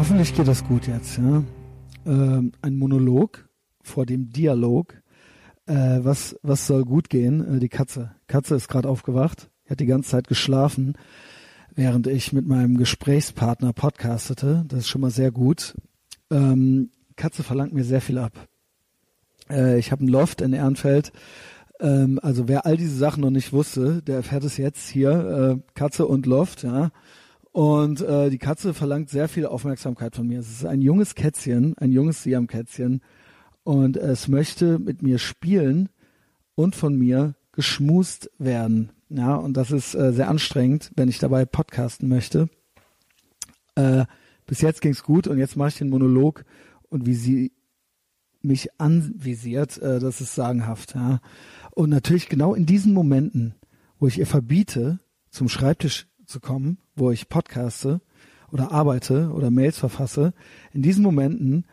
hoffentlich geht das gut jetzt. Ja? Ähm, ein Monolog vor dem Dialog. Äh, was, was soll gut gehen? Äh, die Katze. Katze ist gerade aufgewacht. Hat die ganze Zeit geschlafen, während ich mit meinem Gesprächspartner podcastete. Das ist schon mal sehr gut. Ähm, Katze verlangt mir sehr viel ab. Äh, ich habe ein Loft in Ehrenfeld. Ähm, also wer all diese Sachen noch nicht wusste, der erfährt es jetzt hier. Äh, Katze und Loft, ja. Und äh, die Katze verlangt sehr viel Aufmerksamkeit von mir. Es ist ein junges Kätzchen, ein junges Siam-Kätzchen. Und es möchte mit mir spielen und von mir geschmust werden. Ja, und das ist äh, sehr anstrengend, wenn ich dabei podcasten möchte. Äh, bis jetzt ging's gut und jetzt mache ich den Monolog und wie sie mich anvisiert, äh, das ist sagenhaft. Ja. Und natürlich genau in diesen Momenten, wo ich ihr verbiete, zum Schreibtisch zu kommen, wo ich podcaste oder arbeite oder Mails verfasse, in diesen Momenten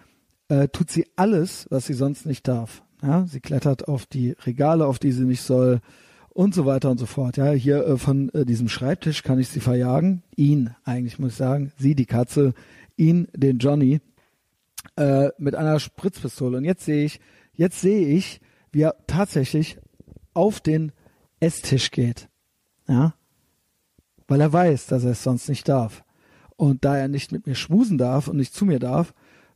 äh, tut sie alles, was sie sonst nicht darf. Ja, sie klettert auf die Regale, auf die sie nicht soll und so weiter und so fort. Ja, hier äh, von äh, diesem Schreibtisch kann ich sie verjagen. Ihn eigentlich muss ich sagen, sie die Katze, ihn den Johnny äh, mit einer Spritzpistole. Und jetzt sehe ich, jetzt sehe ich, wie er tatsächlich auf den Esstisch geht. Ja, weil er weiß, dass er es sonst nicht darf. Und da er nicht mit mir schmusen darf und nicht zu mir darf,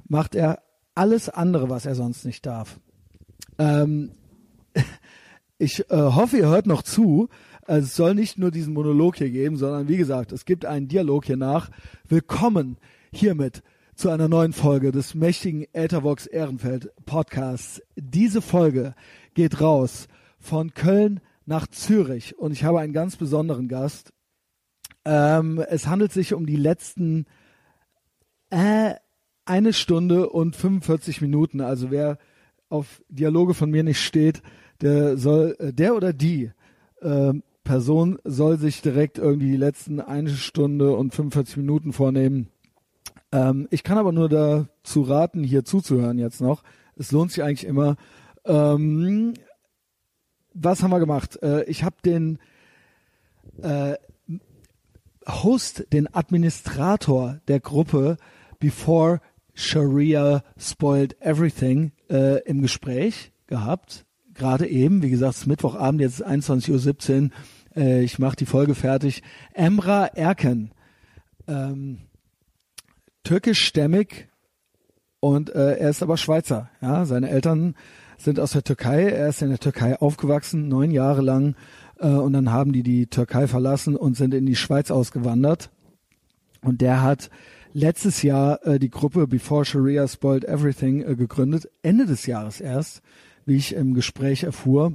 macht er alles andere, was er sonst nicht darf. Ähm, ich äh, hoffe, ihr hört noch zu. Es soll nicht nur diesen Monolog hier geben, sondern wie gesagt, es gibt einen Dialog hier nach. Willkommen hiermit zu einer neuen Folge des mächtigen Ethervox Ehrenfeld Podcasts. Diese Folge geht raus von Köln nach Zürich und ich habe einen ganz besonderen Gast. Ähm, es handelt sich um die letzten äh, eine Stunde und 45 Minuten. Also wer auf Dialoge von mir nicht steht, der soll, äh, der oder die äh, Person soll sich direkt irgendwie die letzten eine Stunde und 45 Minuten vornehmen. Ähm, ich kann aber nur dazu raten, hier zuzuhören jetzt noch. Es lohnt sich eigentlich immer. Ähm, was haben wir gemacht? Äh, ich habe den äh, Host, den Administrator der Gruppe Before Sharia Spoiled Everything äh, im Gespräch gehabt. Gerade eben, wie gesagt, es ist Mittwochabend, jetzt ist 21.17 Uhr. Äh, ich mache die Folge fertig. Emra Erken, ähm, türkischstämmig und äh, er ist aber Schweizer. Ja, seine Eltern sind aus der Türkei. Er ist in der Türkei aufgewachsen, neun Jahre lang und dann haben die die Türkei verlassen und sind in die Schweiz ausgewandert. Und der hat letztes Jahr äh, die Gruppe Before Sharia Spoiled Everything äh, gegründet, Ende des Jahres erst, wie ich im Gespräch erfuhr.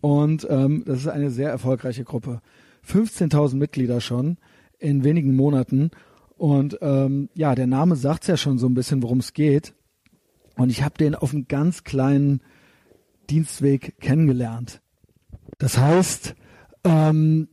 Und ähm, das ist eine sehr erfolgreiche Gruppe. 15.000 Mitglieder schon in wenigen Monaten. Und ähm, ja, der Name sagt's ja schon so ein bisschen, worum es geht. Und ich habe den auf einem ganz kleinen Dienstweg kennengelernt. Das heißt, ähm,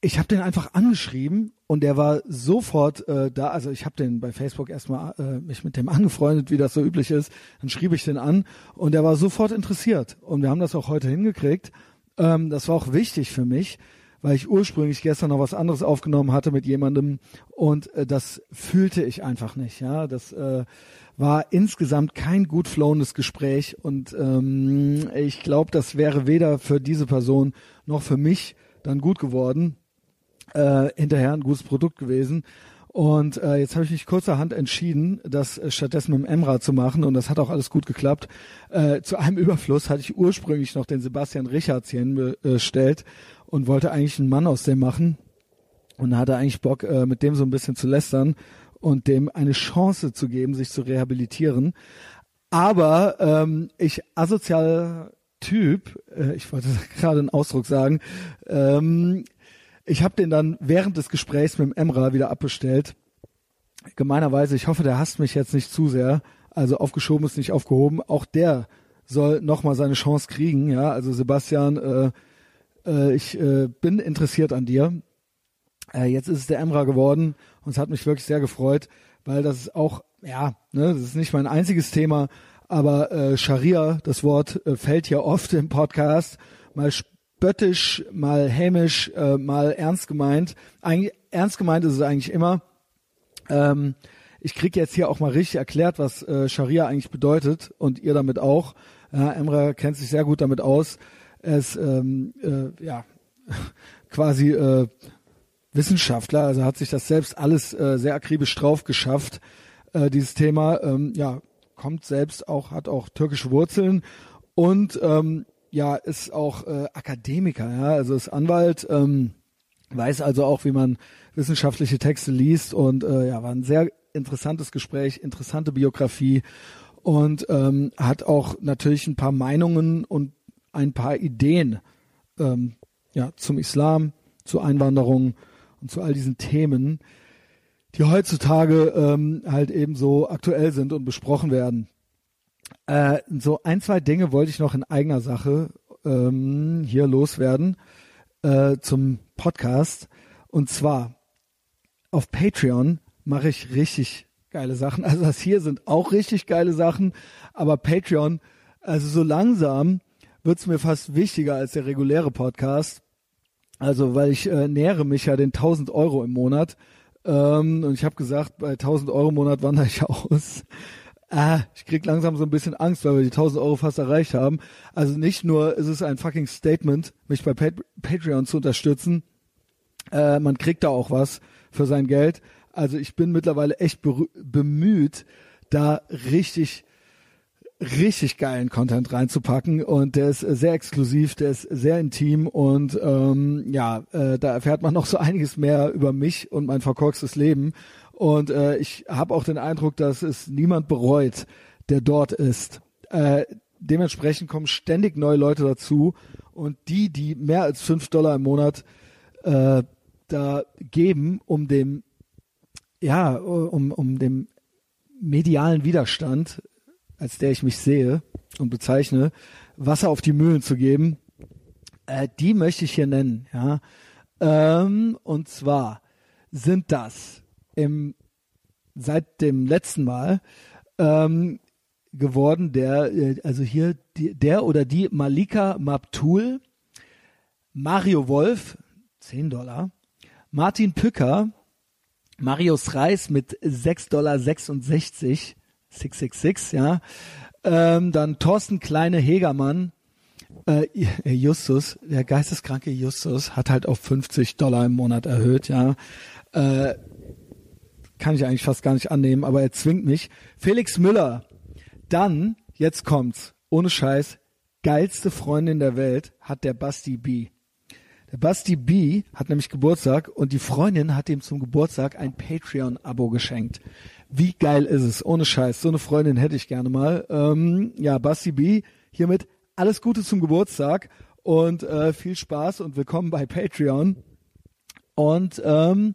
ich habe den einfach angeschrieben und der war sofort äh, da. Also ich habe den bei Facebook erstmal äh, mich mit dem angefreundet, wie das so üblich ist. Dann schrieb ich den an und der war sofort interessiert. Und wir haben das auch heute hingekriegt. Ähm, das war auch wichtig für mich, weil ich ursprünglich gestern noch was anderes aufgenommen hatte mit jemandem und äh, das fühlte ich einfach nicht. Ja, das äh, war insgesamt kein gut flowendes Gespräch und ähm, ich glaube, das wäre weder für diese Person noch für mich dann gut geworden. Äh, hinterher ein gutes Produkt gewesen. Und äh, jetzt habe ich mich kurzerhand entschieden, das äh, stattdessen mit dem Emra zu machen und das hat auch alles gut geklappt. Äh, zu einem Überfluss hatte ich ursprünglich noch den Sebastian Richards hier bestellt und wollte eigentlich einen Mann aus dem machen und hatte eigentlich Bock, äh, mit dem so ein bisschen zu lästern und dem eine Chance zu geben, sich zu rehabilitieren. Aber ähm, ich asozialer Typ, äh, ich wollte gerade einen Ausdruck sagen, ähm, ich habe den dann während des Gesprächs mit dem Emra wieder abbestellt. Gemeinerweise, ich hoffe, der hasst mich jetzt nicht zu sehr. Also aufgeschoben ist nicht aufgehoben. Auch der soll nochmal seine Chance kriegen. Ja, also Sebastian, äh, äh, ich äh, bin interessiert an dir. Äh, jetzt ist es der Emra geworden und es hat mich wirklich sehr gefreut, weil das ist auch, ja, ne, das ist nicht mein einziges Thema, aber äh, Scharia, das Wort äh, fällt hier oft im Podcast, mal spöttisch, mal hämisch, äh, mal ernst gemeint. Eigentlich ernst gemeint ist es eigentlich immer. Ähm, ich krieg jetzt hier auch mal richtig erklärt, was äh, Scharia eigentlich bedeutet und ihr damit auch. Ja, Emre kennt sich sehr gut damit aus. Ist ähm, äh, ja quasi äh, Wissenschaftler, also hat sich das selbst alles äh, sehr akribisch drauf geschafft. Äh, dieses Thema, ähm, ja, kommt selbst auch, hat auch türkische Wurzeln und ähm, ja, ist auch äh, Akademiker, ja, also ist Anwalt, ähm, weiß also auch, wie man wissenschaftliche Texte liest und äh, ja, war ein sehr interessantes Gespräch, interessante Biografie und ähm, hat auch natürlich ein paar Meinungen und ein paar Ideen ähm, ja, zum Islam, zur Einwanderung und zu all diesen Themen, die heutzutage ähm, halt eben so aktuell sind und besprochen werden. Äh, so ein, zwei Dinge wollte ich noch in eigener Sache ähm, hier loswerden äh, zum Podcast. Und zwar auf Patreon mache ich richtig geile Sachen. Also das hier sind auch richtig geile Sachen, aber Patreon, also so langsam wird es mir fast wichtiger als der reguläre Podcast. Also weil ich äh, nähere mich ja den 1000 Euro im Monat ähm, und ich habe gesagt, bei 1000 Euro im Monat wandere ich aus. Ah, ich krieg langsam so ein bisschen Angst, weil wir die 1000 Euro fast erreicht haben. Also nicht nur ist es ein fucking Statement, mich bei Pat Patreon zu unterstützen, äh, man kriegt da auch was für sein Geld. Also ich bin mittlerweile echt bemüht, da richtig richtig geilen Content reinzupacken und der ist sehr exklusiv, der ist sehr intim und ähm, ja, äh, da erfährt man noch so einiges mehr über mich und mein verkorkstes Leben und äh, ich habe auch den Eindruck, dass es niemand bereut, der dort ist. Äh, dementsprechend kommen ständig neue Leute dazu und die, die mehr als fünf Dollar im Monat äh, da geben, um dem ja, um, um dem medialen Widerstand als der ich mich sehe und bezeichne, Wasser auf die Mühlen zu geben, äh, die möchte ich hier nennen. Ja, ähm, und zwar sind das im seit dem letzten Mal ähm, geworden der, äh, also hier die, der oder die Malika Mabtul, Mario Wolf, 10 Dollar, Martin Pücker, Marius Reis mit 6,66 Dollar, 666, ja. Ähm, dann Thorsten Kleine Hegermann, äh, Justus, der geisteskranke Justus, hat halt auf 50 Dollar im Monat erhöht, ja. Äh, kann ich eigentlich fast gar nicht annehmen, aber er zwingt mich. Felix Müller, dann, jetzt kommt's, ohne Scheiß, geilste Freundin der Welt hat der Basti B. Der Basti B hat nämlich Geburtstag und die Freundin hat ihm zum Geburtstag ein Patreon-Abo geschenkt. Wie geil ist es? Ohne Scheiß. So eine Freundin hätte ich gerne mal. Ähm, ja, Basti B, hiermit alles Gute zum Geburtstag und äh, viel Spaß und willkommen bei Patreon. Und ähm,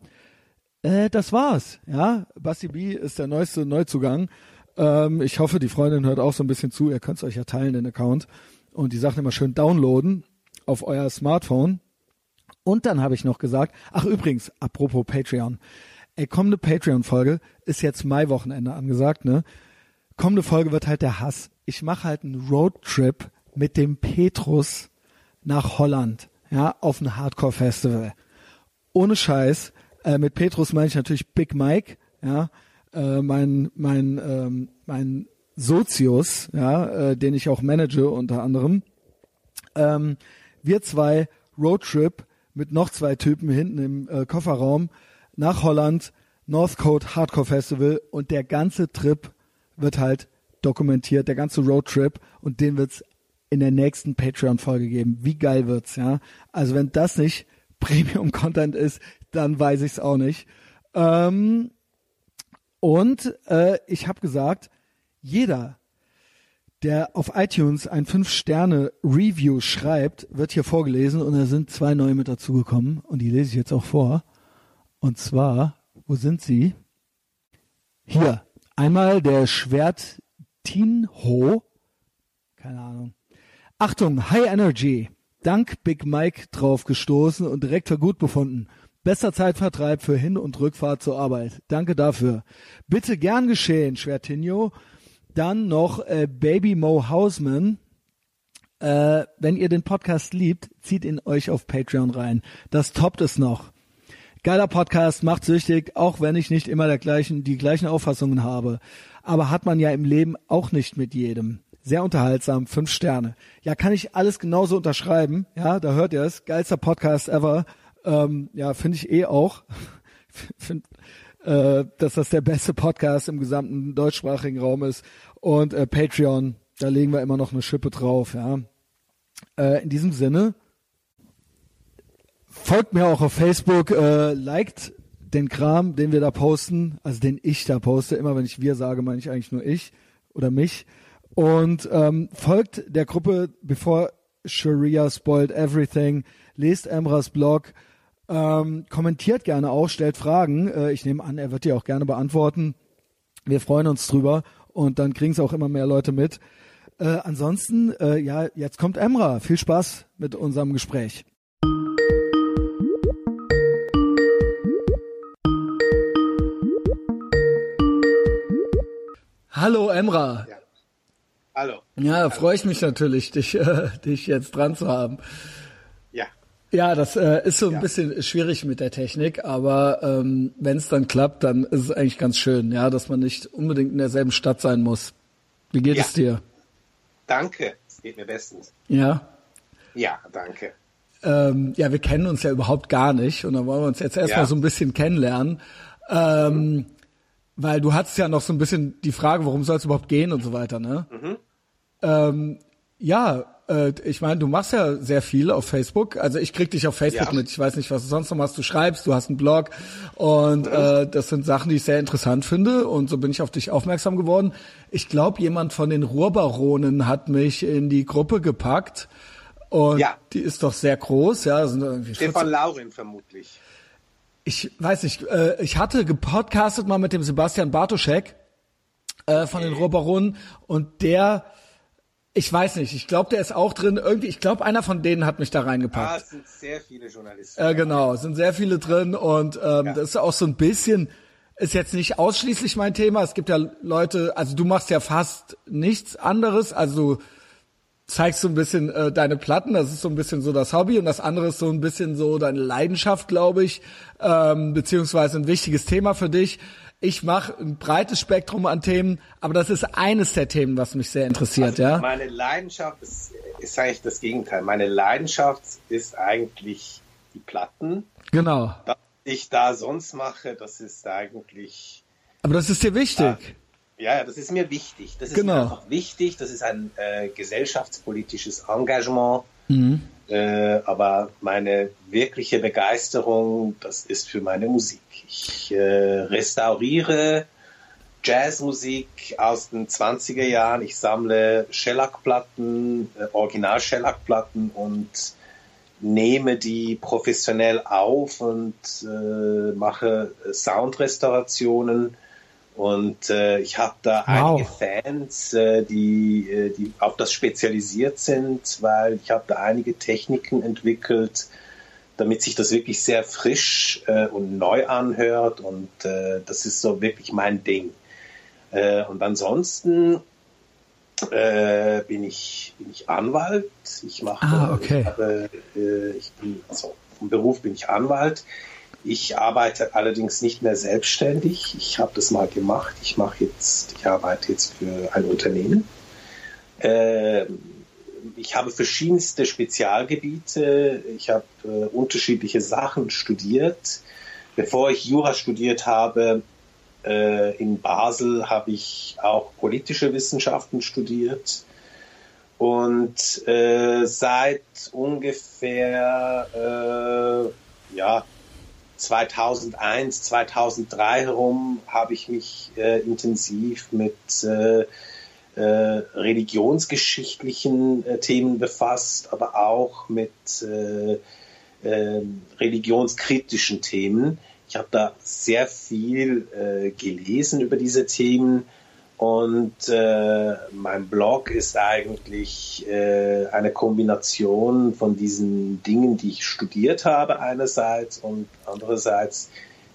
äh, das war's. Ja, Basti B ist der neueste Neuzugang. Ähm, ich hoffe, die Freundin hört auch so ein bisschen zu. Ihr könnt es euch ja teilen, den Account. Und die Sachen immer schön downloaden auf euer Smartphone. Und dann habe ich noch gesagt, ach übrigens, apropos Patreon. Ey, kommende Patreon-Folge ist jetzt Mai-Wochenende angesagt, ne? Kommende Folge wird halt der Hass. Ich mache halt einen Roadtrip mit dem Petrus nach Holland, ja, auf ein Hardcore-Festival. Ohne Scheiß. Äh, mit Petrus meine ich natürlich Big Mike, ja, äh, mein, mein, ähm, mein Sozius, ja, äh, den ich auch manage unter anderem. Ähm, wir zwei Roadtrip mit noch zwei Typen hinten im äh, Kofferraum nach Holland, Northcote Hardcore Festival und der ganze Trip wird halt dokumentiert, der ganze Roadtrip und den wird's in der nächsten Patreon-Folge geben. Wie geil wird's, ja? Also wenn das nicht Premium-Content ist, dann weiß ich's auch nicht. Ähm, und äh, ich habe gesagt, jeder, der auf iTunes ein 5-Sterne-Review schreibt, wird hier vorgelesen und da sind zwei neue mit dazugekommen und die lese ich jetzt auch vor. Und zwar, wo sind sie? Hier. Einmal der Schwert Tinho. Keine Ahnung. Achtung, High Energy. Dank Big Mike drauf gestoßen und direkt für gut befunden. Bester Zeitvertreib für Hin- und Rückfahrt zur Arbeit. Danke dafür. Bitte gern geschehen, Schwertinho. Dann noch äh, Baby Mo Hausman. Äh, wenn ihr den Podcast liebt, zieht ihn euch auf Patreon rein. Das toppt es noch. Geiler Podcast, macht süchtig, auch wenn ich nicht immer der gleichen, die gleichen Auffassungen habe. Aber hat man ja im Leben auch nicht mit jedem. Sehr unterhaltsam, fünf Sterne. Ja, kann ich alles genauso unterschreiben. Ja, da hört ihr es. Geilster Podcast ever. Ähm, ja, finde ich eh auch. Find, äh, dass das der beste Podcast im gesamten deutschsprachigen Raum ist. Und äh, Patreon, da legen wir immer noch eine Schippe drauf, ja. Äh, in diesem Sinne, folgt mir auch auf Facebook, äh, liked den Kram, den wir da posten, also den ich da poste. Immer wenn ich wir sage, meine ich eigentlich nur ich oder mich. Und ähm, folgt der Gruppe Before Sharia Spoiled Everything, lest Emras Blog, ähm, kommentiert gerne auch, stellt Fragen. Äh, ich nehme an, er wird die auch gerne beantworten. Wir freuen uns drüber und dann kriegen es auch immer mehr Leute mit. Äh, ansonsten, äh, ja, jetzt kommt Emra. Viel Spaß mit unserem Gespräch. Hallo Emra. Ja. Hallo. Ja, freue ich mich natürlich, dich, äh, dich jetzt dran zu haben. Ja. Ja, das äh, ist so ein ja. bisschen schwierig mit der Technik, aber ähm, wenn es dann klappt, dann ist es eigentlich ganz schön, ja, dass man nicht unbedingt in derselben Stadt sein muss. Wie geht ja. es dir? Danke, es geht mir bestens. Ja. Ja, danke. Ähm, ja, wir kennen uns ja überhaupt gar nicht und dann wollen wir uns jetzt erstmal ja. so ein bisschen kennenlernen. Ähm, mhm. Weil du hattest ja noch so ein bisschen die Frage, worum soll es überhaupt gehen und so weiter, ne? Mhm. Ähm, ja, äh, ich meine, du machst ja sehr viel auf Facebook. Also ich krieg dich auf Facebook ja. mit. Ich weiß nicht, was du sonst noch machst. Du schreibst, du hast einen Blog und mhm. äh, das sind Sachen, die ich sehr interessant finde und so bin ich auf dich aufmerksam geworden. Ich glaube, jemand von den Ruhrbaronen hat mich in die Gruppe gepackt und ja. die ist doch sehr groß. Ja, sind irgendwie Stefan Laurin vermutlich ich weiß nicht, äh, ich hatte gepodcastet mal mit dem Sebastian Bartoschek äh, von den Ruhrbaronen und der, ich weiß nicht, ich glaube, der ist auch drin. Irgendwie, ich glaube, einer von denen hat mich da reingepackt. Ah, es sind sehr viele Journalisten. Äh, genau, es sind sehr viele drin und ähm, ja. das ist auch so ein bisschen, ist jetzt nicht ausschließlich mein Thema. Es gibt ja Leute, also du machst ja fast nichts anderes, also zeigst du ein bisschen äh, deine Platten, das ist so ein bisschen so das Hobby und das andere ist so ein bisschen so deine Leidenschaft, glaube ich, ähm, beziehungsweise ein wichtiges Thema für dich. Ich mache ein breites Spektrum an Themen, aber das ist eines der Themen, was mich sehr interessiert, also ja. Meine Leidenschaft ist, ist eigentlich das Gegenteil. Meine Leidenschaft ist eigentlich die Platten. Genau. Was ich da sonst mache, das ist eigentlich. Aber das ist dir wichtig. Äh, ja, das ist mir wichtig. Das ist genau. mir einfach wichtig. Das ist ein äh, gesellschaftspolitisches Engagement. Mhm. Äh, aber meine wirkliche Begeisterung, das ist für meine Musik. Ich äh, restauriere Jazzmusik aus den 20er Jahren. Ich sammle Shellac-Platten, äh, Original-Shellac-Platten und nehme die professionell auf und äh, mache Soundrestaurationen und äh, ich habe da wow. einige Fans, äh, die, äh, die auf das spezialisiert sind, weil ich habe da einige Techniken entwickelt, damit sich das wirklich sehr frisch äh, und neu anhört. Und äh, das ist so wirklich mein Ding. Äh, und ansonsten äh, bin ich bin ich Anwalt. Ich mache, ah, okay. ich, habe, äh, ich bin also vom Beruf bin ich Anwalt. Ich arbeite allerdings nicht mehr selbstständig. Ich habe das mal gemacht. Ich mache jetzt, ich arbeite jetzt für ein Unternehmen. Äh, ich habe verschiedenste Spezialgebiete. Ich habe äh, unterschiedliche Sachen studiert. Bevor ich Jura studiert habe äh, in Basel, habe ich auch politische Wissenschaften studiert. Und äh, seit ungefähr äh, ja, 2001, 2003 herum habe ich mich äh, intensiv mit äh, äh, religionsgeschichtlichen äh, Themen befasst, aber auch mit äh, ähm, religionskritischen Themen. Ich habe da sehr viel äh, gelesen über diese Themen und äh, mein Blog ist eigentlich äh, eine Kombination von diesen Dingen, die ich studiert habe einerseits und andererseits,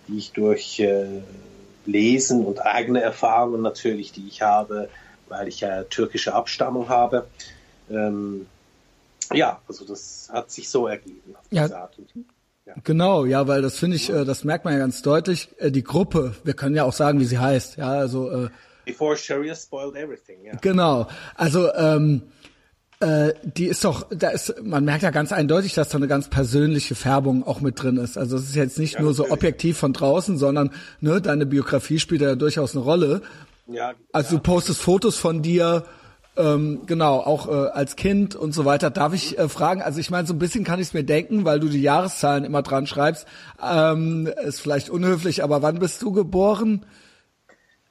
die ich durch äh, Lesen und eigene Erfahrungen natürlich, die ich habe, weil ich ja türkische Abstammung habe. Ähm, ja, also das hat sich so ergeben. ja, Ja. Genau, ja, weil das finde ich, äh, das merkt man ja ganz deutlich. Äh, die Gruppe, wir können ja auch sagen, wie sie heißt. Ja, also äh, Before Sharia spoiled everything. Ja. Genau, also ähm, äh, die ist doch, da ist, man merkt ja ganz eindeutig, dass da eine ganz persönliche Färbung auch mit drin ist. Also es ist jetzt nicht ja, nur so objektiv von draußen, sondern ne, deine Biografie spielt ja durchaus eine Rolle. Ja, also ja. du postest Fotos von dir, ähm, genau, auch äh, als Kind und so weiter. Darf ich äh, fragen, also ich meine, so ein bisschen kann ich es mir denken, weil du die Jahreszahlen immer dran schreibst. Ähm, ist vielleicht unhöflich, aber wann bist du geboren?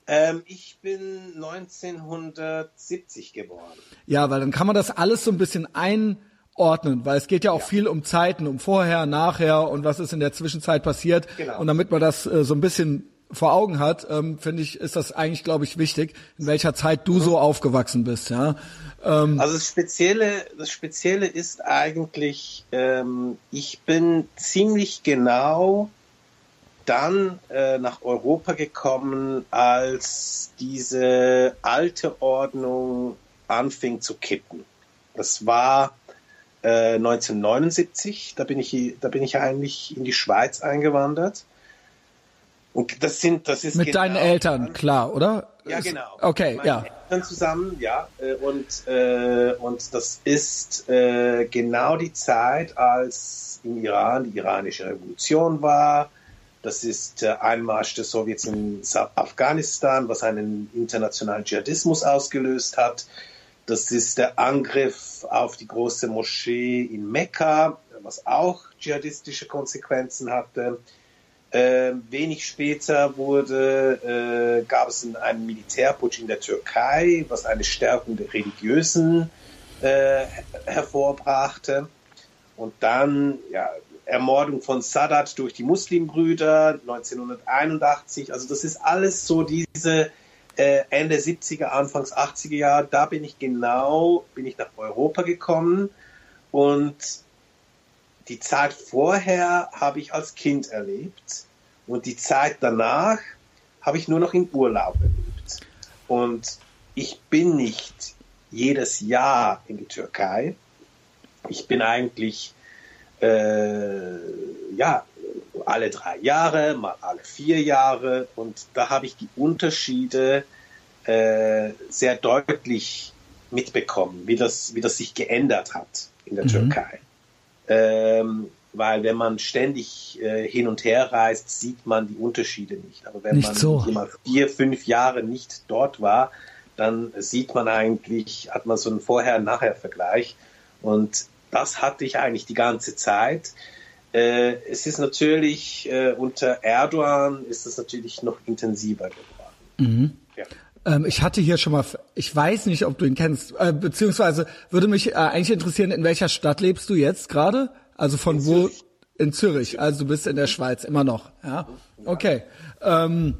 Ähm, ich bin 1970 geboren. Ja, weil dann kann man das alles so ein bisschen einordnen, weil es geht ja auch ja. viel um Zeiten, um vorher, nachher und was ist in der Zwischenzeit passiert. Genau. Und damit man das äh, so ein bisschen vor Augen hat, ähm, finde ich, ist das eigentlich, glaube ich, wichtig, in welcher Zeit du mhm. so aufgewachsen bist, ja. Ähm, also das Spezielle, das Spezielle ist eigentlich, ähm, ich bin ziemlich genau dann äh, nach Europa gekommen, als diese alte Ordnung anfing zu kippen. Das war äh, 1979, da bin ich, da bin ich eigentlich in die Schweiz eingewandert. Und das sind, das ist mit genau deinen Eltern, klar, oder? Ja, genau. Okay, mit ja. Eltern zusammen, ja. Äh, und äh, und das ist äh, genau die Zeit, als im Iran die iranische Revolution war das ist der Einmarsch der Sowjets in Afghanistan, was einen internationalen Dschihadismus ausgelöst hat. Das ist der Angriff auf die große Moschee in Mekka, was auch dschihadistische Konsequenzen hatte. Äh, wenig später wurde, äh, gab es einen Militärputsch in der Türkei, was eine Stärkung der Religiösen äh, hervorbrachte. Und dann, ja, Ermordung von Sadat durch die Muslimbrüder 1981. Also das ist alles so diese äh, Ende 70er, Anfangs 80er Jahre. Da bin ich genau, bin ich nach Europa gekommen und die Zeit vorher habe ich als Kind erlebt und die Zeit danach habe ich nur noch in Urlaub erlebt. Und ich bin nicht jedes Jahr in die Türkei. Ich bin eigentlich äh, ja, alle drei Jahre, mal alle vier Jahre. Und da habe ich die Unterschiede äh, sehr deutlich mitbekommen, wie das, wie das sich geändert hat in der mhm. Türkei. Ähm, weil wenn man ständig äh, hin und her reist, sieht man die Unterschiede nicht. Aber wenn nicht man so. vier, fünf Jahre nicht dort war, dann sieht man eigentlich, hat man so einen Vorher-Nachher-Vergleich. Und das hatte ich eigentlich die ganze Zeit. Äh, es ist natürlich äh, unter Erdogan ist es natürlich noch intensiver geworden. Mhm. Ja. Ähm, ich hatte hier schon mal, ich weiß nicht, ob du ihn kennst, äh, beziehungsweise würde mich äh, eigentlich interessieren, in welcher Stadt lebst du jetzt gerade? Also von in wo? Zürich. In Zürich. Also du bist in der Schweiz immer noch. Ja. Okay. Ähm,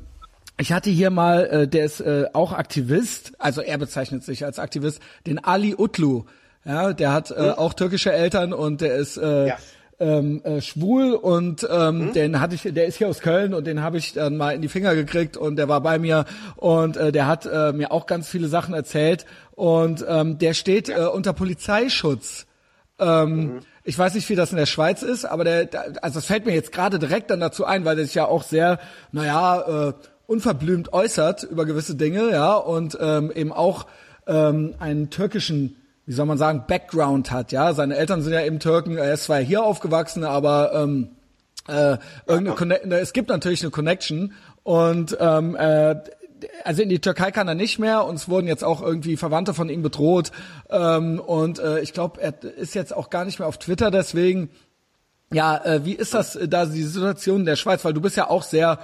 ich hatte hier mal, äh, der ist äh, auch Aktivist, also er bezeichnet sich als Aktivist, den Ali Utlu. Ja, der hat äh, auch türkische Eltern und der ist äh, ja. ähm, äh, schwul und ähm, mhm. den hatte ich, der ist hier aus Köln und den habe ich dann mal in die Finger gekriegt und der war bei mir und äh, der hat äh, mir auch ganz viele Sachen erzählt und ähm, der steht ja. äh, unter Polizeischutz. Ähm, mhm. Ich weiß nicht, wie das in der Schweiz ist, aber der, also das fällt mir jetzt gerade direkt dann dazu ein, weil der sich ja auch sehr, naja, äh, unverblümt äußert über gewisse Dinge, ja, und ähm, eben auch ähm, einen türkischen wie soll man sagen, Background hat, ja. Seine Eltern sind ja eben Türken, er ist zwar hier aufgewachsen, aber ähm, äh, irgendeine ja. es gibt natürlich eine Connection und ähm, äh, also in die Türkei kann er nicht mehr und es wurden jetzt auch irgendwie Verwandte von ihm bedroht ähm, und äh, ich glaube, er ist jetzt auch gar nicht mehr auf Twitter, deswegen ja, äh, wie ist das äh, da die Situation in der Schweiz, weil du bist ja auch sehr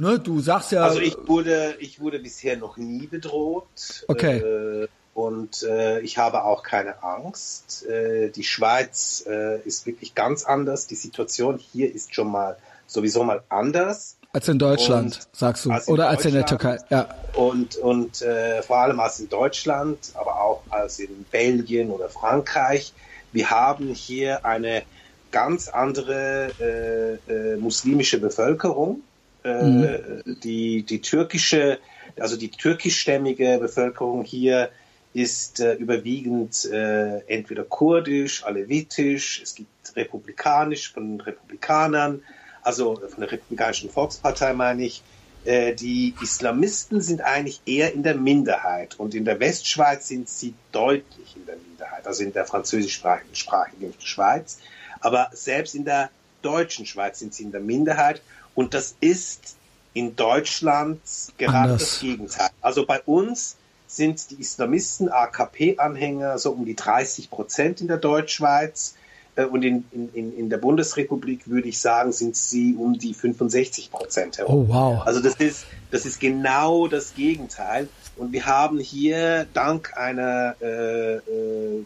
Ne, du sagst ja. Also ich wurde, ich wurde bisher noch nie bedroht. Okay. Äh, und äh, ich habe auch keine Angst. Äh, die Schweiz äh, ist wirklich ganz anders. Die Situation hier ist schon mal sowieso mal anders. Als in Deutschland, und sagst du. Als Oder als in der Türkei, ja. Und, und äh, vor allem als in Deutschland, aber auch als in Belgien oder Frankreich. Wir haben hier eine ganz andere äh, äh, muslimische Bevölkerung. Äh, mhm. die, die türkische, also die türkischstämmige Bevölkerung hier ist äh, überwiegend äh, entweder kurdisch, alevitisch, es gibt republikanisch von Republikanern, also von der Republikanischen Volkspartei meine ich. Äh, die Islamisten sind eigentlich eher in der Minderheit und in der Westschweiz sind sie deutlich in der Minderheit, also in der französischsprachigen Schweiz. Aber selbst in der deutschen Schweiz sind sie in der Minderheit und das ist in Deutschland gerade Anders. das Gegenteil. Also bei uns sind die Islamisten, AKP-Anhänger, so um die 30 Prozent in der Deutschschweiz. Äh, und in, in, in der Bundesrepublik würde ich sagen, sind sie um die 65 Prozent herum. Oh, wow. Also das ist, das ist genau das Gegenteil. Und wir haben hier dank einer äh, äh,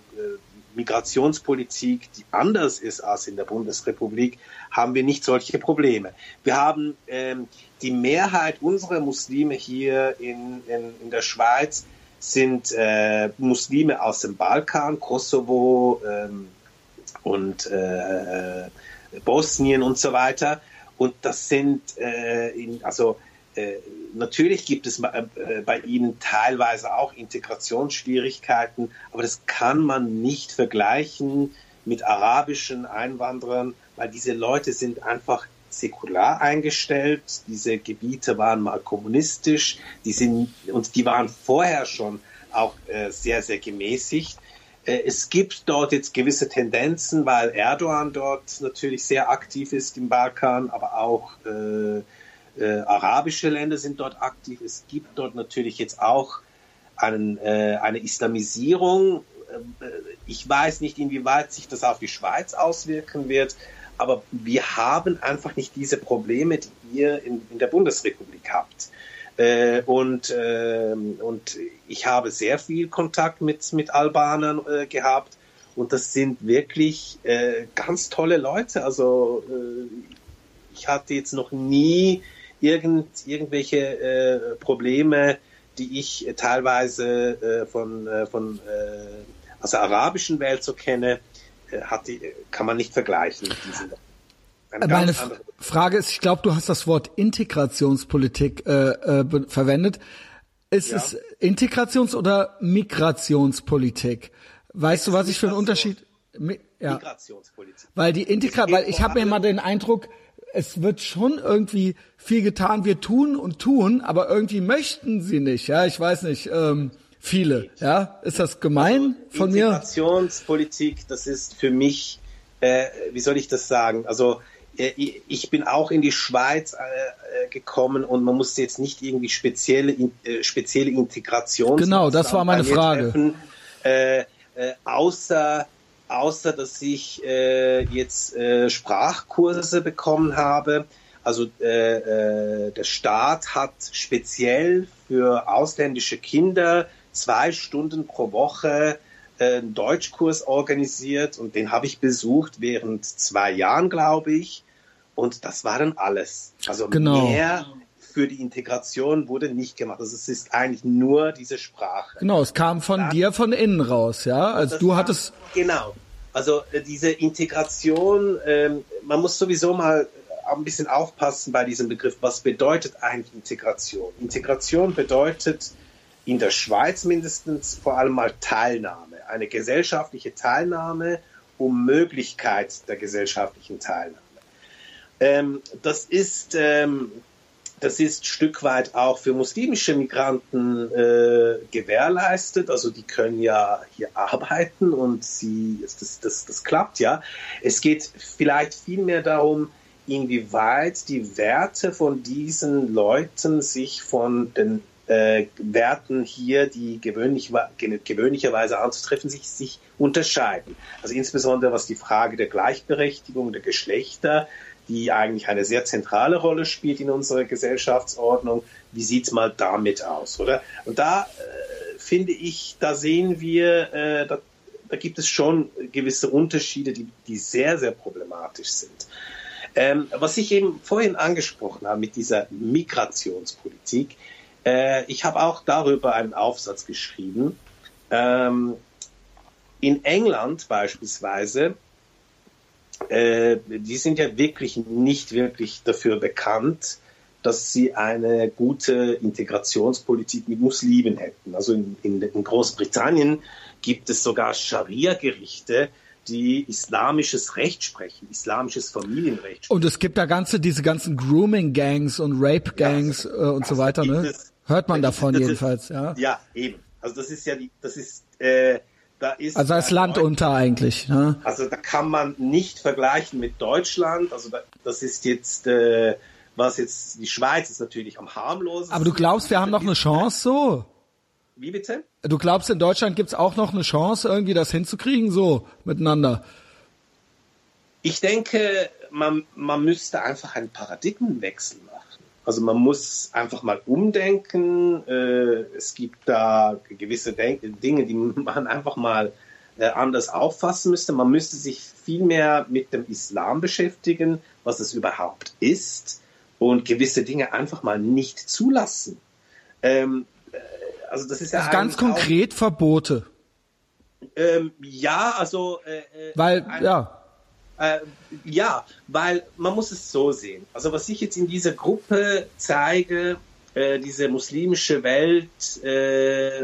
Migrationspolitik, die anders ist als in der Bundesrepublik, haben wir nicht solche Probleme. Wir haben ähm, die Mehrheit unserer Muslime hier in, in, in der Schweiz sind äh, Muslime aus dem Balkan, Kosovo ähm, und äh, Bosnien und so weiter. Und das sind äh, in, also äh, natürlich gibt es äh, bei ihnen teilweise auch Integrationsschwierigkeiten, aber das kann man nicht vergleichen mit arabischen Einwanderern, weil diese Leute sind einfach säkular eingestellt. Diese Gebiete waren mal kommunistisch, die sind und die waren vorher schon auch äh, sehr, sehr gemäßigt. Äh, es gibt dort jetzt gewisse Tendenzen, weil Erdogan dort natürlich sehr aktiv ist im Balkan, aber auch äh, äh, arabische Länder sind dort aktiv. Es gibt dort natürlich jetzt auch einen, äh, eine Islamisierung. Äh, ich weiß nicht, inwieweit sich das auf die Schweiz auswirken wird aber wir haben einfach nicht diese Probleme, die ihr in, in der Bundesrepublik habt. Äh, und, äh, und ich habe sehr viel Kontakt mit, mit Albanern äh, gehabt und das sind wirklich äh, ganz tolle Leute. Also äh, ich hatte jetzt noch nie irgend, irgendwelche äh, Probleme, die ich teilweise von, von aus der arabischen Welt so kenne hat die, kann man nicht vergleichen. Meine Frage ist, ich glaube, du hast das Wort Integrationspolitik äh, äh, verwendet. Ist ja. es Integrations- oder Migrationspolitik? Weißt du, was ich für einen Unterschied? Mi ja. Migrationspolitik. Weil die Integra weil ich habe mir immer den Eindruck, es wird schon irgendwie viel getan. Wir tun und tun, aber irgendwie möchten sie nicht. Ja, ich weiß nicht. Ähm, Viele, ja? Ist das gemein also, von mir? Integrationspolitik, das ist für mich, äh, wie soll ich das sagen? Also äh, ich bin auch in die Schweiz äh, gekommen und man musste jetzt nicht irgendwie spezielle, äh, spezielle Integration. Genau, das war meine Frage. Treffen, äh, äh, außer außer dass ich äh, jetzt äh, Sprachkurse bekommen habe. Also äh, äh, der Staat hat speziell für ausländische Kinder zwei Stunden pro Woche äh, einen Deutschkurs organisiert und den habe ich besucht während zwei Jahren, glaube ich. Und das war dann alles. Also genau. mehr für die Integration wurde nicht gemacht. Also es ist eigentlich nur diese Sprache. Genau, es kam von dann, dir von innen raus, ja. Also du hattest. Genau. Also äh, diese Integration, ähm, man muss sowieso mal ein bisschen aufpassen bei diesem Begriff. Was bedeutet eigentlich Integration? Integration bedeutet in der Schweiz mindestens vor allem mal Teilnahme, eine gesellschaftliche Teilnahme um Möglichkeit der gesellschaftlichen Teilnahme. Ähm, das ist ähm, das ist Stück weit auch für muslimische Migranten äh, gewährleistet. Also die können ja hier arbeiten und sie, das, das, das klappt ja. Es geht vielleicht vielmehr darum, inwieweit die Werte von diesen Leuten sich von den äh, Werten hier, die gewöhnlich, gewöhnlicherweise anzutreffen, sich, sich unterscheiden. Also insbesondere was die Frage der Gleichberechtigung der Geschlechter, die eigentlich eine sehr zentrale Rolle spielt in unserer Gesellschaftsordnung. Wie sieht's mal damit aus, oder? Und da äh, finde ich, da sehen wir, äh, da, da gibt es schon gewisse Unterschiede, die, die sehr, sehr problematisch sind. Ähm, was ich eben vorhin angesprochen habe mit dieser Migrationspolitik, äh, ich habe auch darüber einen Aufsatz geschrieben. Ähm, in England beispielsweise, äh, die sind ja wirklich nicht wirklich dafür bekannt, dass sie eine gute Integrationspolitik mit Muslimen hätten. Also in, in, in Großbritannien gibt es sogar Scharia-Gerichte, die islamisches Recht sprechen, islamisches Familienrecht. Sprechen. Und es gibt da ganze, diese ganzen Grooming-Gangs und Rape-Gangs ja, äh, und so weiter, ne? Es, Hört man davon jedenfalls, ist, ja? Ja, eben. Also das ist ja die, das ist, äh, da ist. Also als Land unter eigentlich, ne? Also da kann man nicht vergleichen mit Deutschland. Also da, das ist jetzt, äh, was jetzt, die Schweiz ist natürlich am harmlosesten. Aber du glaubst, wir haben noch eine Chance so? Wie bitte? Du glaubst, in Deutschland gibt's auch noch eine Chance, irgendwie das hinzukriegen, so miteinander? Ich denke, man, man müsste einfach einen Paradigmenwechsel machen. Also man muss einfach mal umdenken. Äh, es gibt da gewisse Dinge, die man einfach mal äh, anders auffassen müsste. Man müsste sich viel mehr mit dem Islam beschäftigen, was es überhaupt ist und gewisse Dinge einfach mal nicht zulassen. Ähm, äh, also das ist ja also ganz konkret auch, Verbote. Ähm, ja, also äh weil ein, ja äh, ja, weil man muss es so sehen. Also was ich jetzt in dieser Gruppe zeige, äh, diese muslimische Welt äh,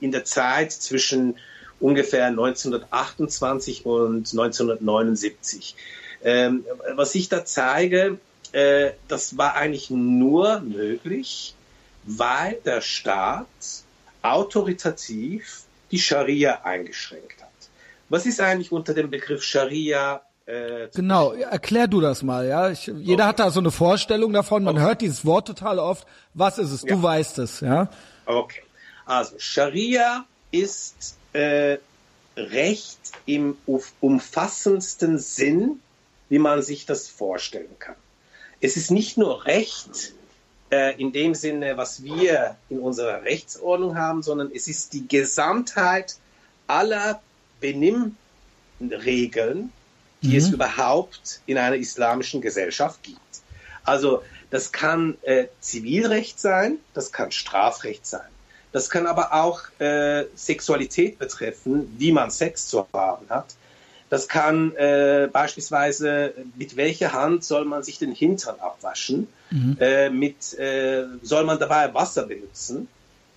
in der Zeit zwischen ungefähr 1928 und 1979. Ähm, was ich da zeige, äh, das war eigentlich nur möglich, weil der Staat autoritativ die Scharia eingeschränkt hat. Was ist eigentlich unter dem Begriff Scharia? Äh, genau, erklär du das mal, ja. Ich, jeder okay. hat da so eine Vorstellung davon. Man okay. hört dieses Wort total oft. Was ist es? Du ja. weißt es, ja. Okay. Also Scharia ist äh, Recht im umfassendsten Sinn, wie man sich das vorstellen kann. Es ist nicht nur Recht äh, in dem Sinne, was wir in unserer Rechtsordnung haben, sondern es ist die Gesamtheit aller Benimmregeln, die mhm. es überhaupt in einer islamischen Gesellschaft gibt. Also das kann äh, Zivilrecht sein, das kann Strafrecht sein. Das kann aber auch äh, Sexualität betreffen, wie man Sex zu haben hat. Das kann äh, beispielsweise, mit welcher Hand soll man sich den Hintern abwaschen? Mhm. Äh, mit, äh, soll man dabei Wasser benutzen?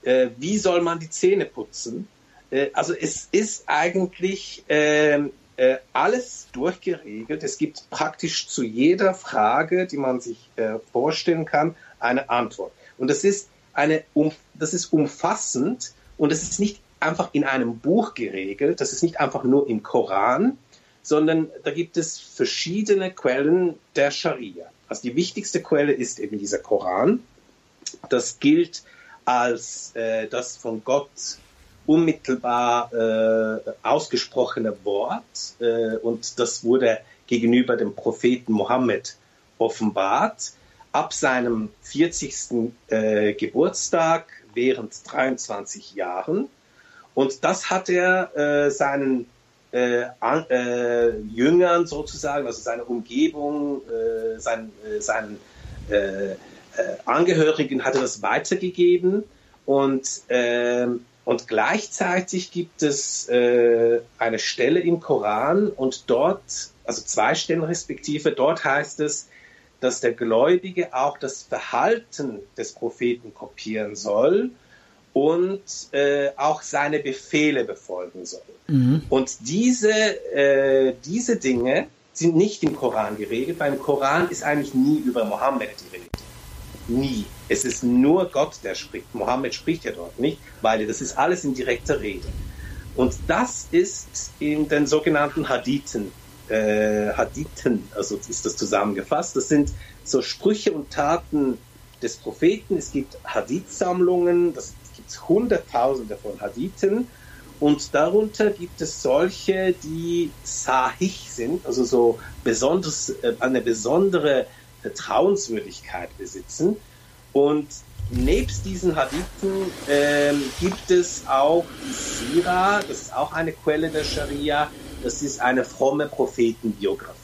Äh, wie soll man die Zähne putzen? Äh, also es ist eigentlich ähm, äh, alles durchgeregelt. Es gibt praktisch zu jeder Frage, die man sich äh, vorstellen kann, eine Antwort. Und das ist eine, um, das ist umfassend und es ist nicht einfach in einem Buch geregelt. Das ist nicht einfach nur im Koran, sondern da gibt es verschiedene Quellen der Scharia. Also die wichtigste Quelle ist eben dieser Koran. Das gilt als äh, das von Gott unmittelbar äh, ausgesprochene Wort äh, und das wurde gegenüber dem Propheten Mohammed offenbart. Ab seinem 40. Äh, Geburtstag während 23 Jahren. Und das hat er äh, seinen äh, an, äh, Jüngern sozusagen, also seiner Umgebung, sein, äh, seinen Angehörigen hat er das weitergegeben. Und äh, und gleichzeitig gibt es äh, eine Stelle im Koran und dort, also zwei Stellen respektive, dort heißt es, dass der Gläubige auch das Verhalten des Propheten kopieren soll und äh, auch seine Befehle befolgen soll. Mhm. Und diese, äh, diese Dinge sind nicht im Koran geregelt. Beim Koran ist eigentlich nie über Mohammed die Rede. Nie. Es ist nur Gott, der spricht. Mohammed spricht ja dort nicht, weil das ist alles in direkter Rede. Und das ist in den sogenannten Hadithen, äh, Hadithen, also ist das zusammengefasst. Das sind so Sprüche und Taten des Propheten. Es gibt Hadith-Sammlungen, das gibt Hunderttausende von Hadithen. Und darunter gibt es solche, die sahih sind, also so besonders, äh, eine besondere Vertrauenswürdigkeit besitzen. Und nebst diesen Hadithen ähm, gibt es auch die Sira, das ist auch eine Quelle der Scharia, das ist eine fromme Prophetenbiografie.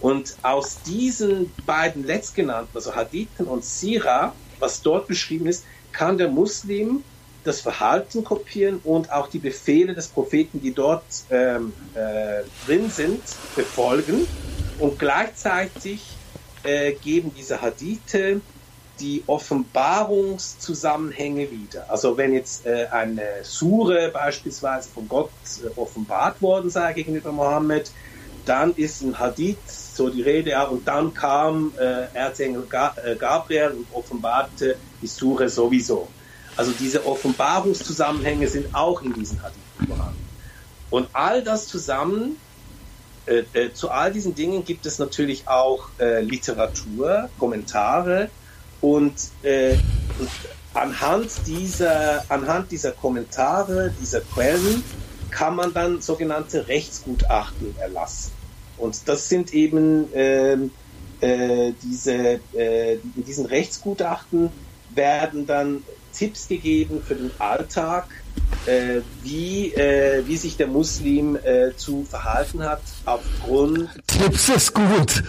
Und aus diesen beiden letztgenannten, also Hadithen und Sira, was dort beschrieben ist, kann der Muslim das Verhalten kopieren und auch die Befehle des Propheten, die dort ähm, äh, drin sind, befolgen und gleichzeitig äh, geben diese Hadithe die Offenbarungszusammenhänge wieder. Also wenn jetzt äh, eine Sure beispielsweise von Gott äh, offenbart worden sei gegenüber Mohammed, dann ist ein Hadith so die Rede, ja, und dann kam äh, Erzengel äh, Gabriel und offenbarte die Sure sowieso. Also diese Offenbarungszusammenhänge sind auch in diesen Hadithen vorhanden. Und all das zusammen, äh, äh, zu all diesen Dingen gibt es natürlich auch äh, Literatur, Kommentare und, äh, und anhand dieser, anhand dieser Kommentare, dieser Quellen kann man dann sogenannte Rechtsgutachten erlassen. Und das sind eben äh, äh, diese, äh, in diesen Rechtsgutachten werden dann Tipps gegeben für den Alltag, äh, wie, äh, wie sich der Muslim äh, zu verhalten hat aufgrund. Tipps ist gut.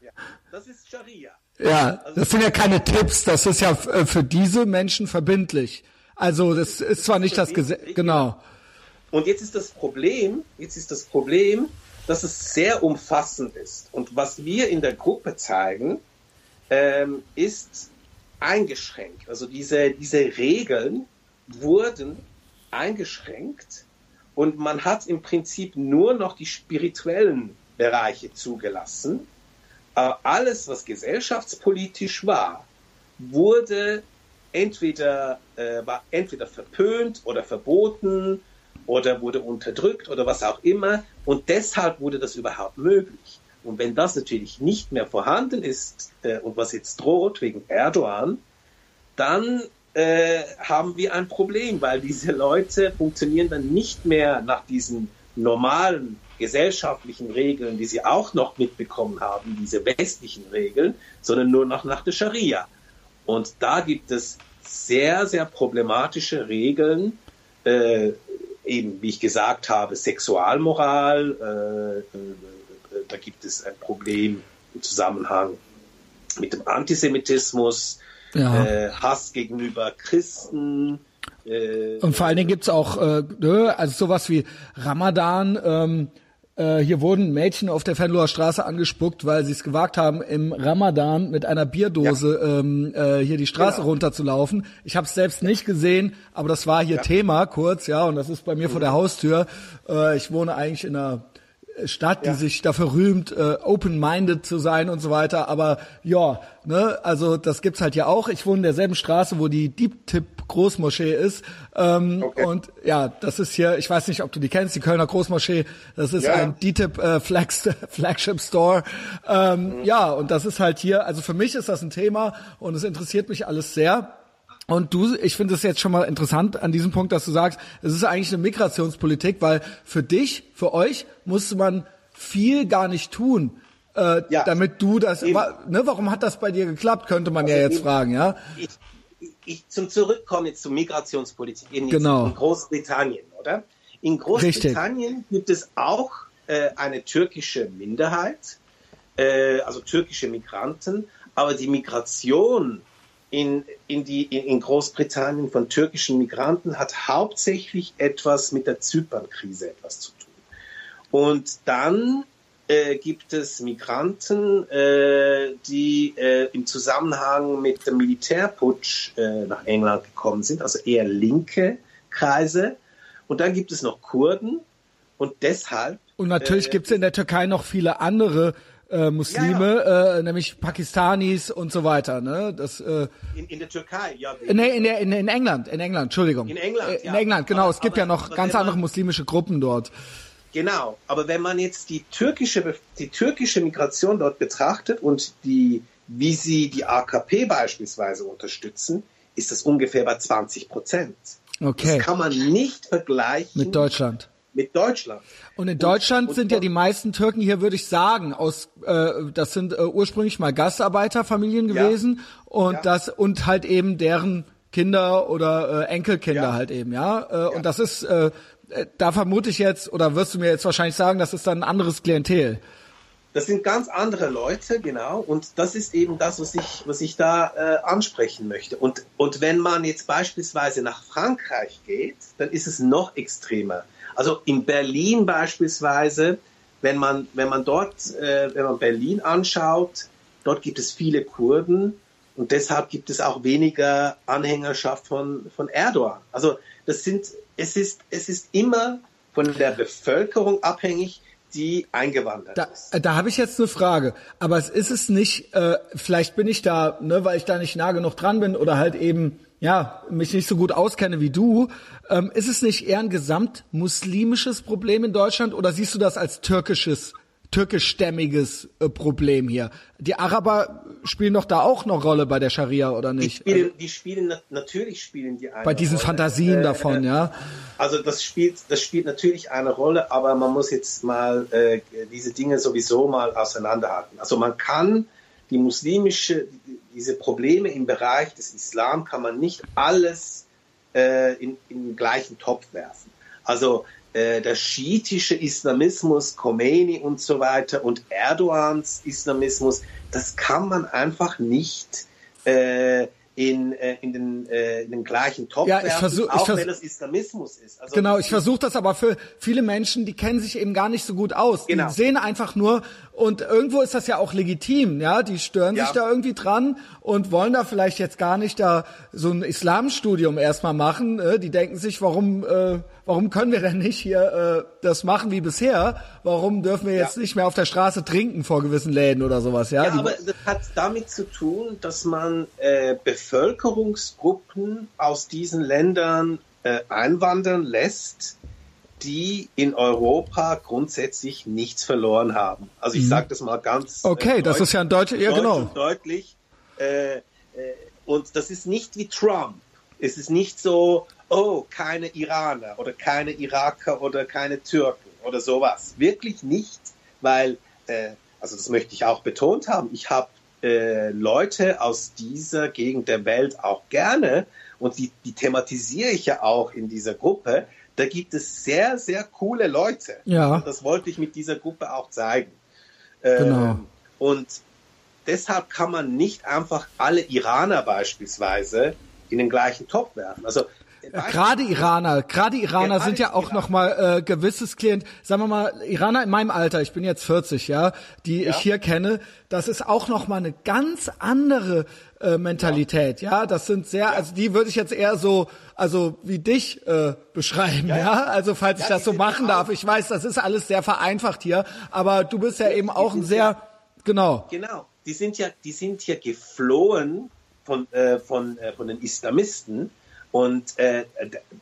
Ja, das ist Scharia. Ja, also, das sind ja keine Tipps, das ist ja äh, für diese Menschen verbindlich. Also das ist zwar nicht das Gesetz, genau. Und jetzt ist das Problem, jetzt ist das Problem, dass es sehr umfassend ist. Und was wir in der Gruppe zeigen, ähm, ist eingeschränkt. Also diese, diese Regeln wurden eingeschränkt und man hat im Prinzip nur noch die spirituellen Bereiche zugelassen. Aber alles, was gesellschaftspolitisch war, wurde entweder, äh, war entweder verpönt oder verboten oder wurde unterdrückt oder was auch immer. Und deshalb wurde das überhaupt möglich. Und wenn das natürlich nicht mehr vorhanden ist äh, und was jetzt droht wegen Erdogan, dann äh, haben wir ein Problem, weil diese Leute funktionieren dann nicht mehr nach diesen normalen gesellschaftlichen Regeln, die sie auch noch mitbekommen haben, diese westlichen Regeln, sondern nur noch nach der Scharia. Und da gibt es sehr, sehr problematische Regeln, äh, eben, wie ich gesagt habe, Sexualmoral, äh, äh, da gibt es ein Problem im Zusammenhang mit dem Antisemitismus, ja. äh, Hass gegenüber Christen. Äh, Und vor allen Dingen gibt's auch äh, also sowas wie Ramadan. Ähm, äh, hier wurden Mädchen auf der Fenloher Straße angespuckt, weil sie es gewagt haben, im Ramadan mit einer Bierdose ja. ähm, äh, hier die Straße genau. runterzulaufen. Ich habe es selbst nicht gesehen, aber das war hier ja. Thema kurz, ja, und das ist bei mir mhm. vor der Haustür. Äh, ich wohne eigentlich in einer Stadt, ja. die sich dafür rühmt, äh, open-minded zu sein und so weiter. Aber ja, ne, also das gibt's halt ja auch. Ich wohne in derselben Straße, wo die Deep Tip Großmoschee ist. Ähm, okay. Und ja, das ist hier, ich weiß nicht, ob du die kennst, die Kölner Großmoschee. Das ist ja. ein DTIP äh, Flags, Flagship Store. Ähm, mhm. Ja, und das ist halt hier, also für mich ist das ein Thema und es interessiert mich alles sehr. Und du, ich finde es jetzt schon mal interessant an diesem Punkt, dass du sagst, es ist eigentlich eine Migrationspolitik, weil für dich, für euch musste man viel gar nicht tun, äh, ja, damit du das. Wa, ne, warum hat das bei dir geklappt? Könnte man also ja jetzt eben, fragen, ja. Ich, ich zum Zurückkommen jetzt zur Migrationspolitik in, genau. in Großbritannien, oder? In Großbritannien Richtig. gibt es auch äh, eine türkische Minderheit, äh, also türkische Migranten, aber die Migration in, in, die, in, Großbritannien von türkischen Migranten hat hauptsächlich etwas mit der Zypernkrise etwas zu tun. Und dann äh, gibt es Migranten, äh, die äh, im Zusammenhang mit dem Militärputsch äh, nach England gekommen sind, also eher linke Kreise. Und dann gibt es noch Kurden. Und deshalb. Und natürlich äh, gibt es in der Türkei noch viele andere äh, Muslime, ja, ja. Äh, nämlich Pakistanis und so weiter. Ne? Das, äh, in, in der Türkei, ja. Nee, in, der, in, in England, in England, Entschuldigung. In England, äh, In England, genau. Aber, es gibt aber, ja noch ganz andere muslimische Gruppen dort. Genau, aber wenn man jetzt die türkische, die türkische Migration dort betrachtet und die, wie sie die AKP beispielsweise unterstützen, ist das ungefähr bei 20 Prozent. Okay. Das kann man nicht vergleichen mit Deutschland mit Deutschland. Und in Deutschland und, sind ja die meisten Türken hier, würde ich sagen, aus äh, das sind äh, ursprünglich mal Gastarbeiterfamilien gewesen ja, und ja. das und halt eben deren Kinder oder äh, Enkelkinder ja. halt eben, ja. Äh, Und das ist, äh, äh, da vermute ich jetzt, oder wirst du mir jetzt wahrscheinlich sagen, das ist dann ein anderes Klientel. Das sind ganz andere Leute, genau. Und das ist eben das, was ich, was ich da äh, ansprechen möchte. Und, und wenn man jetzt beispielsweise nach Frankreich geht, dann ist es noch extremer. Also in Berlin beispielsweise, wenn man, wenn man dort, äh, wenn man Berlin anschaut, dort gibt es viele Kurden und deshalb gibt es auch weniger Anhängerschaft von, von Erdogan. Also das sind, es ist, es ist immer von der Bevölkerung abhängig, die eingewandert da, ist. Da habe ich jetzt eine Frage. Aber es ist es nicht, äh, vielleicht bin ich da, ne, weil ich da nicht nah genug dran bin oder halt eben, ja, mich nicht so gut auskenne wie du. Ähm, ist es nicht eher ein gesamt muslimisches Problem in Deutschland oder siehst du das als türkisches türkischstämmiges äh, Problem hier. Die Araber spielen doch da auch noch Rolle bei der Scharia oder nicht? Die spielen, die spielen natürlich spielen die eine Bei diesen Rolle. Fantasien Äh, davon, äh, ja. Also das spielt, das spielt natürlich eine Rolle, aber man muss jetzt mal äh, diese Dinge sowieso mal auseinanderhalten. Also man kann die muslimische, diese Probleme im Bereich des Islam kann man nicht alles äh, in, in den gleichen Topf werfen. Also äh, der schiitische Islamismus, Khomeini und so weiter und Erdogans Islamismus, das kann man einfach nicht äh, in, äh, in, den, äh, in den gleichen Topf Ja, ich werfen, versuch- ich auch vers- wenn das Islamismus ist. Also Genau, ich versuche das aber für viele Menschen, die kennen sich eben gar nicht so gut aus. Genau. Die sehen einfach nur und irgendwo ist das ja auch legitim, ja, die stören Ja. sich da irgendwie dran und wollen da vielleicht jetzt gar nicht da so ein Islamstudium erstmal machen. Äh, die denken sich, warum äh, warum können wir denn nicht hier äh, das machen wie bisher? Warum dürfen wir jetzt Ja. nicht mehr auf der Straße trinken vor gewissen Läden oder sowas, ja? Ja, aber das hat damit zu tun, dass man äh, Bevölkerungsgruppen aus diesen Ländern äh, einwandern lässt, die in Europa grundsätzlich nichts verloren haben. Also ich sage das mal ganz Mhm. Okay, das deut- ist ja ein deutscher- ja, genau. deutlich. Äh, äh, und das ist nicht wie Trump. Es ist nicht so, oh, keine Iraner oder keine Iraker oder keine Türken oder sowas. Wirklich nicht, weil, äh, also das möchte ich auch betont haben, ich habe äh, Leute aus dieser Gegend der Welt auch gerne und die, die thematisiere ich ja auch in dieser Gruppe. Da gibt es sehr, sehr coole Leute. Ja. Und das wollte ich mit dieser Gruppe auch zeigen. Ähm, Genau. Und deshalb kann man nicht einfach alle Iraner beispielsweise in den gleichen Topf werfen. Also Gerade Iraner, gerade Iraner sind ja auch Iraner. noch mal äh, gewisses Klient, sagen wir mal Iraner in meinem Alter, ich bin jetzt 40, ja, die Ja. ich hier kenne, das ist auch noch mal eine ganz andere äh, Mentalität, ja, das sind sehr, also die würde ich jetzt eher so, also wie dich äh, beschreiben, ja, ja. also falls ich Ja, das so machen darf, ich weiß, das ist alles sehr vereinfacht hier, aber du bist ja eben auch ein sehr, ja- genau, Genau, die sind ja, die sind ja geflohen von, äh, von, äh, von den Islamisten und äh,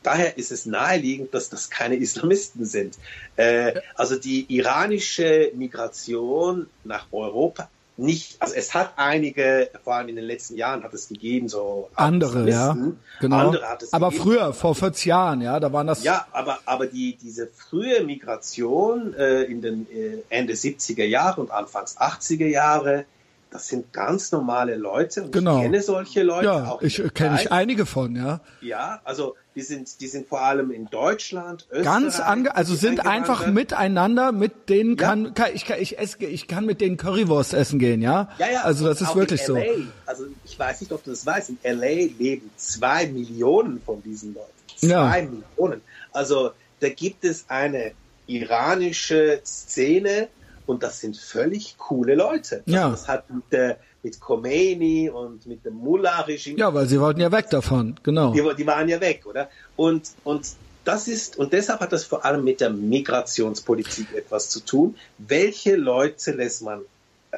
daher ist es naheliegend, dass das keine Islamisten sind. Äh, also die iranische Migration nach Europa nicht, also es hat einige, vor allem in den letzten Jahren hat es gegeben, so andere, ja, genau, andere hat es aber gegeben. früher, vor 40 Jahren, ja, da waren das, Ja, aber, aber die, diese frühe Migration äh, in den äh, Ende 70er Jahre und Anfangs 80er Jahre, das sind ganz normale Leute und Genau. ich kenne solche Leute ja, auch. ich der kenne ich einige von, ja. Ja, also die sind, die sind vor allem in Deutschland, Österreich. Ganz ange also sind einfach miteinander, mit denen Ja. kann, kann ich kann ich esse, ich kann mit denen Currywurst essen gehen, ja? Ja, ja, also das ist wirklich in so. Also ich weiß nicht, ob du das weißt, in LA leben zwei Millionen von diesen Leuten. Zwei Ja. Millionen. Also da gibt es eine iranische Szene und das sind völlig coole Leute. Also, Ja. Das hat mit, der, mit Khomeini und mit dem Mullah-Regime Ja, weil sie wollten ja weg davon, genau. die, die waren ja weg, oder? Und, und das ist, und deshalb hat das vor allem mit der Migrationspolitik etwas zu tun. Welche Leute lässt man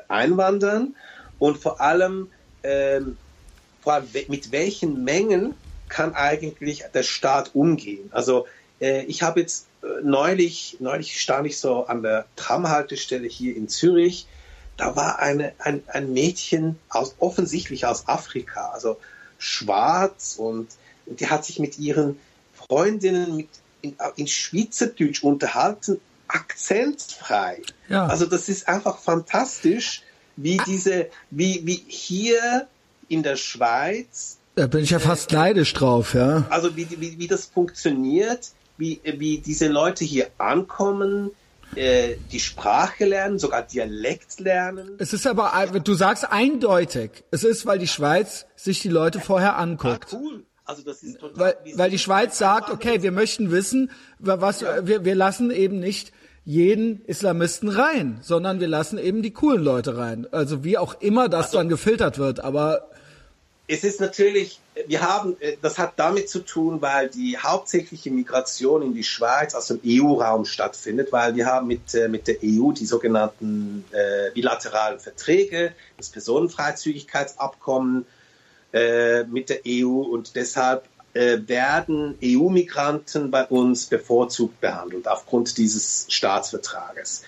einwandern und vor allem, ähm, vor allem mit welchen Mengen kann eigentlich der Staat umgehen? Also äh, ich habe jetzt äh, neulich, neulich stand ich so an der Tramhaltestelle hier in Zürich. Da war eine, ein, ein Mädchen aus, offensichtlich aus Afrika, also schwarz und die hat sich mit ihren Freundinnen mit, in, in Schweizerdeutsch unterhalten, akzentfrei. Ja. Also das ist einfach fantastisch, wie diese, wie, wie hier in der Schweiz Da bin ich ja fast neidisch drauf, ja. also wie, wie, wie das funktioniert, wie, wie diese Leute hier ankommen, äh, die Sprache lernen, sogar Dialekt lernen. Es ist aber, du sagst eindeutig, es ist, weil die Schweiz sich die Leute vorher Ah, anguckt. cool. Also das ist total, Weil, weil die Schweiz sagt, okay, wir möchten wissen, wa- was, wir, wir lassen eben nicht jeden Islamisten rein, sondern wir lassen eben die coolen Leute rein. Also wie auch immer das also, dann gefiltert wird, aber es ist natürlich, wir haben, äh, das hat damit zu tun, weil die hauptsächliche Migration in die Schweiz aus dem EU-Raum stattfindet, weil wir haben mit, äh, mit der EU die sogenannten äh, bilateralen Verträge, das Personenfreizügigkeitsabkommen äh, mit der EU und deshalb äh, werden EU-Migranten bei uns bevorzugt behandelt aufgrund dieses Staatsvertrages.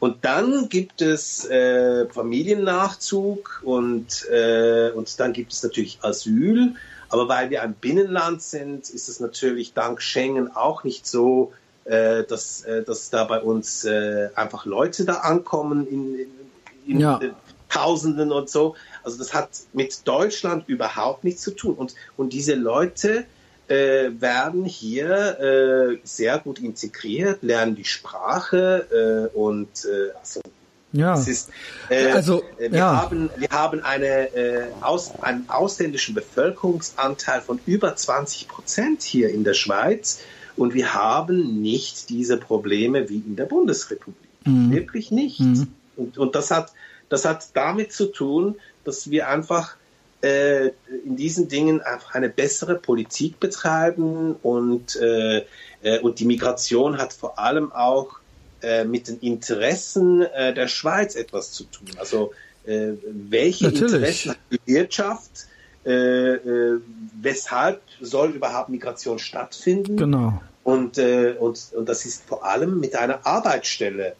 Und dann gibt es äh, Familiennachzug und, äh, und dann gibt es natürlich Asyl. Aber weil wir ein Binnenland sind, ist es natürlich dank Schengen auch nicht so, äh, dass, äh, dass da bei uns äh, einfach Leute da ankommen in, in, in ja. Tausenden und so. Also das hat mit Deutschland überhaupt nichts zu tun. Und, und diese Leute, äh, werden hier äh, sehr gut integriert, lernen die Sprache äh, und äh, also ja. Ist, äh, also, äh, wir, ja. haben, wir haben eine, äh, aus, einen ausländischen Bevölkerungsanteil von über 20 Prozent hier in der Schweiz und wir haben nicht diese Probleme wie in der Bundesrepublik. Mhm. Wirklich nicht. Mhm. Und, und das, hat, das hat damit zu tun, dass wir einfach äh, in diesen Dingen einfach eine bessere Politik betreiben und, äh, äh, und die Migration hat vor allem auch äh, mit den Interessen äh, der Schweiz etwas zu tun. Also welche Natürlich. Interessen hat die Wirtschaft? Weshalb soll überhaupt Migration stattfinden? Genau. Und, und, und das ist vor allem mit einer Arbeitsstelle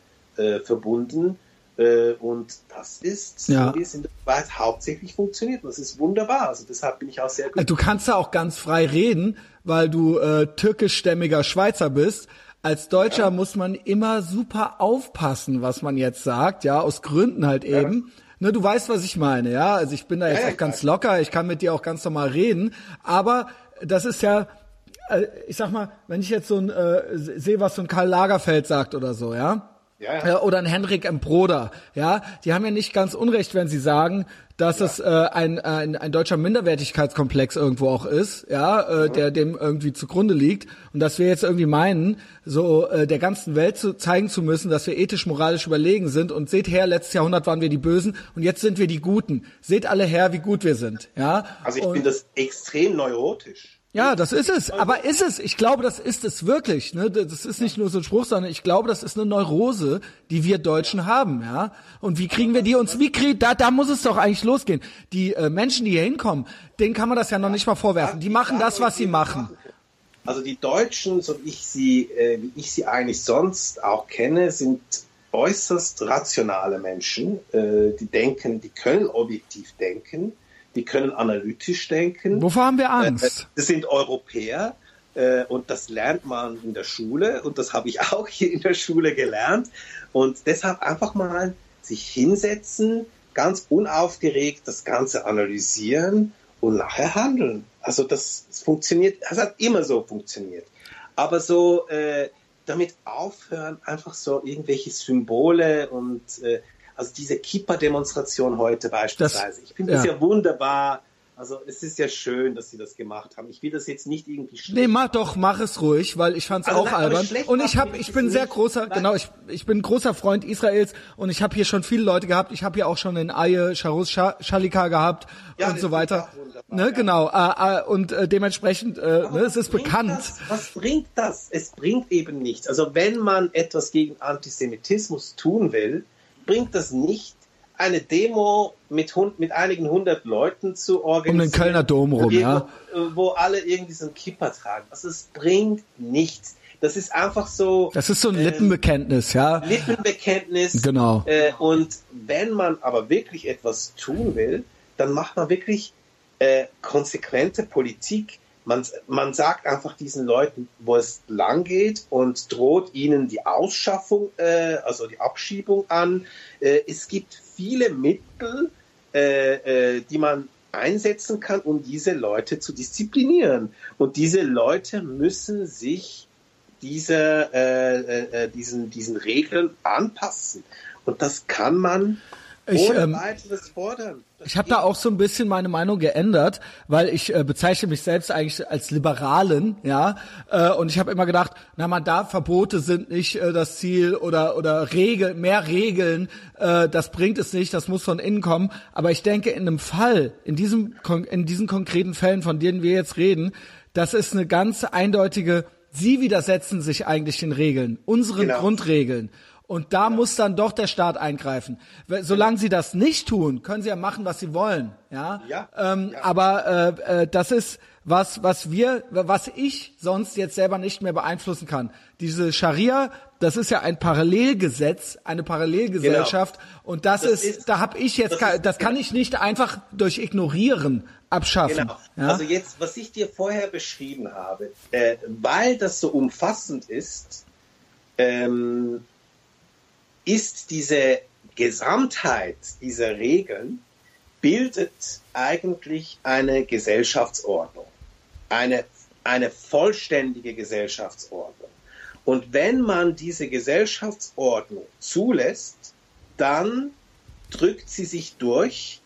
verbunden, und das ist, ja. wie es in der Schweiz hauptsächlich funktioniert. Und das ist wunderbar. Also deshalb bin ich auch sehr gut. Du kannst da auch ganz frei reden, weil du äh, türkischstämmiger Schweizer bist. Als Deutscher ja. muss man immer super aufpassen, was man jetzt sagt, ja, aus Gründen halt eben. Ja. Ne, du weißt, was ich meine, ja. Also ich bin da jetzt auch ganz locker, ich kann mit dir auch ganz normal reden, aber das ist ja, äh, ich sag mal, wenn ich jetzt so ein äh, sehe, was so ein Karl Lagerfeld sagt oder so, ja ja, ja. Oder ein Henrik M. Broder, ja, die haben ja nicht ganz Unrecht, wenn sie sagen, dass ja. es äh, ein, ein, ein deutscher Minderwertigkeitskomplex irgendwo auch ist, ja, äh, mhm. der dem irgendwie zugrunde liegt und dass wir jetzt irgendwie meinen, so äh, der ganzen Welt zu, zeigen zu müssen, dass wir ethisch moralisch überlegen sind und seht her, letztes Jahrhundert waren wir die Bösen und jetzt sind wir die Guten. Seht alle her, wie gut wir sind, ja. Also ich finde das extrem neurotisch. Ja, das ist es. Aber ist es? Ich glaube, das ist es wirklich. Ne? Das ist nicht nur so ein Spruch, sondern ich glaube, das ist eine Neurose, die wir Deutschen haben. Ja. Und wie kriegen wir die uns? Wie kriegen? Da, da muss es doch eigentlich losgehen. Die äh, Menschen, die hier hinkommen, denen kann man das ja noch nicht mal vorwerfen. Die machen das, was sie machen. Also die Deutschen, so wie ich sie, äh, wie ich sie eigentlich sonst auch kenne, sind äußerst rationale Menschen. Äh, die denken, die können objektiv denken die können analytisch denken. Wovor haben wir äh, Angst? Das sind Europäer äh, und das lernt man in der Schule und das habe ich auch hier in der Schule gelernt. Und deshalb einfach mal sich hinsetzen, ganz unaufgeregt das Ganze analysieren und nachher handeln. Also das, das funktioniert, das hat immer so funktioniert. Aber so äh, damit aufhören, einfach so irgendwelche Symbole und äh, also diese Kippa-Demonstration heute beispielsweise. Das, ich finde ja. das ja wunderbar. Also es ist ja schön, dass sie das gemacht haben. Ich will das jetzt nicht irgendwie schlecht. Nee, mach doch, mach es ruhig, weil ich fand es also auch albern. Und ich habe, ich bin sehr großer, nein. genau, ich, ich bin großer Freund Israels und ich habe hier schon viele Leute gehabt. Ich habe hier auch schon den Aye Sharus Shalika gehabt ja, und so weiter. Ne, ja. genau. Äh, äh, und äh, dementsprechend, äh, ne, es ist bekannt. Das? Was bringt das? Es bringt eben nichts. Also wenn man etwas gegen Antisemitismus tun will, bringt das nicht, eine Demo mit, mit einigen hundert Leuten zu organisieren. Um den Kölner Dom rum, ja. Wo alle irgendwie so einen Kipper tragen. Also es bringt nichts. Das ist einfach so. Das ist so ein äh, Lippenbekenntnis, ja. Lippenbekenntnis. Genau. Äh, und wenn man aber wirklich etwas tun will, dann macht man wirklich äh, konsequente Politik man, man sagt einfach diesen Leuten, wo es lang geht und droht ihnen die Ausschaffung, äh, also die Abschiebung an. Äh, es gibt viele Mittel, äh, äh, die man einsetzen kann, um diese Leute zu disziplinieren. Und diese Leute müssen sich diese, äh, äh, diesen, diesen Regeln anpassen. Und das kann man Ich, Ohne ähm, weiteres fordern. ich habe da auch so ein bisschen meine Meinung geändert, weil ich äh, bezeichne mich selbst eigentlich als Liberalen, ja. Äh, und ich habe immer gedacht, na man da Verbote sind nicht äh, das Ziel oder oder Regeln, mehr Regeln, äh, das bringt es nicht, das muss von innen kommen. Aber ich denke, in einem Fall, in diesem in diesen konkreten Fällen, von denen wir jetzt reden, das ist eine ganz eindeutige. Sie widersetzen sich eigentlich den Regeln, unseren genau. Grundregeln. Und da muss dann doch der Staat eingreifen. Solange sie das nicht tun, können sie ja machen, was sie wollen. Ja. ja. Ähm, ja. Aber äh, äh, das ist was, was wir, was ich sonst jetzt selber nicht mehr beeinflussen kann. Diese Scharia, das ist ja ein Parallelgesetz, eine Parallelgesellschaft. Genau. Und das, das ist, ist, da habe ich jetzt, das, ist, das kann genau. ich nicht einfach durch Ignorieren abschaffen. Genau. Ja? Also jetzt, was ich dir vorher beschrieben habe, äh, weil das so umfassend ist. Ähm, ist diese Gesamtheit dieser Regeln bildet eigentlich eine Gesellschaftsordnung, eine, eine vollständige Gesellschaftsordnung. Und wenn man diese Gesellschaftsordnung zulässt, dann drückt sie sich durch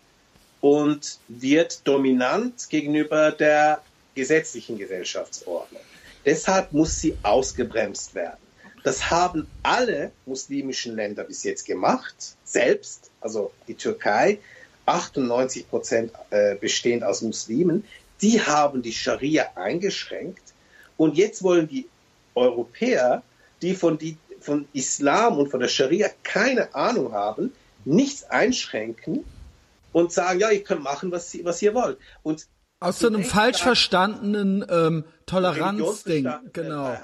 und wird dominant gegenüber der gesetzlichen Gesellschaftsordnung. Deshalb muss sie ausgebremst werden. Das haben alle muslimischen Länder bis jetzt gemacht, selbst, also die Türkei, 98 Prozent äh, bestehend aus Muslimen, die haben die Scharia eingeschränkt. Und jetzt wollen die Europäer, die von, die von Islam und von der Scharia keine Ahnung haben, nichts einschränken und sagen, ja, ihr könnt machen, was, was ihr wollt. Und aus so einem falsch verstandenen ähm, Toleranzding, genau.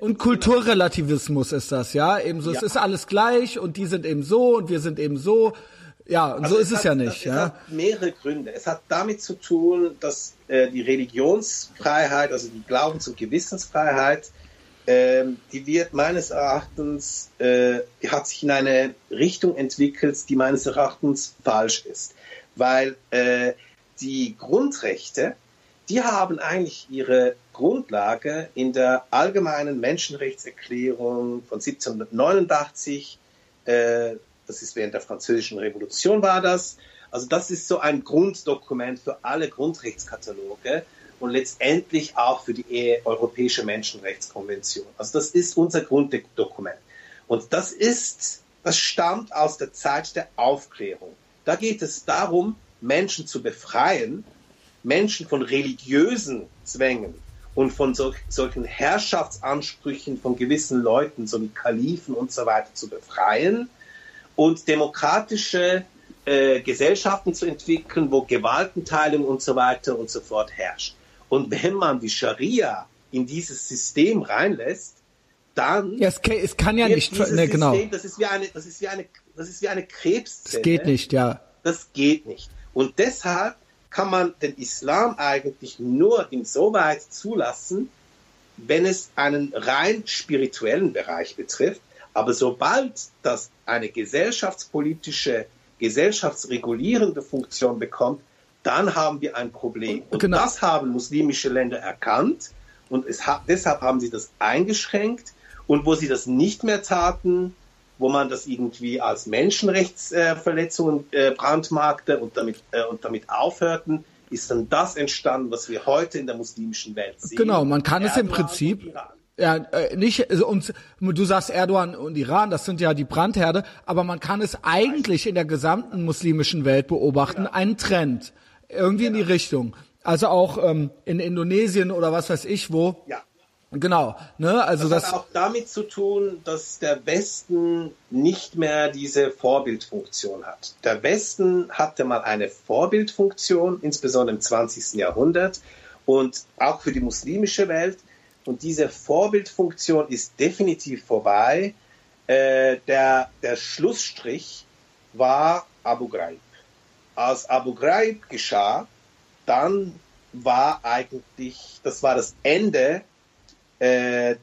Und Kulturrelativismus ist das, ja. Ebenso, ja. es ist alles gleich und die sind eben so und wir sind eben so. Ja, und also so ist es, hat, ja nicht. ja. Es hat mehrere Gründe. Es hat damit zu tun, dass äh, die Religionsfreiheit, also die Glaubens- und Gewissensfreiheit, äh, die wird meines Erachtens, äh, hat sich in eine Richtung entwickelt, die meines Erachtens falsch ist. Weil äh, die Grundrechte, die haben eigentlich ihre Grundlage in der allgemeinen Menschenrechtserklärung von 1789. Äh, das ist während der Französischen Revolution war das. Also das ist so ein Grunddokument für alle Grundrechtskataloge und letztendlich auch für die Europäische Menschenrechtskonvention. Also das ist unser Grunddokument. Und das ist, das stammt aus der Zeit der Aufklärung. Da geht es darum, Menschen zu befreien, Menschen von religiösen Zwängen und von so, solchen Herrschaftsansprüchen von gewissen Leuten, so wie Kalifen und so weiter, zu befreien und demokratische äh, Gesellschaften zu entwickeln, wo Gewaltenteilung und so weiter und so fort herrscht. Und wenn man die Scharia in dieses System reinlässt, dann ja, es, kann, es kann ja nicht ne, genau. System, das ist wie eine das ist wie eine das ist wie eine Krebszelle. Das geht nicht, ja. Das geht nicht. Und deshalb kann man den Islam eigentlich nur insoweit zulassen, wenn es einen rein spirituellen Bereich betrifft. Aber sobald das eine gesellschaftspolitische, gesellschaftsregulierende Funktion bekommt, dann haben wir ein Problem. Und genau. das haben muslimische Länder erkannt und es, deshalb haben sie das eingeschränkt. Und wo sie das nicht mehr taten, wo man das irgendwie als Menschenrechtsverletzungen äh, brandmarkte und damit, äh, und damit aufhörten, ist dann das entstanden, was wir heute in der muslimischen Welt sehen. Genau, man kann Erdogan es im Prinzip ja, äh, nicht, also, und du sagst Erdogan und Iran, das sind ja die Brandherde, aber man kann es eigentlich in der gesamten muslimischen Welt beobachten, genau. einen Trend, irgendwie genau. in die genau. Richtung. Also auch ähm, in Indonesien oder was weiß ich wo. Ja. Genau, ne? Also das, das hat auch damit zu tun, dass der Westen nicht mehr diese Vorbildfunktion hat. Der Westen hatte mal eine Vorbildfunktion, insbesondere im 20. Jahrhundert und auch für die muslimische Welt. Und diese Vorbildfunktion ist definitiv vorbei. Äh, der, der Schlussstrich war Abu Ghraib. Als Abu Ghraib geschah, dann war eigentlich, das war das Ende äh,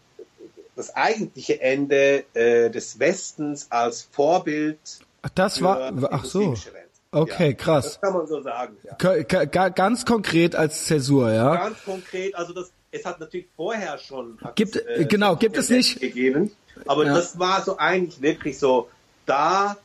das eigentliche Ende äh, des Westens als Vorbild. Ach, das war, ach so. Okay, ja, krass. Das kann man so sagen. Ja. Ganz konkret als Zäsur, ja. Ganz konkret, also das, es hat natürlich vorher schon. Gibt, äh, genau, gibt es nicht. Gegeben, aber ja. das war so eigentlich wirklich so, da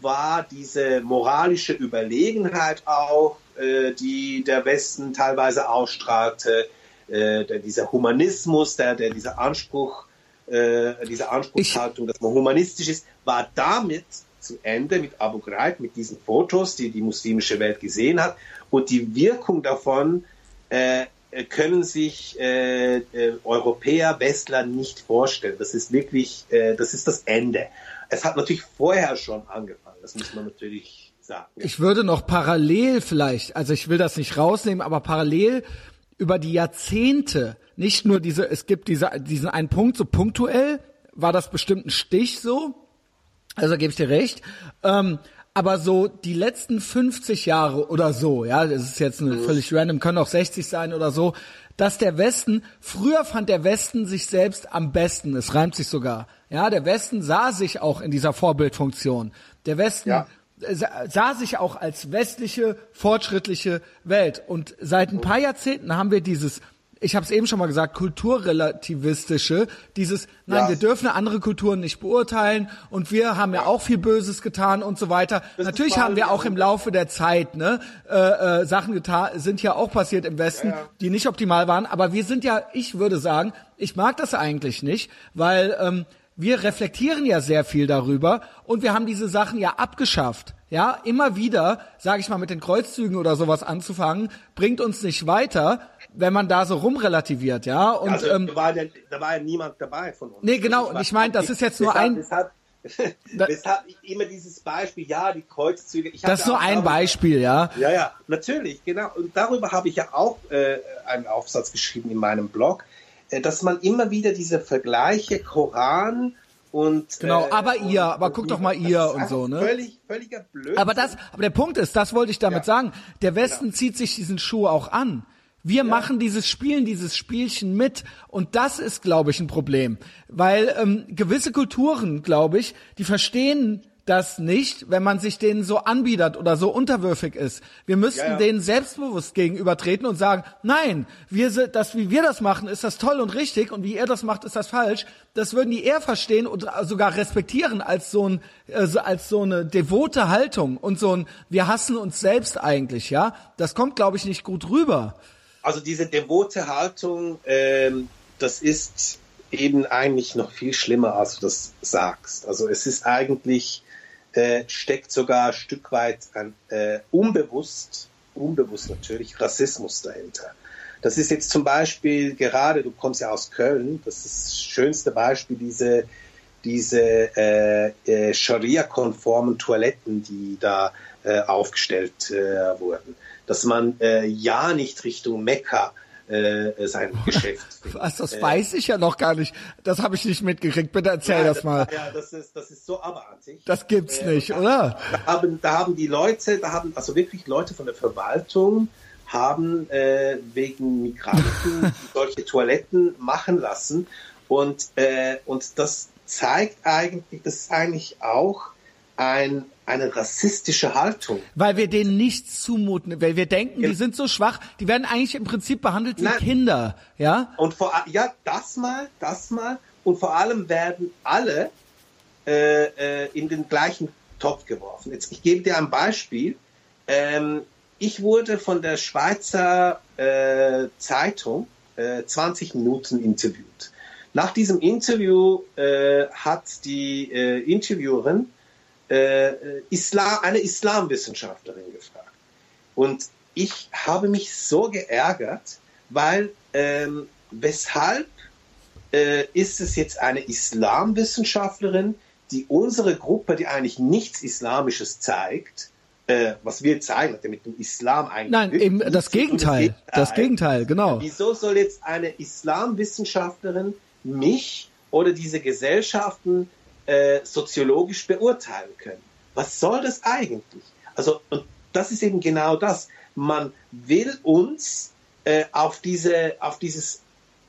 war diese moralische Überlegenheit auch, äh, die der Westen teilweise ausstrahlte, äh, dieser Humanismus, der, der dieser Anspruch, äh, diese Anspruchshaltung, dass man humanistisch ist, war damit zu Ende mit Abu Ghraib, mit diesen Fotos, die die muslimische Welt gesehen hat. Und die Wirkung davon äh, können sich äh, äh, Europäer, Westler nicht vorstellen. Das ist wirklich, äh, das ist das Ende. Es hat natürlich vorher schon angefangen. Das muss man natürlich sagen. Ich würde noch parallel vielleicht, also ich will das nicht rausnehmen, aber parallel über die Jahrzehnte, nicht nur diese, es gibt diese, diesen einen Punkt, so punktuell war das bestimmt ein Stich so, also gebe ich dir recht. Ähm, aber so die letzten 50 Jahre oder so, ja, das ist jetzt eine völlig random, können auch 60 sein oder so, dass der Westen, früher fand der Westen sich selbst am besten, es reimt sich sogar. Ja, der Westen sah sich auch in dieser Vorbildfunktion. Der Westen ja. Sah sich auch als westliche, fortschrittliche Welt. Und seit ein paar Jahrzehnten haben wir dieses ich habe es eben schon mal gesagt, kulturrelativistische, dieses, nein, ja. wir dürfen andere Kulturen nicht beurteilen und wir haben ja, ja auch viel Böses getan und so weiter. Das Natürlich haben wir auch im Laufe der Zeit ne, äh, äh, Sachen getan, sind ja auch passiert im Westen, ja, die nicht optimal waren, aber wir sind ja, ich würde sagen, ich mag das eigentlich nicht, weil ähm, wir reflektieren ja sehr viel darüber und wir haben diese Sachen ja abgeschafft. Ja, immer wieder, sage ich mal, mit den Kreuzzügen oder sowas anzufangen, bringt uns nicht weiter, wenn man da so rumrelativiert, ja. Und also, ähm, da, war ja, da war ja niemand dabei von uns. Nee, genau. Und ich meine, das ist jetzt nur ein. Deshalb, deshalb immer dieses Beispiel, ja, die Kreuzzüge. Ich das ist nur ein Beispiel, ja. Ja, ja, natürlich, genau. Und darüber habe ich ja auch äh, einen Aufsatz geschrieben in meinem Blog dass man immer wieder diese Vergleiche Koran und genau, äh, aber und, ihr, aber guck doch mal ihr und so, ne? Völlig, völliger Blödsinn. Aber das, aber der Punkt ist, das wollte ich damit ja. sagen. Der Westen genau. zieht sich diesen Schuh auch an. Wir ja. machen dieses Spielen, dieses Spielchen mit und das ist, glaube ich, ein Problem, weil ähm, gewisse Kulturen, glaube ich, die verstehen das nicht, wenn man sich denen so anbietet oder so unterwürfig ist. Wir müssten ja, ja. denen selbstbewusst gegenübertreten und sagen, nein, wir sind, das, wie wir das machen, ist das toll und richtig und wie er das macht, ist das falsch. Das würden die eher verstehen und sogar respektieren als so ein, also als so eine devote Haltung und so ein, wir hassen uns selbst eigentlich, ja. Das kommt, glaube ich, nicht gut rüber. Also diese devote Haltung, ähm, das ist eben eigentlich noch viel schlimmer, als du das sagst. Also es ist eigentlich äh, steckt sogar ein Stück weit ein, äh, unbewusst, unbewusst natürlich, Rassismus dahinter. Das ist jetzt zum Beispiel gerade, du kommst ja aus Köln, das ist das schönste Beispiel, diese, diese äh, äh, Scharia-konformen Toiletten, die da äh, aufgestellt äh, wurden. Dass man äh, ja nicht Richtung Mekka äh, sein Geschäft. Was, das äh, weiß ich ja noch gar nicht. Das habe ich nicht mitgekriegt. Bitte erzähl ja, das mal. Ja, das ist, das ist so abartig. Das gibt's äh, nicht, oder? Da haben, da haben die Leute, da haben also wirklich Leute von der Verwaltung haben äh, wegen Migranten solche Toiletten machen lassen und äh, und das zeigt eigentlich, das ist eigentlich auch ein eine rassistische Haltung. Weil wir denen nichts zumuten, weil wir denken, ja. die sind so schwach, die werden eigentlich im Prinzip behandelt wie Nein. Kinder, ja? Und vor ja, das mal, das mal und vor allem werden alle äh, äh, in den gleichen Topf geworfen. Jetzt ich gebe dir ein Beispiel. Ähm, ich wurde von der Schweizer äh, Zeitung äh, 20 Minuten interviewt. Nach diesem Interview äh, hat die äh, Interviewerin äh, Islam, eine Islamwissenschaftlerin gefragt. Und ich habe mich so geärgert, weil ähm, weshalb äh, ist es jetzt eine Islamwissenschaftlerin, die unsere Gruppe, die eigentlich nichts Islamisches zeigt, äh, was wir zeigen, mit dem Islam eigentlich. Nein, eben das Gegenteil. Das Gegenteil, genau. Wieso soll jetzt eine Islamwissenschaftlerin mich oder diese Gesellschaften äh, soziologisch beurteilen können. Was soll das eigentlich? Also, und das ist eben genau das. Man will uns äh, auf diese, auf dieses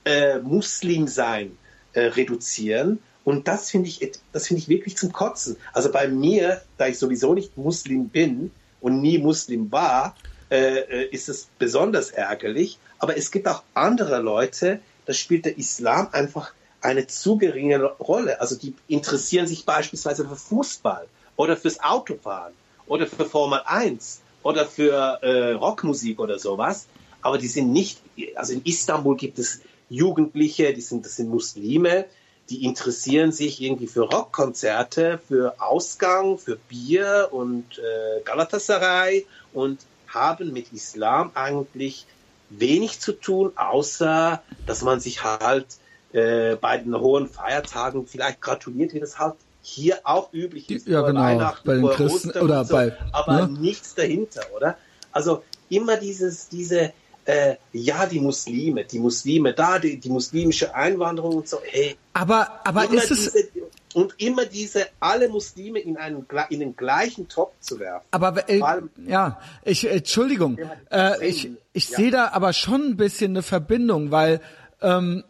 äh, Muslimsein äh, reduzieren. Und das finde ich, das ich wirklich zum Kotzen. Also bei mir, da ich sowieso nicht Muslim bin und nie Muslim war, äh, äh ist es besonders ärgerlich. Aber es gibt auch andere Leute, da spielt der Islam einfach eine zu geringe Rolle. Also die interessieren sich beispielsweise für Fußball oder fürs Autofahren oder für Formel 1 oder für äh, Rockmusik oder sowas. Aber die sind nicht, also in Istanbul gibt es Jugendliche, die sind, das sind Muslime, die interessieren sich irgendwie für Rockkonzerte, für Ausgang, für Bier und äh, Galatasaray und haben mit Islam eigentlich wenig zu tun, außer dass man sich halt äh, bei den hohen Feiertagen vielleicht gratuliert, wie das halt hier auch üblich ist. Ja, genau. Bei den Christen oder so, bei, aber ne? nichts dahinter, oder? Also immer dieses, diese, äh, ja, die Muslime, die Muslime da, die, die muslimische Einwanderung und so, hey. Aber, aber ist es. Diese, und immer diese, alle Muslime in einen, in den gleichen Topf zu werfen. Aber, äh, allem, ja, ich, Entschuldigung, äh, ich, ich ja. sehe da aber schon ein bisschen eine Verbindung, weil, ähm,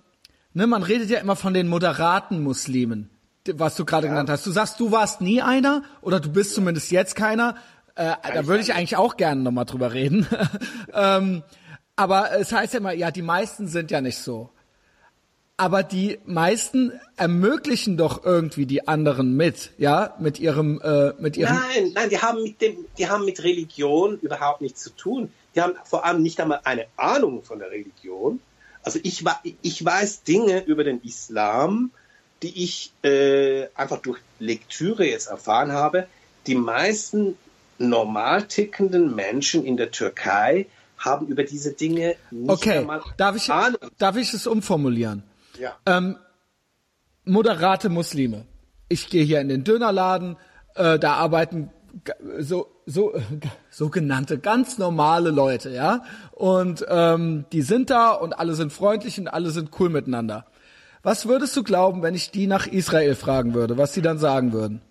ne, man redet ja immer von den moderaten Muslimen, was du gerade ja. genannt hast. Du sagst, du warst nie einer oder du bist zumindest jetzt keiner. Äh, da würde ich eigentlich auch gerne nochmal drüber reden. ähm, aber es heißt ja immer, ja, die meisten sind ja nicht so. Aber die meisten ermöglichen doch irgendwie die anderen mit, ja, mit ihrem, äh, mit ihrem. Nein, nein, die haben mit dem, die haben mit Religion überhaupt nichts zu tun. Die haben vor allem nicht einmal eine Ahnung von der Religion. Also ich, ich weiß Dinge über den Islam, die ich äh, einfach durch Lektüre jetzt erfahren habe. Die meisten normal tickenden Menschen in der Türkei haben über diese Dinge nicht okay. einmal darf ich, Ahnung. Darf ich es umformulieren? Ja. Ähm, moderate Muslime. Ich gehe hier in den Dönerladen, äh, da arbeiten so so sogenannte ganz normale Leute, ja, und ähm, die sind da und alle sind freundlich und alle sind cool miteinander. Was würdest du glauben, wenn ich die nach Israel fragen würde, was sie dann sagen würden?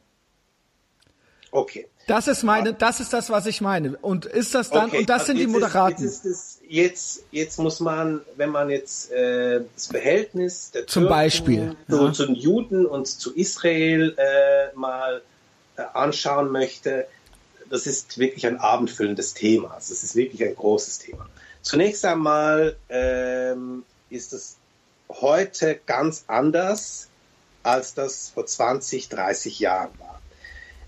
Okay. Das ist meine, das ist das, was ich meine. Und ist das dann, okay. und das also sind die Moderaten. Ist, jetzt, ist jetzt, jetzt muss man, wenn man jetzt äh, das Verhältnis der Zum Türken Beispiel, zu, ja. zu, den Juden und zu Israel äh, mal anschauen möchte, das ist wirklich ein abendfüllendes Thema. Also das ist wirklich ein großes Thema. Zunächst einmal ähm, ist es heute ganz anders, als das vor 20, 30 Jahren war.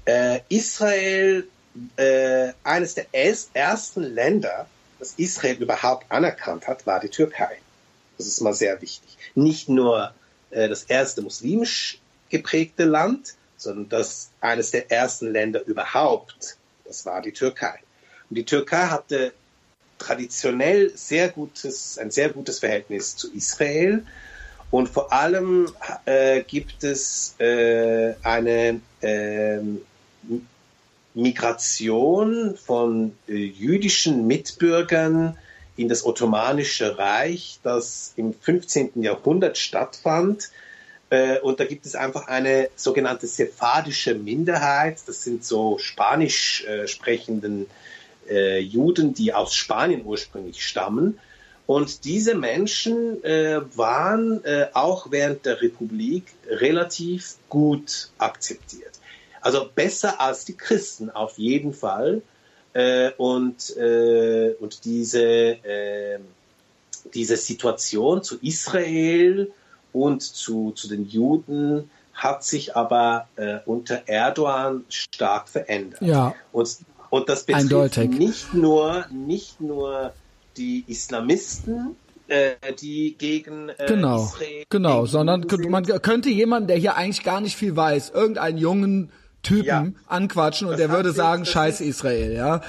Äh, Israel, äh, eines der ersten Länder, das Israel überhaupt anerkannt hat, war die Türkei. Das ist mal sehr wichtig. Nicht nur äh, das erste muslimisch geprägte Land, sondern das eines der ersten Länder überhaupt, das war die Türkei. Und die Türkei hatte traditionell sehr gutes, ein sehr gutes Verhältnis zu Israel. Und vor allem äh, gibt es äh, eine äh, Migration von äh, jüdischen Mitbürgern in das Ottomanische Reich, das im 15. Jahrhundert stattfand. Äh, und da gibt es einfach eine sogenannte sephardische Minderheit. Das sind so spanisch äh, sprechenden äh, Juden, die aus Spanien ursprünglich stammen. Und diese Menschen waren auch während der Republik relativ gut akzeptiert. Also besser als die Christen auf jeden Fall. Und, und diese, diese Situation zu Israel und zu, zu den Juden hat sich aber äh, unter Erdogan stark verändert. Ja. Und, und das betrifft Eindeutig. nicht nur, nicht nur die Islamisten, äh, die gegen äh, genau, Israel genau, gegen sondern man könnte jemanden, der hier eigentlich gar nicht viel weiß, irgendeinen jungen Typen Ja. anquatschen und Das der würde sagen, scheiß Israel, ja.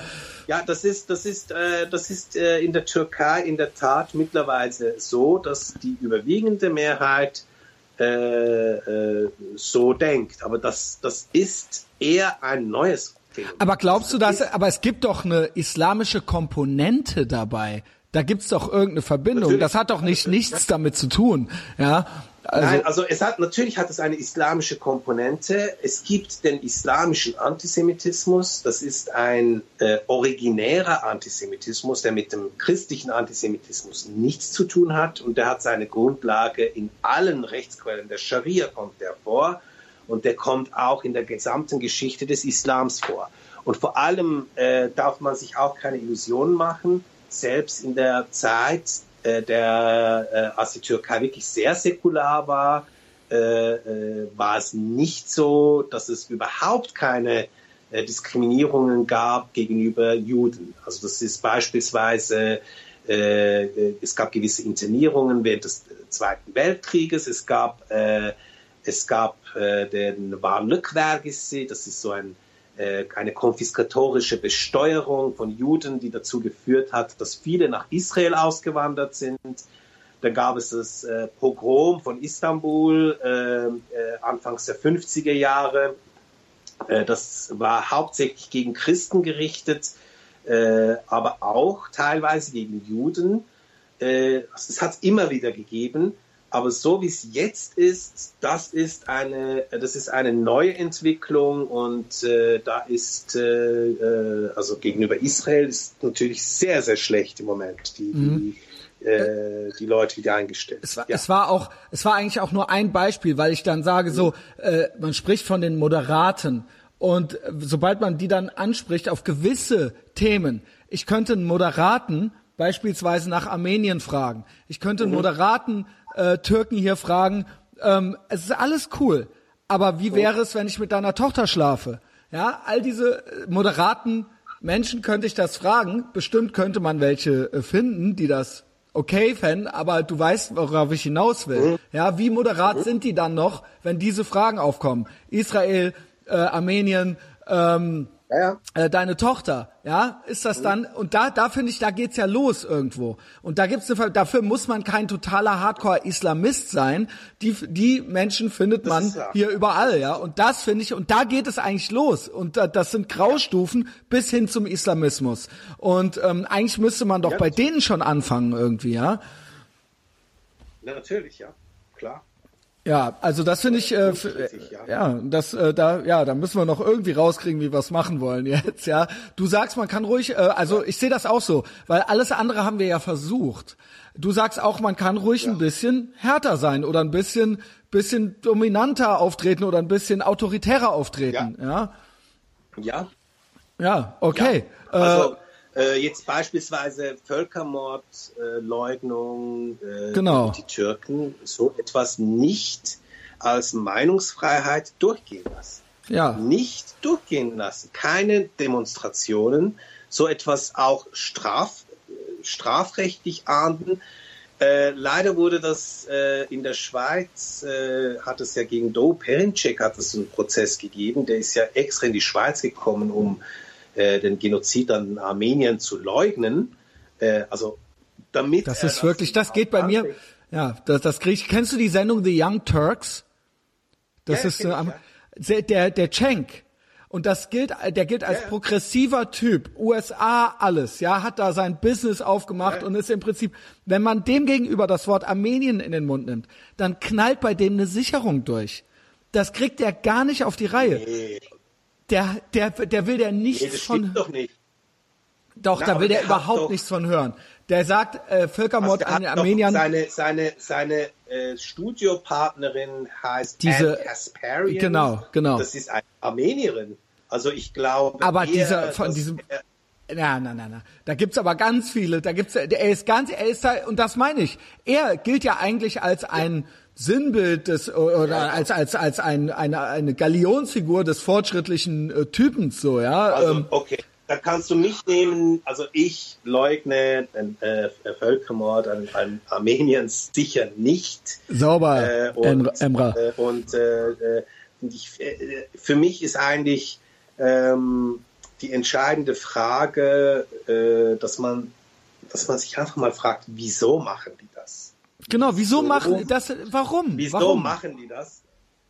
Ja, das ist, das ist, äh, das ist äh, in der Türkei in der Tat mittlerweile so, dass die überwiegende Mehrheit äh, äh, so denkt. Aber das, das ist eher ein neues Phänomen. Aber glaubst du, dass, ist- aber es gibt doch eine islamische Komponente dabei. Da gibt's doch irgendeine Verbindung. Natürlich. Das hat doch nicht nichts damit zu tun, ja. Also, Nein, also es hat natürlich hat es eine islamische Komponente. Es gibt den islamischen Antisemitismus. Das ist ein äh, originärer Antisemitismus, der mit dem christlichen Antisemitismus nichts zu tun hat und der hat seine Grundlage in allen Rechtsquellen. Der Scharia kommt der vor und der kommt auch in der gesamten Geschichte des Islams vor. Und vor allem äh, darf man sich auch keine Illusionen machen. Selbst in der Zeit äh, der, äh, als die Türkei wirklich sehr säkular war, äh, äh, war es nicht so, dass es überhaupt keine äh, Diskriminierungen gab gegenüber Juden. Also das ist beispielsweise, äh, äh es gab gewisse Internierungen während des Zweiten Weltkrieges, es gab, äh, es gab äh, den Warnlückwergisse, das ist so ein, äh, eine konfiskatorische Besteuerung von Juden, die dazu geführt hat, dass viele nach Israel ausgewandert sind. Dann gab es das äh, Pogrom von Istanbul äh, äh, anfangs der 50er Jahre. Äh, das war hauptsächlich gegen Christen gerichtet, äh, aber auch teilweise gegen Juden. Äh, es hat immer wieder gegeben. Aber so wie es jetzt ist, das ist eine, das ist eine neue Entwicklung und äh, da ist äh, äh also gegenüber Israel ist natürlich sehr sehr schlecht im Moment die, mhm. die äh, die Leute wieder eingestellt. Es war, ja. es war auch, es war eigentlich auch nur ein Beispiel, weil ich dann sage so, äh, man spricht von den Moderaten und sobald man die dann anspricht auf gewisse Themen, ich könnte einen Moderaten beispielsweise nach Armenien fragen, ich könnte einen mhm. Moderaten äh, Türken hier fragen, ähm, es ist alles cool, aber wie wäre es, wenn ich mit deiner Tochter schlafe? Ja, all diese äh, moderaten Menschen könnte ich das fragen. Bestimmt könnte man welche äh, finden, die das okay fänden, aber du weißt, worauf ich hinaus will. Mhm. Ja, wie moderat sind die dann noch, wenn diese Fragen aufkommen? Israel, äh, Armenien, ähm, ja, ja. Äh, deine Tochter, ja, ist das mhm. dann und da da finde ich, da geht's ja los irgendwo. Und da gibt's eine, dafür muss man kein totaler Hardcore Islamist sein. Die die Menschen findet man ja. hier überall, ja, und das finde ich und da geht es eigentlich los und da, das sind Graustufen bis hin zum Islamismus. Und ähm, eigentlich müsste man doch bei denen schon anfangen irgendwie, ja. Natürlich, ja, klar. Ja, also das finde ich, äh, ja, das, äh, da, ja, da müssen wir noch irgendwie rauskriegen, wie wir es machen wollen jetzt, ja. Du sagst, man kann ruhig, äh, also ich sehe das auch so, weil alles andere haben wir ja versucht. Du sagst auch, man kann ruhig ja. ein bisschen härter sein oder ein bisschen, bisschen dominanter auftreten oder ein bisschen autoritärer auftreten, ja. Ja. Ja, okay. Ja. Also, äh, jetzt beispielsweise Völkermordleugnung, äh, genau. die Türken so etwas nicht als Meinungsfreiheit durchgehen lassen. Ja. Nicht durchgehen lassen. Keine Demonstrationen, so etwas auch straf, strafrechtlich ahnden. Äh, leider wurde das äh, in der Schweiz, äh, hat es ja gegen Do Perincek hat es einen Prozess gegeben, der ist ja extra in die Schweiz gekommen, um äh, den Genozid an Armenien zu leugnen. Äh, also damit das ist wirklich, das geht bei mir. Ja, das, das krieg ich. Kennst du die Sendung The Young Turks? Das ja, ist äh, ja. der der Cenk. Und das gilt, der gilt als ja. progressiver Typ, USA alles, ja, hat da sein Business aufgemacht und ist im Prinzip, wenn man dem gegenüber das Wort Armenien in den Mund nimmt, dann knallt bei dem eine Sicherung durch. Das kriegt er gar nicht auf die Reihe. Nee. Der, der, der will der nichts nee, von. Doch, nicht. doch Na, da will der, der überhaupt doch, nichts von hören. Der sagt äh, Völkermord also an den Armeniern. Seine, seine, seine äh, Studiopartnerin heißt diese, Anne Kasparian. Genau, genau. Das ist eine Armenierin. Also ich glaube. Aber dieser von diesem. Na, na, na, na. Da gibt's aber ganz viele. Da gibt's, er ist ganz, er ist da, und das meine ich. Er gilt ja eigentlich als ein Sinnbild des oder als als als ein, eine eine Galionsfigur des fortschrittlichen äh, Typens so ja. Also, ähm, okay, da kannst du mich nehmen. Also ich leugne den äh, Völkermord an, an Armeniens sicher nicht. Sauber, äh, und, Emra. Äh, und äh, äh ich, äh, für mich ist eigentlich ähm, die entscheidende Frage, äh, dass man dass man sich einfach mal fragt, wieso machen die? Genau, wieso so, machen das? Warum? Wieso warum? machen die das?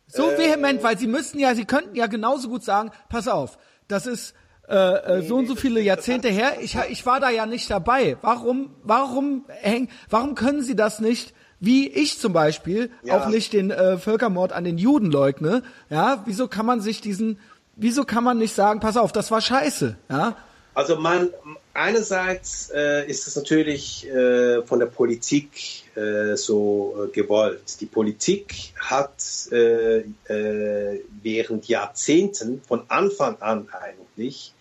So äh, vehement, weil sie müssten ja, sie könnten ja genauso gut sagen, pass auf, das ist äh, äh, nee, so und so viele Jahrzehnte her. Ich, ich war da ja nicht dabei. Warum, warum häng, warum können sie das nicht? Wie ich zum Beispiel ja. auch nicht den äh, Völkermord an den Juden leugne. Ja, wieso kann man sich diesen, wieso kann man nicht sagen, pass auf, das war scheiße. Ja. Also man, einerseits äh, ist es natürlich äh, von der Politik äh, so äh, gewollt. Die Politik hat äh, äh, während Jahrzehnten von Anfang an eigentlich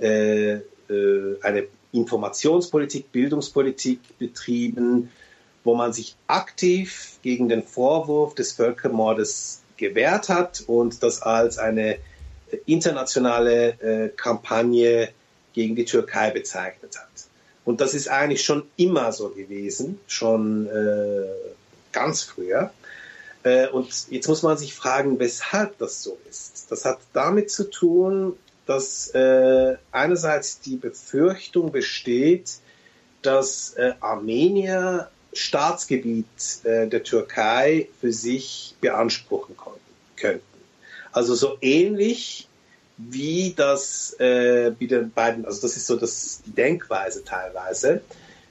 eine Informationspolitik, Bildungspolitik betrieben wo man sich aktiv gegen den Vorwurf des Völkermordes gewehrt hat und das als eine internationale Kampagne gegen die Türkei bezeichnet hat. Und das ist eigentlich schon immer so gewesen, schon äh, ganz früher. Äh, und jetzt muss man sich fragen, weshalb das so ist. Das hat damit zu tun, dass äh, einerseits die Befürchtung besteht, dass äh, Armenier Staatsgebiet äh, der Türkei für sich beanspruchen konnten, könnten. Also so ähnlich wie das äh, wie den beiden, also das ist so das, die Denkweise teilweise,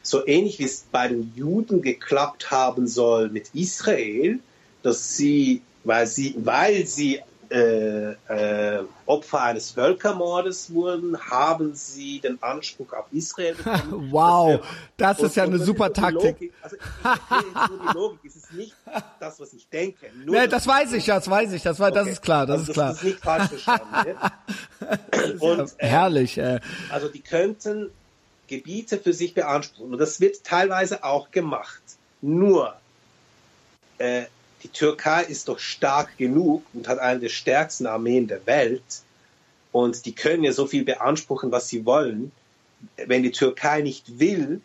so ähnlich wie es bei den Juden geklappt haben soll mit Israel, dass sie, weil sie, weil sie äh, äh, Opfer eines Völkermordes wurden, haben sie den Anspruch auf Israel bekommen. wow, das, das ist ja eine super Taktik. Logik, also ich, die Logik, es ist nicht das, was ich denke. Nur nee, das weiß ich, das weiß ich, das, war, okay. das ist klar, das also ist klar. Das ist nicht falsch verstanden. Und, äh, herrlich. Äh. Also die könnten Gebiete für sich beanspruchen und das wird teilweise auch gemacht. Nur äh, die Türkei ist doch stark genug und hat eine der stärksten Armeen der Welt. Und die können ja so viel beanspruchen, was sie wollen. Wenn die Türkei nicht will,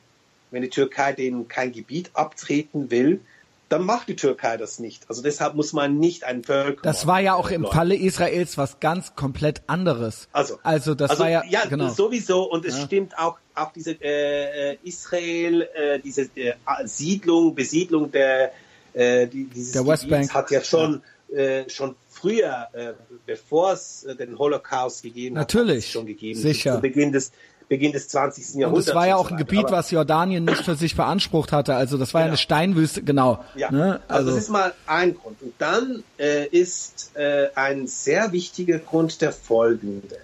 wenn die Türkei denen kein Gebiet abtreten will, dann macht die Türkei das nicht. Also deshalb muss man nicht einen Völker. Das war ja auch im Falle Israels was ganz komplett anderes. Also, also das also, war ja, ja genau. sowieso und es ja. stimmt auch auch diese äh, äh Israel äh, diese äh, Siedlung Besiedlung der äh, die, dieses der Westbank hat ja schon äh, schon früher, äh, bevor es äh, den Holocaust gegeben Natürlich, hat, schon gegeben. Sicher. Zu Beginn des Beginn des 20. Jahrhunderts. Und es war ja auch ein Gebiet, was Jordanien nicht für sich beansprucht hatte. Also das war genau. ja eine Steinwüste, genau. Ja. Ne? Also, also, das ist mal ein Grund. Und dann äh, ist äh, ein sehr wichtiger Grund der folgende.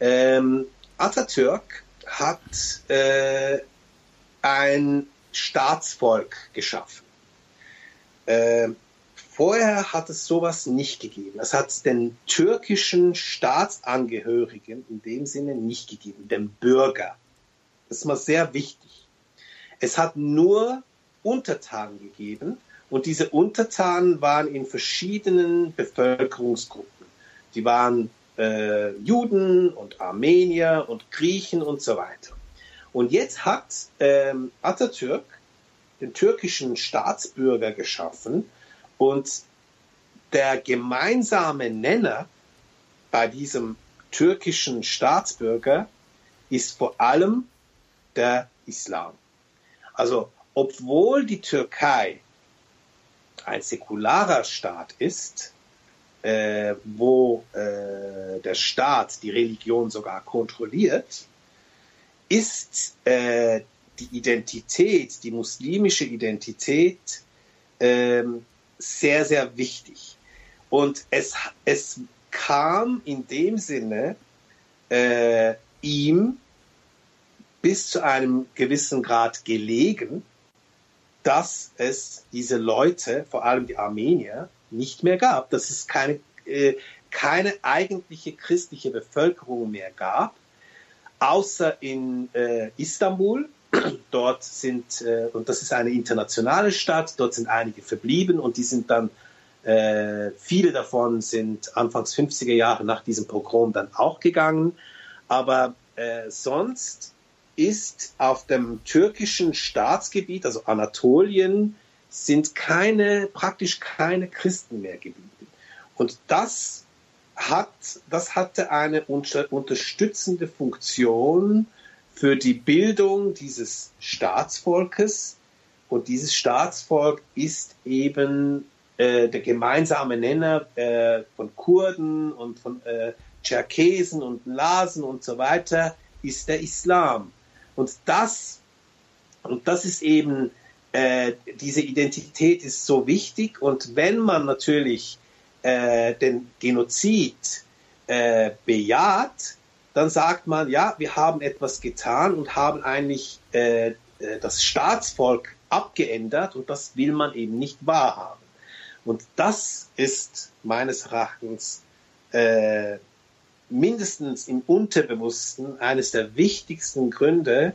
Ähm, Atatürk hat äh, ein Staatsvolk geschaffen. Äh, vorher hat es sowas nicht gegeben. Es hat den türkischen Staatsangehörigen in dem Sinne nicht gegeben, dem Bürger. Das ist mal sehr wichtig. Es hat nur Untertanen gegeben und diese Untertanen waren in verschiedenen Bevölkerungsgruppen. Die waren äh, Juden und Armenier und Griechen und so weiter. Und jetzt hat ähm, Atatürk den türkischen Staatsbürger geschaffen und der gemeinsame Nenner bei diesem türkischen Staatsbürger ist vor allem der Islam. Also obwohl die Türkei ein säkularer Staat ist, äh, wo äh, der Staat die Religion sogar kontrolliert, ist äh, die Identität, die muslimische Identität ähm, sehr, sehr wichtig. Und es, es kam in dem Sinne äh, ihm bis zu einem gewissen Grad gelegen, dass es diese Leute, vor allem die Armenier, nicht mehr gab, dass es keine, äh, keine eigentliche christliche Bevölkerung mehr gab, außer in äh, Istanbul, Dort sind, äh, und das ist eine internationale Stadt, dort sind einige verblieben und die sind dann, äh, viele davon sind anfangs 50er Jahre nach diesem Pogrom dann auch gegangen. Aber äh, sonst ist auf dem türkischen Staatsgebiet, also Anatolien, sind keine, praktisch keine Christen mehr geblieben. Und das hat, das hatte eine unter, unterstützende Funktion für die Bildung dieses Staatsvolkes. Und dieses Staatsvolk ist eben äh, der gemeinsame Nenner äh, von Kurden und von äh, Tscherkesen und Lasen und so weiter, ist der Islam. Und das, und das ist eben, äh, diese Identität ist so wichtig. Und wenn man natürlich äh, den Genozid äh, bejaht, dann sagt man, ja, wir haben etwas getan und haben eigentlich äh, äh, das Staatsvolk abgeändert und das will man eben nicht wahrhaben. Und das ist meines Erachtens äh, mindestens im Unterbewussten eines der wichtigsten Gründe,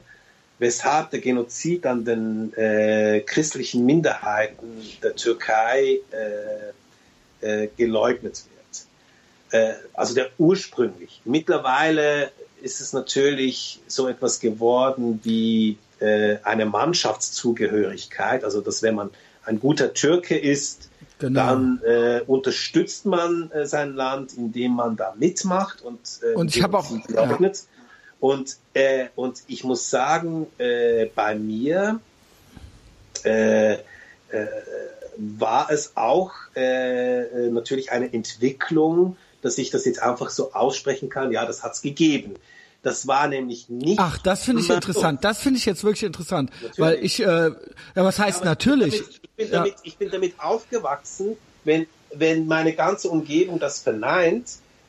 weshalb der Genozid an den äh, christlichen Minderheiten der Türkei äh, äh, geleugnet wird. Äh, also der ursprünglich. Mittlerweile ist es natürlich so etwas geworden wie äh, eine Mannschaftszugehörigkeit, also dass wenn man ein guter Türke ist, Genau. dann äh, unterstützt man äh, sein Land, indem man da mitmacht und, äh, Und ich habe auch- leugnet. Und, äh, und ich muss sagen, äh, bei mir äh, äh, war es auch äh, äh, natürlich eine Entwicklung, dass ich das jetzt einfach so aussprechen kann, ja, das hat's gegeben. Das war nämlich nicht. Ach, das finde ich interessant. Das finde ich jetzt wirklich interessant, Natürlich. weil ich, äh, ja, was heißt Aber natürlich? Ich bin, damit, ich, bin Ja. damit, ich bin damit aufgewachsen, wenn, wenn meine ganze Umgebung das verneint,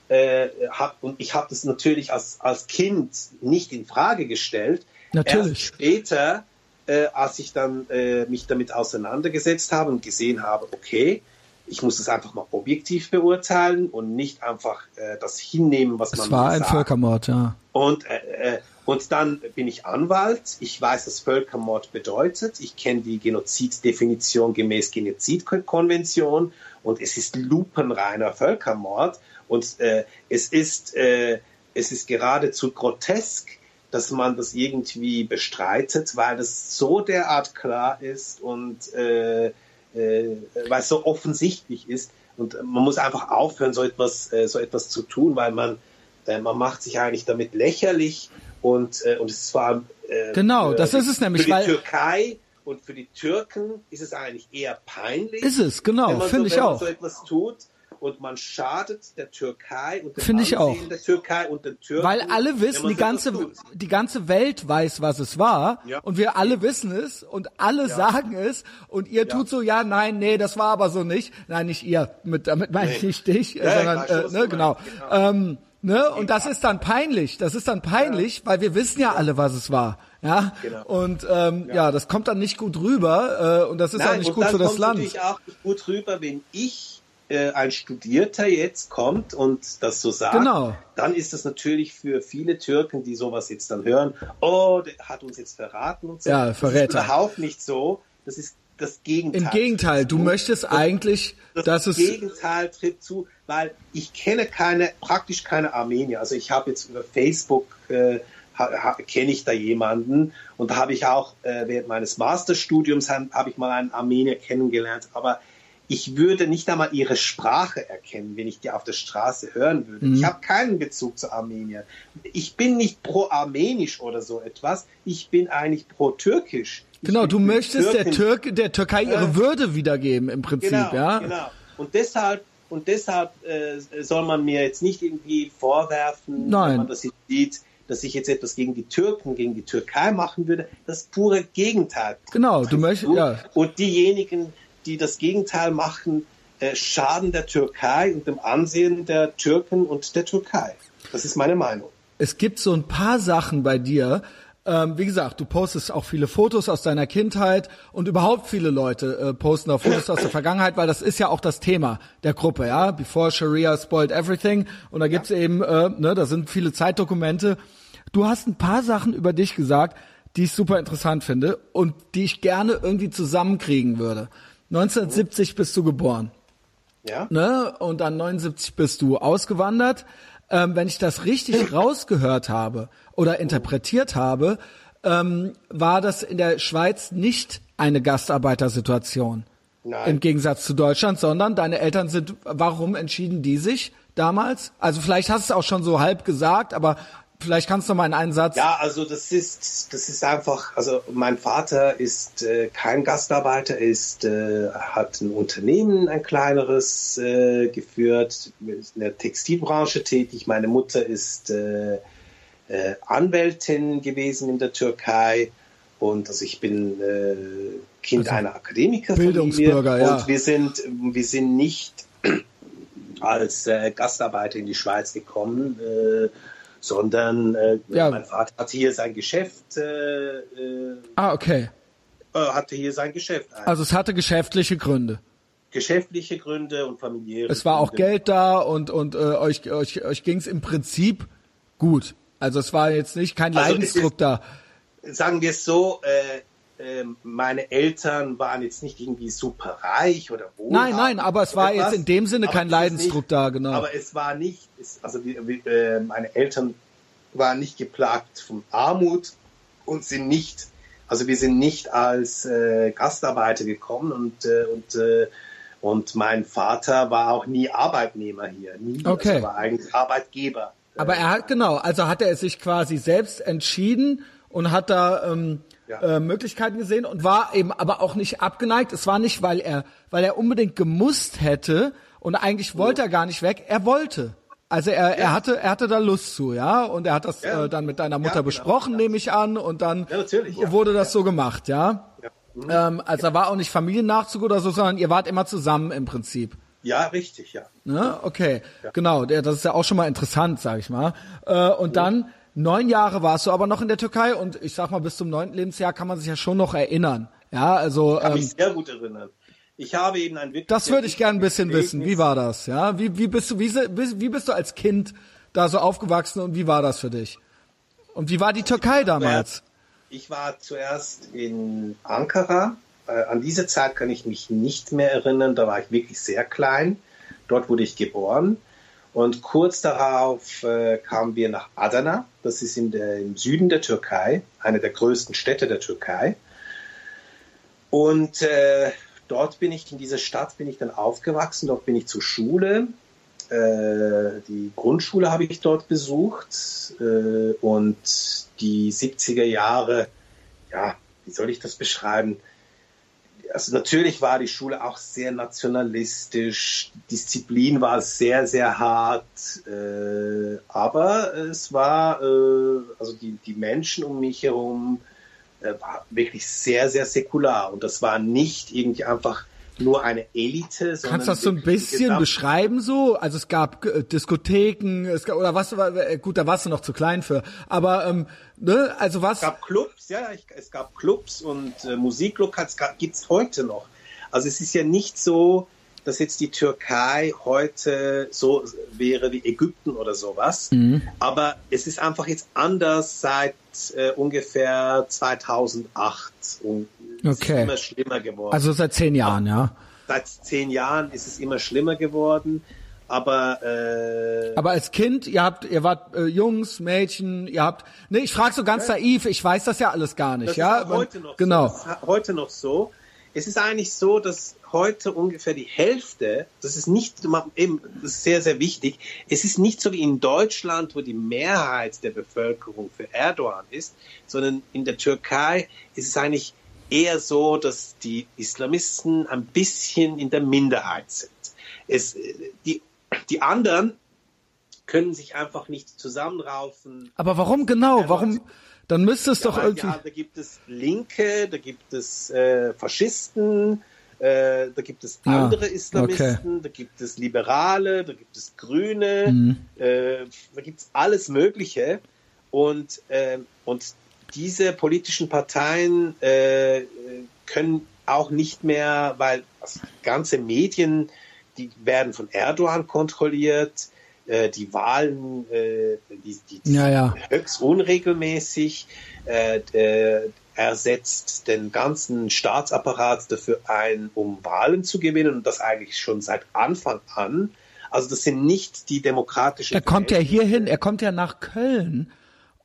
äh, hab, und ich habe das natürlich als, als Kind nicht in Frage gestellt. Natürlich. Erst später, äh, als ich dann äh, mich damit auseinandergesetzt habe und gesehen habe, okay, ich muss es einfach mal objektiv beurteilen und nicht einfach äh, das hinnehmen, was man Es war ein sagt. Völkermord, ja. Und, äh, äh, und dann bin ich Anwalt. Ich weiß, was Völkermord bedeutet. Ich kenne die Genoziddefinition gemäß Genozidkonvention. Und es ist lupenreiner Völkermord. Und äh, es, ist, äh, es ist geradezu grotesk, dass man das irgendwie bestreitet, weil es so derart klar ist und äh, weil es so offensichtlich ist. Und man muss einfach aufhören, so etwas, äh, so etwas zu tun, weil man, äh, man macht sich eigentlich damit lächerlich und, äh, und es ist vor allem äh, Genau, für, das ist es nämlich, für die weil- Türkei und für die Türken ist es eigentlich eher peinlich. Ist es, genau, finde so, ich auch. so etwas tut und man schadet der Türkei und Finde ich auch. der Türkei und den Türken. Weil alle wissen, die ganze, die ganze Welt weiß, was es war. Ja. Und wir alle wissen es und alle sagen es. Und ihr tut so, ja, nein, nee, das war aber so nicht. Nein, nicht ihr. Mit, damit meine ich Nee. nicht dich, Ja, sondern, ich äh, ne, genau. meinst. Ähm, ne? Und das ist dann peinlich. Das ist dann peinlich, weil wir wissen ja alle, was es war. Ja. Genau. Und ähm, ja. das kommt dann nicht gut rüber. Äh, und das ist auch Nein, nicht und gut für das kommt Land. natürlich auch nicht gut rüber, wenn ich äh, ein Studierter jetzt kommt und das so sagt, Genau. dann ist das natürlich für viele Türken, die sowas jetzt dann hören, oh, der hat uns jetzt verraten und so. Ja, Das Verräter. ist überhaupt nicht so. Das ist das Gegenteil. Im Gegenteil, du Das- möchtest eigentlich, das dass es Gegenteil tritt zu, weil ich kenne keine, praktisch keine Armenier. Also ich habe jetzt über Facebook äh, kenne ich da jemanden und da habe ich auch äh, während meines Masterstudiums habe hab ich mal einen Armenier kennengelernt, aber ich würde nicht einmal ihre Sprache erkennen, wenn ich die auf der Straße hören würde. Mhm. Ich habe keinen Bezug zu Armenier. Ich bin nicht pro-armenisch oder so etwas. Ich bin eigentlich pro-türkisch. Genau, du möchtest der. Türke, der Türkei ihre Ja. Würde wiedergeben im Prinzip, Genau, ja. genau. Und deshalb, und deshalb äh, soll man mir jetzt nicht irgendwie vorwerfen, Nein. wenn man das sieht, dass ich jetzt etwas gegen die Türken, gegen die Türkei machen würde. Das pure Gegenteil. Genau, du möchtest, ja. Und diejenigen, die das Gegenteil machen, äh, schaden der Türkei und dem Ansehen der Türken und der Türkei. Das ist meine Meinung. Es gibt so ein paar Sachen bei dir. Ähm, wie gesagt, du postest auch viele Fotos aus deiner Kindheit und überhaupt viele Leute äh, posten auch Fotos aus der Vergangenheit, weil das ist ja auch das Thema der Gruppe, ja. Before Sharia spoiled everything. Und da gibt's eben, äh, ne, da sind viele Zeitdokumente. Du hast ein paar Sachen über dich gesagt, die ich super interessant finde und die ich gerne irgendwie zusammenkriegen würde. 1970 bist du geboren. Ja? ne? Und dann 79 bist du ausgewandert. Ähm, wenn ich das richtig rausgehört habe oder interpretiert habe, ähm, war das in der Schweiz nicht eine Gastarbeitersituation. Nein. Im Gegensatz zu Deutschland, sondern deine Eltern sind, warum entschieden die sich damals? Also vielleicht hast du es auch schon so halb gesagt, aber vielleicht kannst du mal in einen Satz. Ja, also das ist, das ist einfach, also mein Vater ist äh, kein Gastarbeiter, ist, äh, hat ein Unternehmen, ein kleineres äh, geführt, ist in der Textilbranche tätig. Meine Mutter ist äh, äh, Anwältin gewesen in der Türkei und also ich bin äh, Kind Also einer Akademikerfamilie Bildungsbürger, ja. und wir sind, wir sind nicht als Gastarbeiter in die Schweiz gekommen, sondern äh, Ja. mein Vater hatte hier sein Geschäft, äh, äh, Ah, okay. hatte hier sein Geschäft. Ein. Also es hatte geschäftliche Gründe. Geschäftliche Gründe und familiäre Es war auch Gründe. Geld da und und äh, euch euch euch ging's im Prinzip gut. Also es war jetzt nicht kein Also Leidensdruck ist- da. sagen wir es so, äh, äh, meine Eltern waren jetzt nicht irgendwie super reich oder wohlhabend. Nein, nein, aber es war etwas, jetzt in dem Sinne aber kein Leidensdruck nicht, da, genau. Aber es war nicht, es, also wie, wie, äh, meine Eltern waren nicht geplagt von Armut und sind nicht, also wir sind nicht als äh, Gastarbeiter gekommen und äh, und äh, und mein Vater war auch nie Arbeitnehmer hier, nie. Okay. Also war eigentlich Arbeitgeber. Aber er hat genau, also hat er sich quasi selbst entschieden und hat da ähm, Ja. äh, Möglichkeiten gesehen und war eben aber auch nicht abgeneigt. Es war nicht, weil er, weil er unbedingt gemusst hätte und eigentlich wollte er gar nicht weg. Er wollte. Also er, er hatte, er hatte da Lust zu, ja, und er hat das Ja. äh, dann mit deiner Mutter genau. besprochen, nehme ich an, und dann Ja, ja. wurde das so gemacht, ja. Ja. Mhm. Ähm, also da war auch nicht Familiennachzug oder so, sondern ihr wart immer zusammen im Prinzip. Ja, richtig, ja. Ne? Okay, genau. Der, das ist ja auch schon mal interessant, sag ich mal. Äh, und dann neun Jahre warst du aber noch in der Türkei und ich sag mal, bis zum neunten Lebensjahr kann man sich ja schon noch erinnern. Ja, also kann ähm, mich sehr gut erinnern. Ich habe eben ein wirklich das würde ich gern ein bisschen wichtiges wissen. Wie war das? Ja, wie, wie bist du, wie, wie bist du als Kind da so aufgewachsen und wie war das für dich? Und wie war die Türkei damals? Ich war zuerst in Ankara. Äh, an diese Zeit kann ich mich nicht mehr erinnern. Da war ich wirklich sehr klein. Dort wurde ich geboren. Und kurz darauf äh, kamen wir nach Adana. Das ist der, im Süden der Türkei, eine der größten Städte der Türkei. Und äh, dort bin ich, in dieser Stadt bin ich dann aufgewachsen. Dort bin ich zur Schule. Äh, die Grundschule habe ich dort besucht. Äh, und die 70er Jahre, ja, wie soll ich das beschreiben? Also natürlich war die Schule auch sehr nationalistisch, Disziplin war sehr, sehr hart, äh, aber es war, äh, also die, die Menschen um mich herum äh, war wirklich sehr, sehr säkular. Und das war nicht irgendwie einfach nur eine Elite, sondern Kannst du das so ein bisschen beschreiben so? Also es gab äh, Diskotheken, es gab, oder was, äh, gut, da warst du noch zu klein für, aber ähm, ne, also was? Es gab Clubs, ja, ich, es gab Clubs und äh, Musiklokals gibt es heute noch. Also es ist ja nicht so, dass jetzt die Türkei heute so wäre wie Ägypten oder sowas. Aber es ist einfach jetzt anders seit äh, ungefähr 2008 und Okay. ist immer schlimmer geworden. Also seit zehn Jahren, ja. seit zehn Jahren ist es immer schlimmer geworden. Aber äh, Aber als Kind, ihr habt, ihr wart äh, Jungs, Mädchen, ihr habt, ne, ich frage so ganz naiv, ich weiß das ja alles gar nicht, Das ja. ist heute noch genau. so. Das ist heute noch so. Es ist eigentlich so, dass heute ungefähr die Hälfte, das ist nicht eben, das ist sehr, sehr wichtig, es ist nicht so wie in Deutschland, wo die Mehrheit der Bevölkerung für Erdogan ist, sondern in der Türkei ist es eigentlich eher so, dass die Islamisten ein bisschen in der Minderheit sind. Es, die, die anderen können sich einfach nicht zusammenraufen, Aber warum genau? Warum? Dann müsste es doch ja, irgendwie. Ja, da gibt es Linke, da gibt es äh, Faschisten, äh, da gibt es Ah, andere Islamisten, da gibt es Liberale, da gibt es Grüne, Mhm. äh, da gibt es alles Mögliche. Und, äh, und diese politischen Parteien äh, können auch nicht mehr, weil ganze Medien, die werden von Erdogan kontrolliert, äh, die Wahlen, äh, die, die, die Ja, ja. sind höchst unregelmäßig. Äh, äh, er setzt den ganzen Staatsapparat dafür ein, um Wahlen zu gewinnen und das eigentlich schon seit Anfang an. Also das sind nicht die demokratischen. Er kommt ja hier hin, er kommt ja nach Köln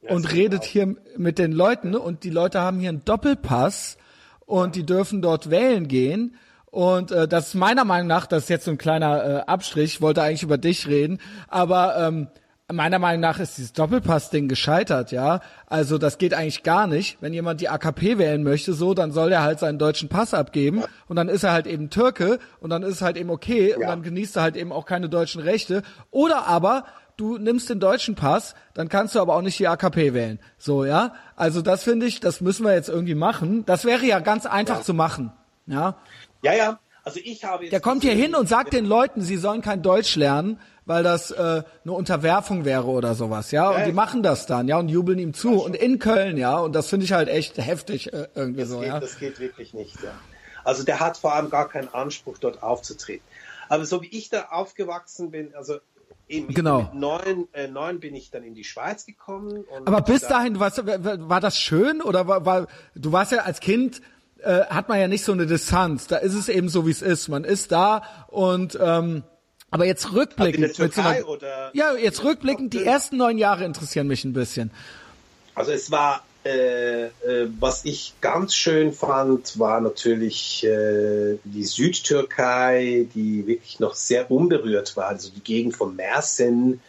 und redet hier mit den Leuten ne? und die Leute haben hier einen Doppelpass und die dürfen dort wählen gehen. Und äh, das ist meiner Meinung nach, das ist jetzt so ein kleiner äh, Abstrich, ich wollte eigentlich über dich reden, aber ähm, meiner Meinung nach ist dieses Doppelpass-Ding gescheitert, ja. Also das geht eigentlich gar nicht. Wenn jemand die AKP wählen möchte, so, dann soll er halt seinen deutschen Pass abgeben und dann ist er halt eben Türke und dann ist es halt eben okay und Ja. dann genießt er halt eben auch keine deutschen Rechte. Oder aber du nimmst den deutschen Pass, dann kannst du aber auch nicht die AKP wählen. So, ja. Also das finde ich, das müssen wir jetzt irgendwie machen. Das wäre ja ganz einfach zu machen. Ja. Ja, ja. Also ich habe jetzt Der kommt hier hin und sagt den Leuten, sie sollen kein Deutsch lernen, weil das äh, eine Unterwerfung wäre oder sowas, ja. Und Ja, die ja. machen das dann, ja, und jubeln ihm zu. Und in Köln, ja. Und das finde ich halt echt heftig äh, irgendwie Das, so, geht, ja. das geht wirklich nicht. Ja. Also der hat vor allem gar keinen Anspruch, dort aufzutreten. Aber so wie ich da aufgewachsen bin, also Eben, Genau. Mit neun, äh, neun bin ich dann in die Schweiz gekommen. Aber bis da- dahin, was, war das schön oder war, war du warst ja als Kind äh, hat man ja nicht so eine Distanz. Da ist es eben so, wie es ist. Man ist da und ähm, aber jetzt rückblickend in der mit so Türkei einer, oder- ja jetzt rückblickend die ersten neun Jahre interessieren mich ein bisschen. Also es war, äh, äh, was ich ganz schön fand, war natürlich äh, die Südtürkei, die wirklich noch sehr unberührt war. Also die Gegend von Mersin,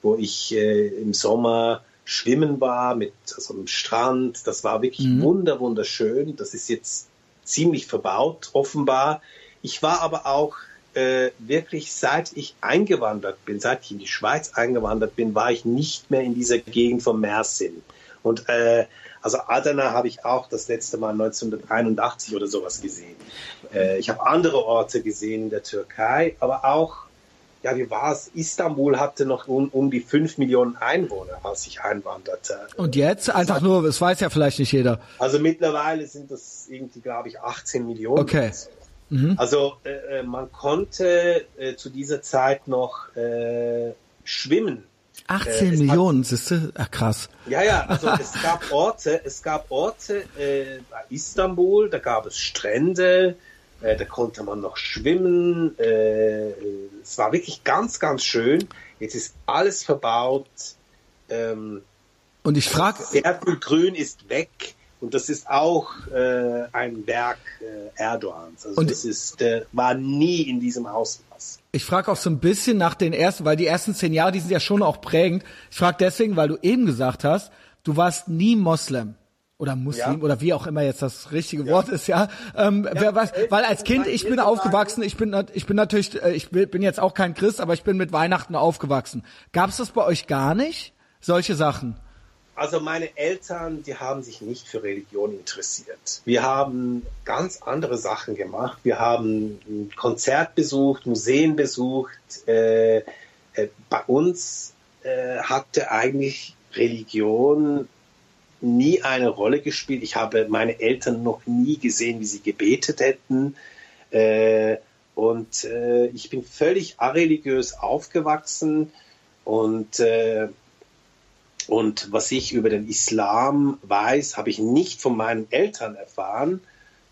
wo ich äh, im Sommer schwimmen war mit so einem Strand. Das war wirklich wunder wunderschön. Das ist jetzt ziemlich verbaut, offenbar. Ich war aber auch äh, wirklich, seit ich eingewandert bin, seit ich in die Schweiz eingewandert bin, war ich nicht mehr in dieser Gegend von Mersin. Und äh, also Adana habe ich auch das letzte Mal 1981 oder sowas gesehen. Äh, ich habe andere Orte gesehen in der Türkei, aber auch, ja, wie war es? Istanbul hatte noch um, um die 5 Millionen Einwohner, als ich einwanderte. Und jetzt einfach nur, das weiß ja vielleicht nicht jeder. Also mittlerweile sind das irgendwie, glaube ich, 18 Millionen. Okay. Also äh, äh, man konnte äh, zu dieser Zeit noch äh, schwimmen. 18 Äh, es hat- Millionen, siehste? Ach krass. Ja, ja, also es gab Orte, es gab Orte äh, bei Istanbul, da gab es Strände, äh, da konnte man noch schwimmen. Äh, es war wirklich ganz, ganz schön. Jetzt ist alles verbaut. Ähm, Und ich frage, sehr viel Grün ist weg. Und das ist auch äh, ein Werk äh, Erdogans. Also Und- das ist, äh, war nie in diesem Ausmaß. Ich frage auch so ein bisschen nach den ersten, weil die ersten zehn Jahre, die sind ja schon auch prägend. Ich frage deswegen, weil du eben gesagt hast, du warst nie Moslem oder Muslim Ja. oder wie auch immer jetzt das richtige Wort ist, ja. Ähm, wer weiß, weil als Kind, ich bin aufgewachsen, ich bin, ich bin natürlich, äh, ich bin bin jetzt auch kein Christ, aber ich bin mit Weihnachten aufgewachsen. Gab es das bei euch gar nicht? Solche Sachen? Also meine Eltern, die haben sich nicht für Religion interessiert. Wir haben ganz andere Sachen gemacht. Wir haben Konzert besucht, Museen besucht. Äh, äh, bei uns äh, hatte eigentlich Religion nie eine Rolle gespielt. Ich habe meine Eltern noch nie gesehen, wie sie gebetet hätten. Äh, und äh, ich bin völlig areligiös aufgewachsen und äh, und was ich über den Islam weiß, habe ich nicht von meinen Eltern erfahren.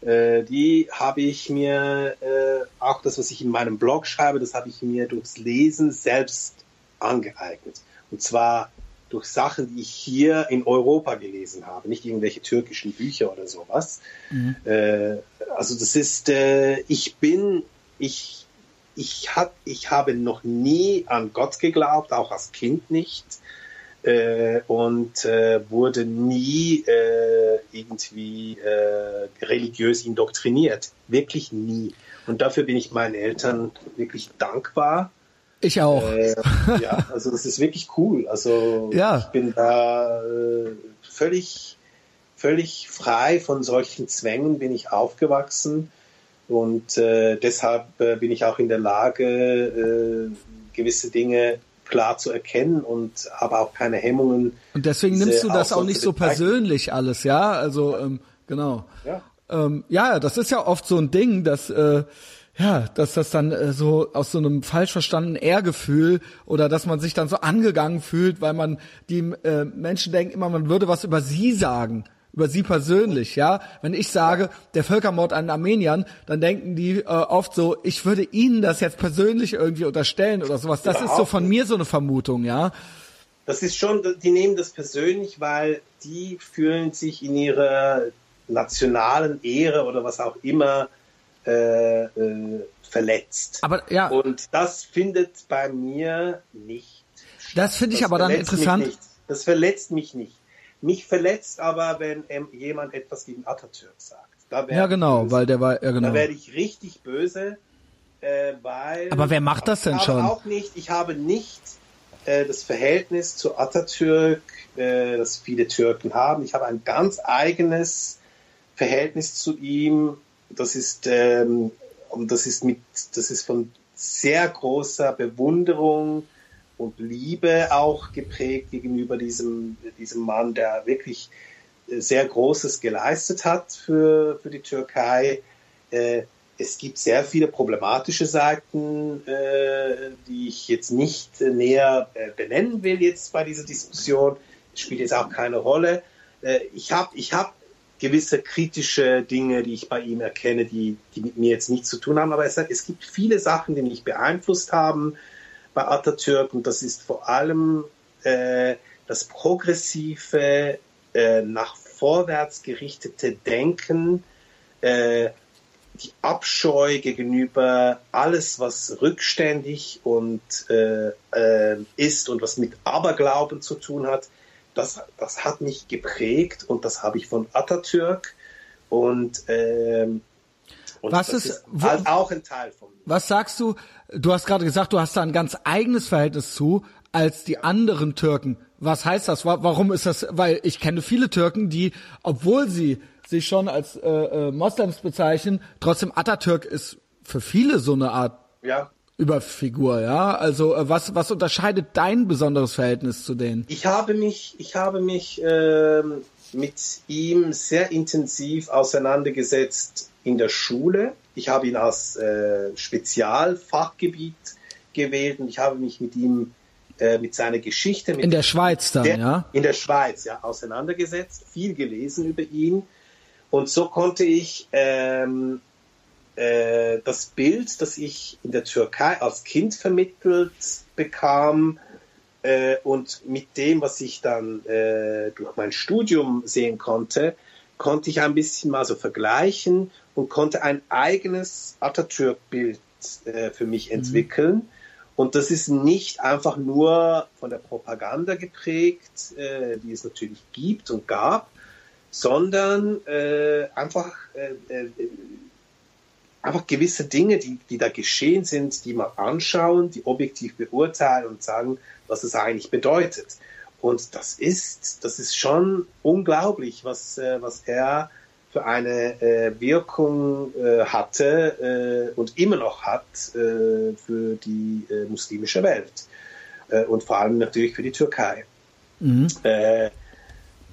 Äh, die habe ich mir, äh, auch das, was ich in meinem Blog schreibe, das habe ich mir durchs Lesen selbst angeeignet. Und zwar durch Sachen, die ich hier in Europa gelesen habe, nicht irgendwelche türkischen Bücher oder sowas. Äh, also das ist, äh, ich bin, ich, ich, hab, ich habe noch nie an Gott geglaubt, auch als Kind nicht äh, und äh, wurde nie äh, irgendwie äh, religiös indoktriniert. Wirklich nie. Und dafür bin ich meinen Eltern wirklich dankbar. Ich auch. Äh, ja, also das ist wirklich cool. Also Ja. ich bin da äh, völlig, völlig frei von solchen Zwängen bin ich aufgewachsen und äh, deshalb äh, bin ich auch in der Lage, äh, gewisse Dinge klar zu erkennen und habe auch keine Hemmungen. Und deswegen nimmst du das auch nicht so persönlich alles, ja? Also ähm, genau. Ja. Ähm, ja, das ist ja oft so ein Ding, dass äh, ja, dass das dann äh, so aus so einem falsch verstandenen Ehrgefühl oder dass man sich dann so angegangen fühlt, weil man die äh, Menschen denken immer, man würde was über sie sagen, über sie persönlich, ja. Wenn ich sage, der Völkermord an Armeniern, dann denken die äh, oft so, ich würde ihnen das jetzt persönlich irgendwie unterstellen oder sowas. Das ist so von mir so eine Vermutung, ja. Das ist schon, die nehmen das persönlich, weil die fühlen sich in ihrer nationalen Ehre oder was auch immer äh, äh, verletzt. Aber ja, Und das findet bei mir nicht. Das finde ich Das aber dann interessant. Das verletzt mich nicht. Mich verletzt aber, wenn ähm, jemand etwas gegen Atatürk sagt. Da ja genau, böse. weil der war, ja Da genau. werde ich richtig böse, äh, weil. Aber wer macht das denn ich schon? Habe auch nicht, ich habe nicht äh, das Verhältnis zu Atatürk, äh, das viele Türken haben. Ich habe ein ganz eigenes Verhältnis zu ihm. Das ist, ähm, das ist mit, das ist von sehr großer Bewunderung und Liebe auch geprägt gegenüber diesem, diesem Mann, der wirklich äh, sehr Großes geleistet hat für, für die Türkei. Äh, es gibt sehr viele problematische Seiten, äh, die ich jetzt nicht äh, näher äh, benennen will jetzt bei dieser Diskussion. Spielt jetzt auch keine Rolle. Ich habe ich hab gewisse kritische Dinge, die ich bei ihm erkenne, die, die mit mir jetzt nichts zu tun haben. Aber es, es gibt viele Sachen, die mich beeinflusst haben bei Atatürk. Und das ist vor allem äh, das progressive, äh, nach vorwärts gerichtete Denken, äh, die Abscheu gegenüber alles, was rückständig und äh, äh, ist und was mit Aberglauben zu tun hat, das, das hat mich geprägt und das habe ich von Atatürk und, ähm, und was ist, ist halt auch ein Teil von mir. Was sagst du? Du hast gerade gesagt, du hast da ein ganz eigenes Verhältnis zu als die anderen Türken. Was heißt das? Warum ist das? Weil ich kenne viele Türken, die, obwohl sie sich schon als äh, äh, Moslems bezeichnen, trotzdem Atatürk ist für viele so eine Art ja. Überfigur, ja. Also äh, was was unterscheidet dein besonderes Verhältnis zu denen? Ich habe mich ich habe mich äh, mit ihm sehr intensiv auseinandergesetzt in der Schule. Ich habe ihn als äh, Spezialfachgebiet gewählt und ich habe mich mit ihm äh, mit seiner Geschichte mit in der Schweiz dann, der, ja? In der Schweiz, ja, auseinandergesetzt, viel gelesen über ihn und so konnte ich ähm, äh, das Bild, das ich in der Türkei als Kind vermittelt bekam äh, und mit dem, was ich dann äh, durch mein Studium sehen konnte, konnte ich ein bisschen mal so vergleichen und konnte ein eigenes Atatürk-Bild äh, für mich mhm. entwickeln. Mhm. Und das ist nicht einfach nur von der Propaganda geprägt, äh, die es natürlich gibt und gab, sondern äh, einfach, äh, äh, einfach gewisse Dinge, die, die da geschehen sind, die mal anschauen, die objektiv beurteilen und sagen, was es eigentlich bedeutet. Und das ist, das ist schon unglaublich, was, äh, was er für eine äh, Wirkung äh, hatte äh, und immer noch hat äh, für die äh, muslimische Welt äh, und vor allem natürlich für die Türkei. Mhm. Äh,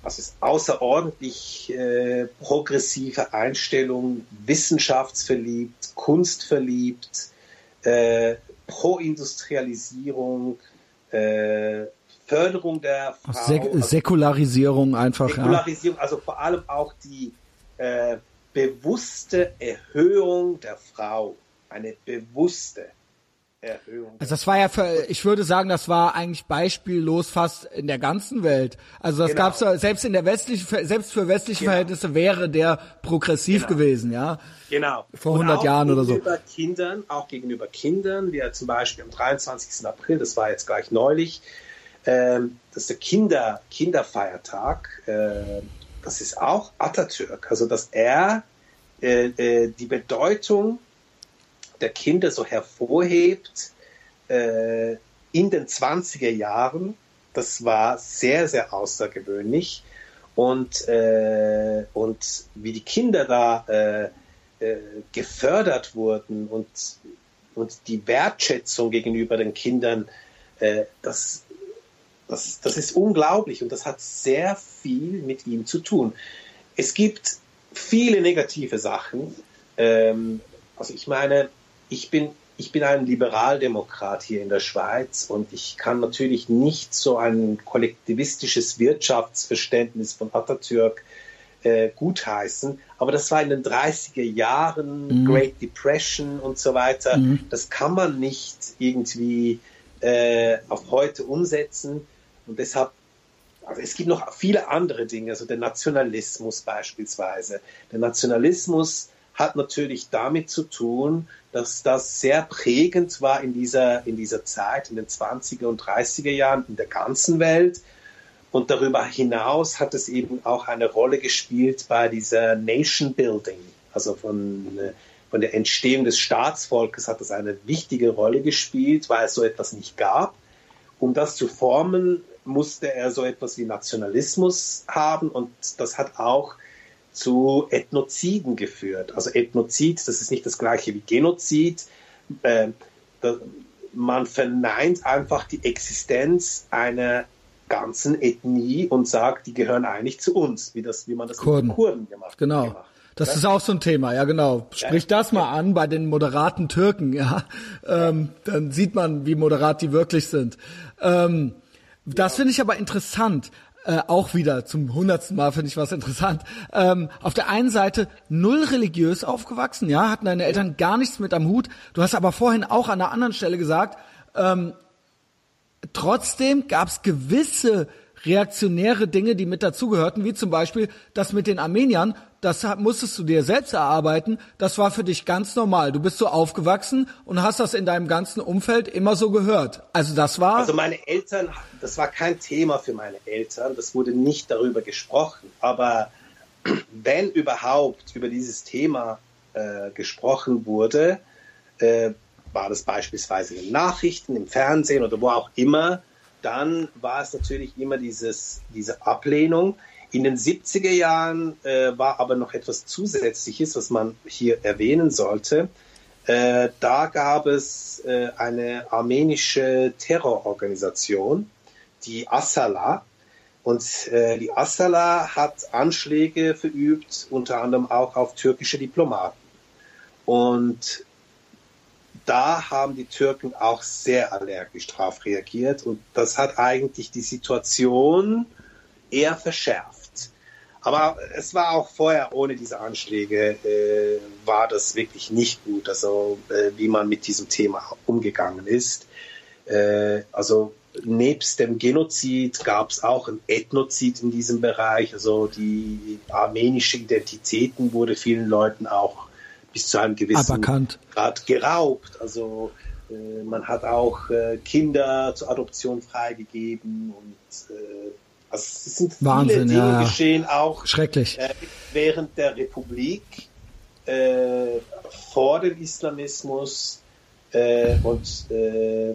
was ist außerordentlich äh, progressive Einstellung, wissenschaftsverliebt, kunstverliebt, äh, Pro-Industrialisierung, äh, Förderung der Frau. Sek also Säkularisierung einfach. Säkularisierung, ja. also vor allem auch die äh, bewusste Erhöhung der Frau. Eine bewusste Erhöhung. Also das war ja für, ich würde sagen, das war eigentlich beispiellos fast in der ganzen Welt. Also das genau. gab's ja, selbst in der westlichen, selbst für westliche genau. Verhältnisse wäre der progressiv genau. gewesen, ja. Genau. Vor 100 Jahren oder so. Gegenüber Kindern, auch gegenüber Kindern, wie zum Beispiel am 23. April, das war jetzt gleich neulich, ähm, das ist der Kinder, Kinderfeiertag, äh, das ist auch Atatürk, also dass er äh, äh, die Bedeutung der Kinder so hervorhebt äh, in den 20er Jahren, das war sehr, sehr außergewöhnlich. Und, äh, und wie die Kinder da äh, äh, gefördert wurden und, und die Wertschätzung gegenüber den Kindern, äh, das, das, das ist unglaublich und das hat sehr viel mit ihm zu tun. Es gibt viele negative Sachen. Ähm, also ich meine, ich bin, ich bin ein Liberaldemokrat hier in der Schweiz und ich kann natürlich nicht so ein kollektivistisches Wirtschaftsverständnis von Atatürk äh, gutheißen. Aber das war in den 30er Jahren, mhm. Great Depression und so weiter. Mhm. Das kann man nicht irgendwie äh, auf heute umsetzen. Und deshalb, also es gibt noch viele andere Dinge, also der Nationalismus beispielsweise. Der Nationalismus hat natürlich damit zu tun, dass das sehr prägend war in dieser, in dieser Zeit, in den 20er und 30er Jahren in der ganzen Welt. Und darüber hinaus hat es eben auch eine Rolle gespielt bei dieser Nation Building, also von, von der Entstehung des Staatsvolkes hat es eine wichtige Rolle gespielt, weil es so etwas nicht gab. Um das zu formen, musste er so etwas wie Nationalismus haben und das hat auch zu Ethnoziden geführt. Also Ethnozid, das ist nicht das gleiche wie Genozid. Äh, da, man verneint einfach die Existenz einer ganzen Ethnie und sagt, die gehören eigentlich zu uns, wie, das, wie man das Kurden. mit den Kurden gemacht, genau. gemacht Das ist auch so ein Thema, ja genau. Sprich ja. das mal an bei den moderaten Türken, ja. Ähm, dann sieht man, wie moderat die wirklich sind. Ähm, das finde ich aber interessant. Äh, auch wieder zum hundertsten Mal finde ich was interessant. Ähm, auf der einen Seite null religiös aufgewachsen, ja, hatten deine Eltern gar nichts mit am Hut. Du hast aber vorhin auch an einer anderen Stelle gesagt, ähm, trotzdem gab es gewisse reaktionäre Dinge, die mit dazugehörten, wie zum Beispiel das mit den Armeniern das musstest du dir selbst erarbeiten. Das war für dich ganz normal. Du bist so aufgewachsen und hast das in deinem ganzen Umfeld immer so gehört. Also das war. Also meine Eltern, das war kein Thema für meine Eltern. Das wurde nicht darüber gesprochen. Aber wenn überhaupt über dieses Thema äh, gesprochen wurde, äh, war das beispielsweise in den Nachrichten, im Fernsehen oder wo auch immer, dann war es natürlich immer dieses, diese Ablehnung. In den 70er Jahren äh, war aber noch etwas Zusätzliches, was man hier erwähnen sollte. Äh, da gab es äh, eine armenische Terrororganisation, die Assala. Und äh, die Assala hat Anschläge verübt, unter anderem auch auf türkische Diplomaten. Und da haben die Türken auch sehr allergisch drauf reagiert. Und das hat eigentlich die Situation eher verschärft. Aber es war auch vorher, ohne diese Anschläge, äh, war das wirklich nicht gut, also äh, wie man mit diesem Thema umgegangen ist. Äh, also nebst dem Genozid gab es auch ein Ethnozid in diesem Bereich. Also die armenische Identitäten wurde vielen Leuten auch bis zu einem gewissen Aberkannt. Grad geraubt. Also äh, man hat auch äh, Kinder zur Adoption freigegeben und äh, also es sind viele Wahnsinn, Dinge ja. geschehen, auch Schrecklich. Äh, während der Republik, äh, vor dem Islamismus. Äh, und äh,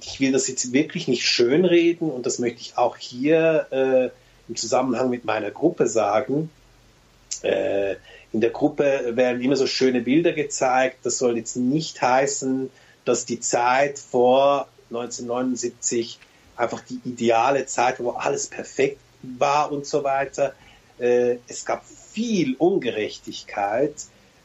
ich will das jetzt wirklich nicht schönreden und das möchte ich auch hier äh, im Zusammenhang mit meiner Gruppe sagen. Äh, in der Gruppe werden immer so schöne Bilder gezeigt. Das soll jetzt nicht heißen, dass die Zeit vor 1979 einfach die ideale Zeit, wo alles perfekt war und so weiter. Äh, es gab viel Ungerechtigkeit,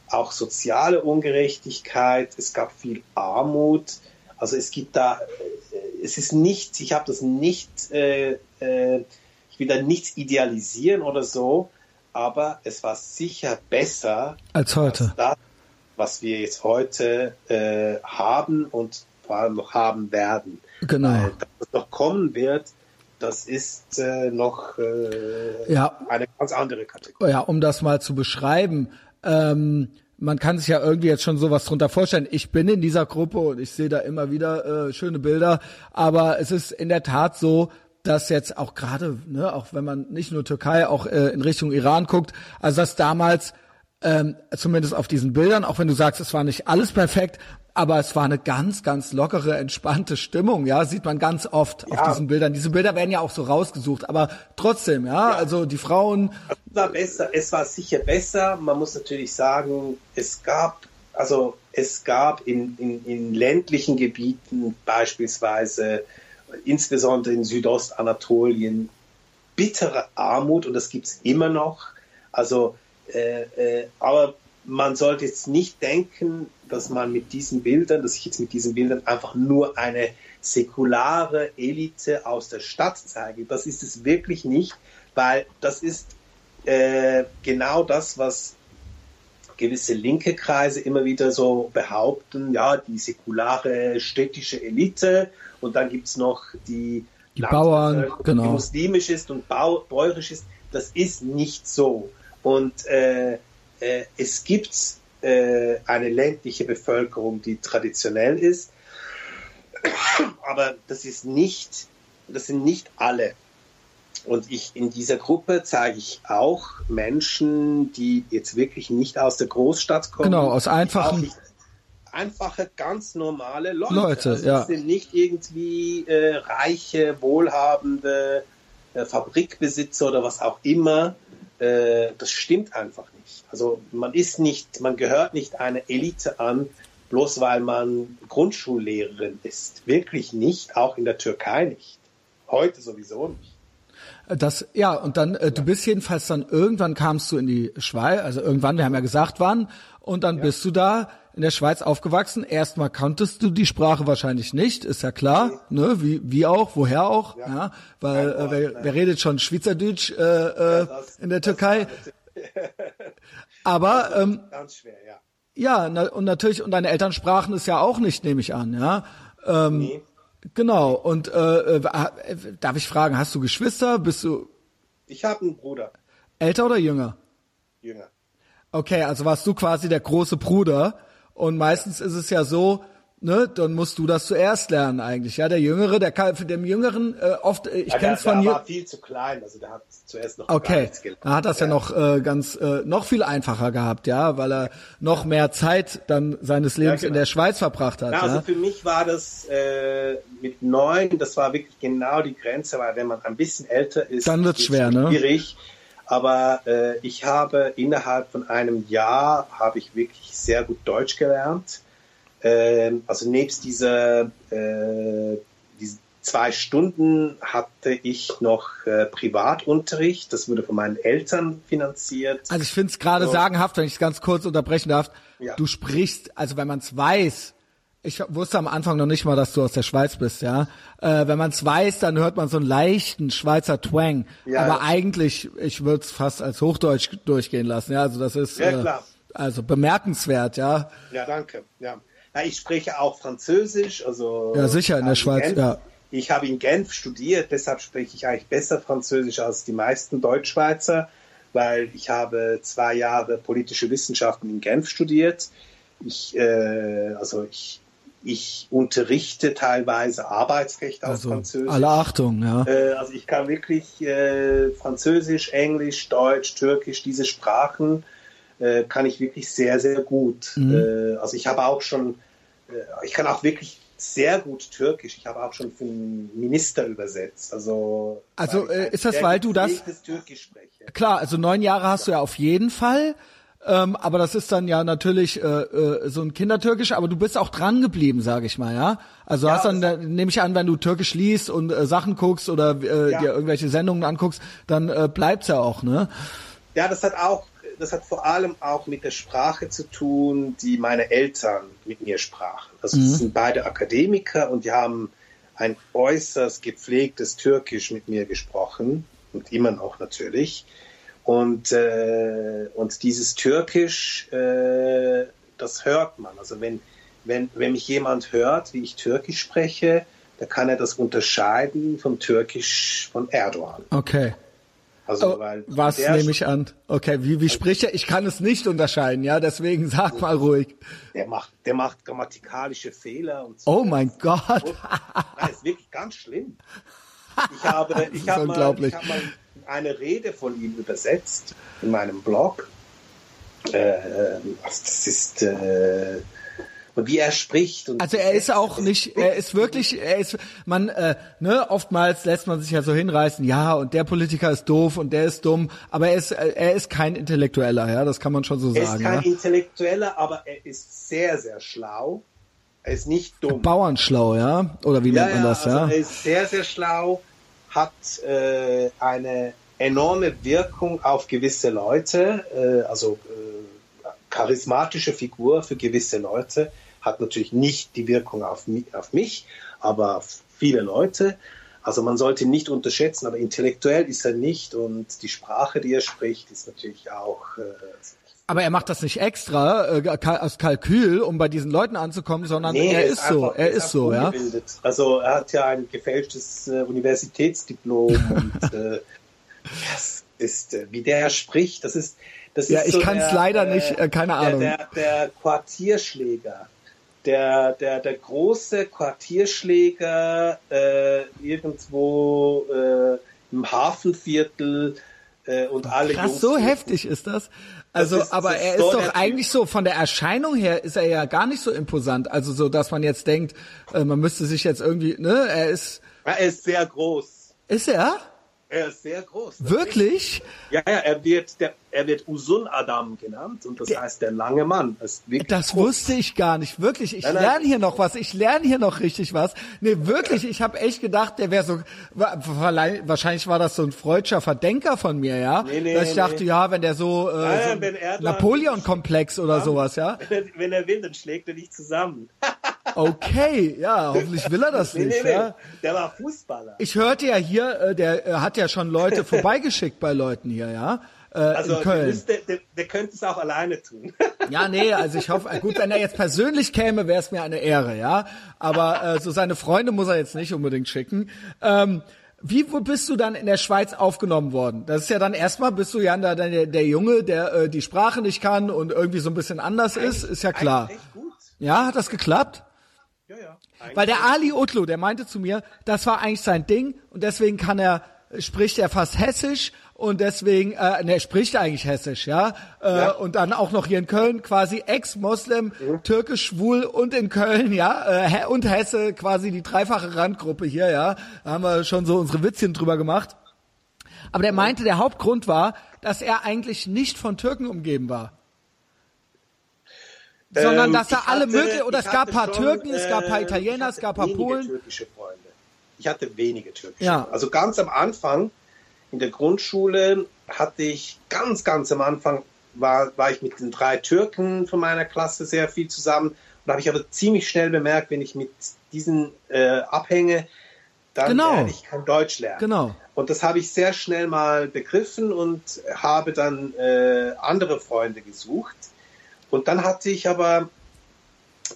auch soziale Ungerechtigkeit, es gab viel Armut. Also es gibt da, äh, es ist nicht, ich habe das nicht, äh, äh, ich will da nichts idealisieren oder so, aber es war sicher besser als heute. Als das, was wir jetzt heute äh, haben und vor allem noch haben werden. Genau. Weil das noch kommen wird, das ist äh, noch äh, ja. eine ganz andere Kategorie. Ja, um das mal zu beschreiben. Ähm, man kann sich ja irgendwie jetzt schon sowas drunter vorstellen. Ich bin in dieser Gruppe und ich sehe da immer wieder äh, schöne Bilder, aber es ist in der Tat so, dass jetzt auch gerade, ne, auch wenn man nicht nur Türkei, auch äh, in Richtung Iran guckt, also dass damals ähm, zumindest auf diesen Bildern, auch wenn du sagst, es war nicht alles perfekt, aber es war eine ganz, ganz lockere, entspannte Stimmung, ja, sieht man ganz oft ja. auf diesen Bildern. Diese Bilder werden ja auch so rausgesucht, aber trotzdem, ja, ja. also die Frauen. Es war besser, es war sicher besser. Man muss natürlich sagen, es gab, also es gab in, in, in ländlichen Gebieten beispielsweise, insbesondere in Südostanatolien, bittere Armut und das gibt's immer noch. Also, äh, äh, aber man sollte jetzt nicht denken, dass man mit diesen Bildern, dass ich jetzt mit diesen Bildern einfach nur eine säkulare Elite aus der Stadt zeige. Das ist es wirklich nicht, weil das ist äh, genau das, was gewisse linke Kreise immer wieder so behaupten, ja, die säkulare städtische Elite und dann gibt es noch die, die Bauern, genau. die muslimisch ist und bäuerisch ist. Das ist nicht so. Und äh, äh, es gibt äh, eine ländliche Bevölkerung, die traditionell ist, aber das ist nicht, das sind nicht alle. Und ich in dieser Gruppe zeige ich auch Menschen, die jetzt wirklich nicht aus der Großstadt kommen. Genau, aus einfachen einfache, ganz normale Leute. Leute also ja. sind nicht irgendwie äh, reiche, wohlhabende äh, Fabrikbesitzer oder was auch immer. Äh, das stimmt einfach nicht. Also man ist nicht, man gehört nicht einer Elite an, bloß weil man Grundschullehrerin ist. Wirklich nicht, auch in der Türkei nicht. Heute sowieso nicht. Das, ja, und dann, äh, du bist jedenfalls dann, irgendwann kamst du in die Schweiz, also irgendwann, wir haben ja gesagt wann, und dann bist du da in der Schweiz aufgewachsen. Erstmal kanntest du die Sprache wahrscheinlich nicht, ist ja klar, ne, wie, wie auch, woher auch, ja, weil, äh, wer, wer redet schon Schweizerdeutsch, äh, äh, das- in der Türkei? Aber, ähm, Ganz schwer, ja. ja, na, und natürlich, und deine Eltern sprachen es ja auch nicht, nehme ich an, ja. Ähm, Nee. Genau, und äh, äh, darf ich fragen, hast du Geschwister? Bist du Ich habe einen Bruder, älter oder jünger? Jünger. Okay, also warst du quasi der große Bruder und meistens ist es ja so, ne, dann musst du das zuerst lernen eigentlich, ja, der Jüngere, der kann für dem Jüngeren äh, oft, äh, ich Ja, kenn's der, von der war viel zu klein, also der hat zuerst noch Okay, dann hat das ja, noch äh, ganz äh, noch viel einfacher gehabt, ja, weil er noch mehr Zeit dann seines Lebens genau. in der Schweiz verbracht hat, Ja, also ja. für mich war das äh, mit neun, das war wirklich genau die Grenze, weil wenn man ein bisschen älter ist, Dann wird's schwer, es ne? Aber äh, ich habe innerhalb von einem Jahr habe ich wirklich sehr gut Deutsch gelernt. Ähm, also nebst dieser äh, diese zwei Stunden hatte ich noch äh, Privatunterricht. Das wurde von meinen Eltern finanziert. Also ich finde es gerade sagenhaft, wenn ich es ganz kurz unterbrechen darf. Ja. Du sprichst, also wenn man es weiß, ich wusste am Anfang noch nicht mal, dass du aus der Schweiz bist, ja. Äh, wenn man es weiß, dann hört man so einen leichten Schweizer Twang. Ja, Aber ja. eigentlich, ich würde es fast als Hochdeutsch durchgehen lassen, ja. Also das ist Ja, äh, also bemerkenswert, ja. Ja, danke. Ja. Ja, ich spreche auch Französisch, also Ja, sicher, in der Schweiz, Genf. ja. Ich habe in Genf studiert, deshalb spreche ich eigentlich besser Französisch als die meisten Deutschschweizer, weil ich habe zwei Jahre politische Wissenschaften in Genf studiert. Ich, äh, also ich, ich unterrichte teilweise Arbeitsrecht auf Also Französisch. alle Achtung, ja. Äh, also ich kann wirklich äh, Französisch, Englisch, Deutsch, Türkisch, diese Sprachen äh, kann ich wirklich sehr, sehr gut. Mhm. Also ich habe auch schon, ich kann auch wirklich sehr gut Türkisch. Ich habe auch schon für einen Minister übersetzt. Also, Also, ist das, weil du das- Türkisch spreche. Klar, also neun Jahre hast du ja auf jeden Fall. Ähm, aber das ist dann ja natürlich äh, äh, so ein Kindertürkisch, aber du bist auch dran geblieben, sage ich mal, ja. Also Ja, hast dann, äh, nehme ich an, wenn du Türkisch liest und äh, Sachen guckst oder äh, Ja. dir irgendwelche Sendungen anguckst, dann äh, bleibt's ja auch, ne? Ja, das hat auch, das hat vor allem auch mit der Sprache zu tun, die meine Eltern mit mir sprachen. Also Mhm. das sind beide Akademiker und die haben ein äußerst gepflegtes Türkisch mit mir gesprochen und immer noch natürlich. Und, äh, und dieses Türkisch, äh, das hört man. Also wenn, wenn, wenn mich jemand hört, wie ich Türkisch spreche, dann kann er das unterscheiden vom Türkisch von Erdogan. Okay. Also, Oh, weil was nehme ich an? Okay, wie, wie spricht er? Ich kann es nicht unterscheiden, ja, deswegen sag mal ruhig. Der macht, der macht grammatikalische Fehler und so. Oh mein Gott. Das ist wirklich ganz schlimm. Ich habe, ich ist habe, mal, unglaublich. ich habe mal eine Rede von ihm übersetzt in meinem Blog. Äh, also das ist, äh, und wie er spricht. Und Also er ist auch nicht, er ist wirklich, er ist, man, äh, ne, oftmals lässt man sich ja so hinreißen, ja, und der Politiker ist doof und der ist dumm, aber er ist, er ist kein Intellektueller, ja, das kann man schon so Er ist sagen. kein Ja? Intellektueller, aber er ist sehr, sehr schlau. Er ist nicht dumm. Bauernschlau, ja, oder wie nennt man das, also ja? Er ist sehr, sehr schlau, hat äh, eine enorme Wirkung auf gewisse Leute, äh, also äh, charismatische Figur für gewisse Leute, hat natürlich nicht die Wirkung auf, auf mich, aber auf viele Leute. Also man sollte ihn nicht unterschätzen, aber intellektuell ist er nicht und die Sprache, die er spricht, ist natürlich auch äh, Aber er macht das nicht extra äh, aus Kalkül, um bei diesen Leuten anzukommen, sondern Nee, er ist so, einfach- er ist einfach so, ja. Also er hat ja ein gefälschtes äh, Universitätsdiplom und äh, das ist, äh, wie der spricht, das ist, das Ja, ist ich so kann's der, leider nicht, äh, keine Ahnung. Der, der, der Quartierschläger, der, der, der große Quartierschläger äh, irgendwo äh, im Hafenviertel äh, und alle Krass, Jungs so heftig ist das. Also, ist- aber er ist doch Typ. eigentlich so, von der Erscheinung her ist er ja gar nicht so imposant. Also so, dass man jetzt denkt, äh, man müsste sich jetzt irgendwie, ne, er ist, er ist sehr groß. ist er? Er ist sehr groß. Wirklich? Ja, ja, er wird, der, er wird Usun Adam genannt und das heißt der lange Mann. Das, ist Das wusste ich gar nicht, wirklich. Ich Nein, nein. lerne hier noch was. Ich lerne hier noch richtig was. Nee, wirklich. Ich habe echt gedacht, der wäre so. Wahrscheinlich war das so ein freudscher Verdenker von mir, ja. Nee, nee, Dass ich dachte, nee. ja, wenn der so, äh, so Napoleon-Komplex oder sowas, ja. Wenn er, wenn er will, dann schlägt er dich zusammen. Okay, ja. Hoffentlich will er das Nee, nicht, nee, nee. ja. Der war Fußballer. Ich hörte ja hier, äh, der äh, hat ja schon Leute vorbeigeschickt bei Leuten hier, ja. Äh, Also in der, Köln. müsste, der, der könnte es auch alleine tun. Ja, nee, also ich hoffe, gut, wenn er jetzt persönlich käme, wäre es mir eine Ehre, ja. Aber äh, so seine Freunde muss er jetzt nicht unbedingt schicken. Ähm, wie wo bist du dann in der Schweiz aufgenommen worden? Das ist ja dann erstmal, bist du ja da der, der Junge, der äh, die Sprache nicht kann und irgendwie so ein bisschen anders ist, ist ja klar. Ja, hat das geklappt? Ja, ja. Eigentlich Weil der Ali Utlu, der meinte zu mir, das war eigentlich sein Ding und deswegen kann er, spricht er fast hessisch und deswegen, äh, ne, er spricht eigentlich hessisch, ja? Äh, Ja. Und dann auch noch hier in Köln quasi Ex-Moslem, türkisch schwul und in Köln, ja, äh, und Hesse quasi die dreifache Randgruppe hier, ja. Da haben wir schon so unsere Witzchen drüber gemacht. Aber der meinte, der Hauptgrund war, dass er eigentlich nicht von Türken umgeben war. Sondern Ähm, dass ich alle möglichen, oder es gab ein paar schon, Türken, es gab ein paar äh, Italiener, es gab ein paar Polen. türkische Freunde. Ich hatte wenige türkische Ja. Freunde. Also ganz am Anfang in der Grundschule hatte ich ganz, ganz am Anfang war, war ich mit den drei Türken von meiner Klasse sehr viel zusammen. Und da habe ich aber ziemlich schnell bemerkt, wenn ich mit diesen äh, abhänge, dann Genau. werde ich kein Deutsch lernen. Genau. Und das habe ich sehr schnell mal begriffen und habe dann äh, andere Freunde gesucht. Und dann hatte ich aber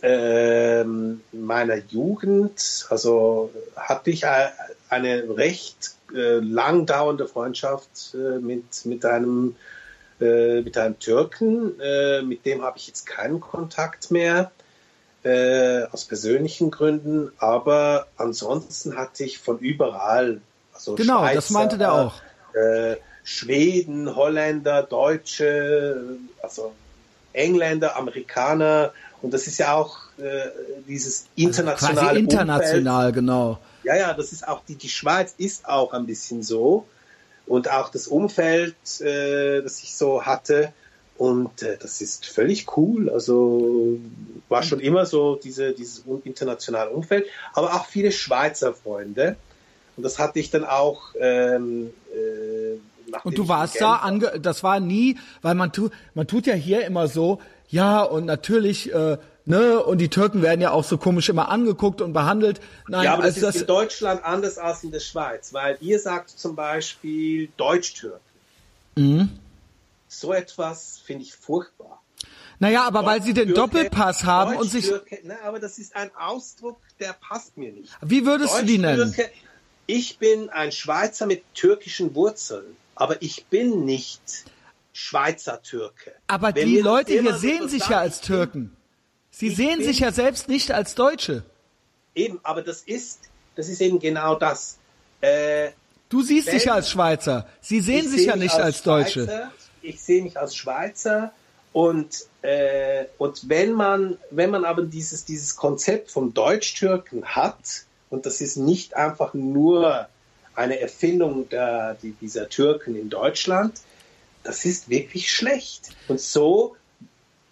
ähm, in meiner Jugend, also hatte ich eine recht äh, lang dauernde Freundschaft äh, mit, mit einem äh, mit einem Türken, äh, mit dem habe ich jetzt keinen Kontakt mehr äh, aus persönlichen Gründen, aber ansonsten hatte ich von überall, also Genau, Schweizer, das meinte der auch. Äh, Schweden, Holländer, Deutsche, also Engländer, Amerikaner und das ist ja auch äh, dieses internationale Also Quasi international, Umfeld. genau. Ja, ja, das ist auch die die Schweiz ist auch ein bisschen so und auch das Umfeld, äh, das ich so hatte und äh, das ist völlig cool. Also war schon immer so diese dieses internationale Umfeld, aber auch viele Schweizer Freunde und das hatte ich dann auch. Ähm, äh, Und du warst da, ange das war nie, weil man tut, man tut ja hier immer so, ja und natürlich, äh, ne, und die Türken werden ja auch so komisch immer angeguckt und behandelt. Nein, Ja, aber das also ist in Deutschland anders als in der Schweiz, weil ihr sagt zum Beispiel Deutsch-Türken. Mhm. So etwas finde ich furchtbar. naja, aber weil sie den Doppelpass haben und sich, Na, aber das ist ein Ausdruck, der passt mir nicht. wie würdest du die nennen? Ich bin ein Schweizer mit türkischen Wurzeln, aber ich bin nicht Schweizer Türke. Aber Wenn die Leute hier sehen etwas sich ja als Türken. Sie sehen sich ja selbst nicht als Deutsche. Eben, aber das ist, das ist eben genau das. Äh, Du siehst Wenn- dich ja als Schweizer. Sie sehen ich sich sehe ja nicht als Deutsche. Schweizer, ich sehe mich als Schweizer und äh, und wenn man wenn man aber dieses dieses Konzept vom Deutsch-Türken hat und das ist nicht einfach nur eine Erfindung der, die, dieser Türken in Deutschland, das ist wirklich schlecht und so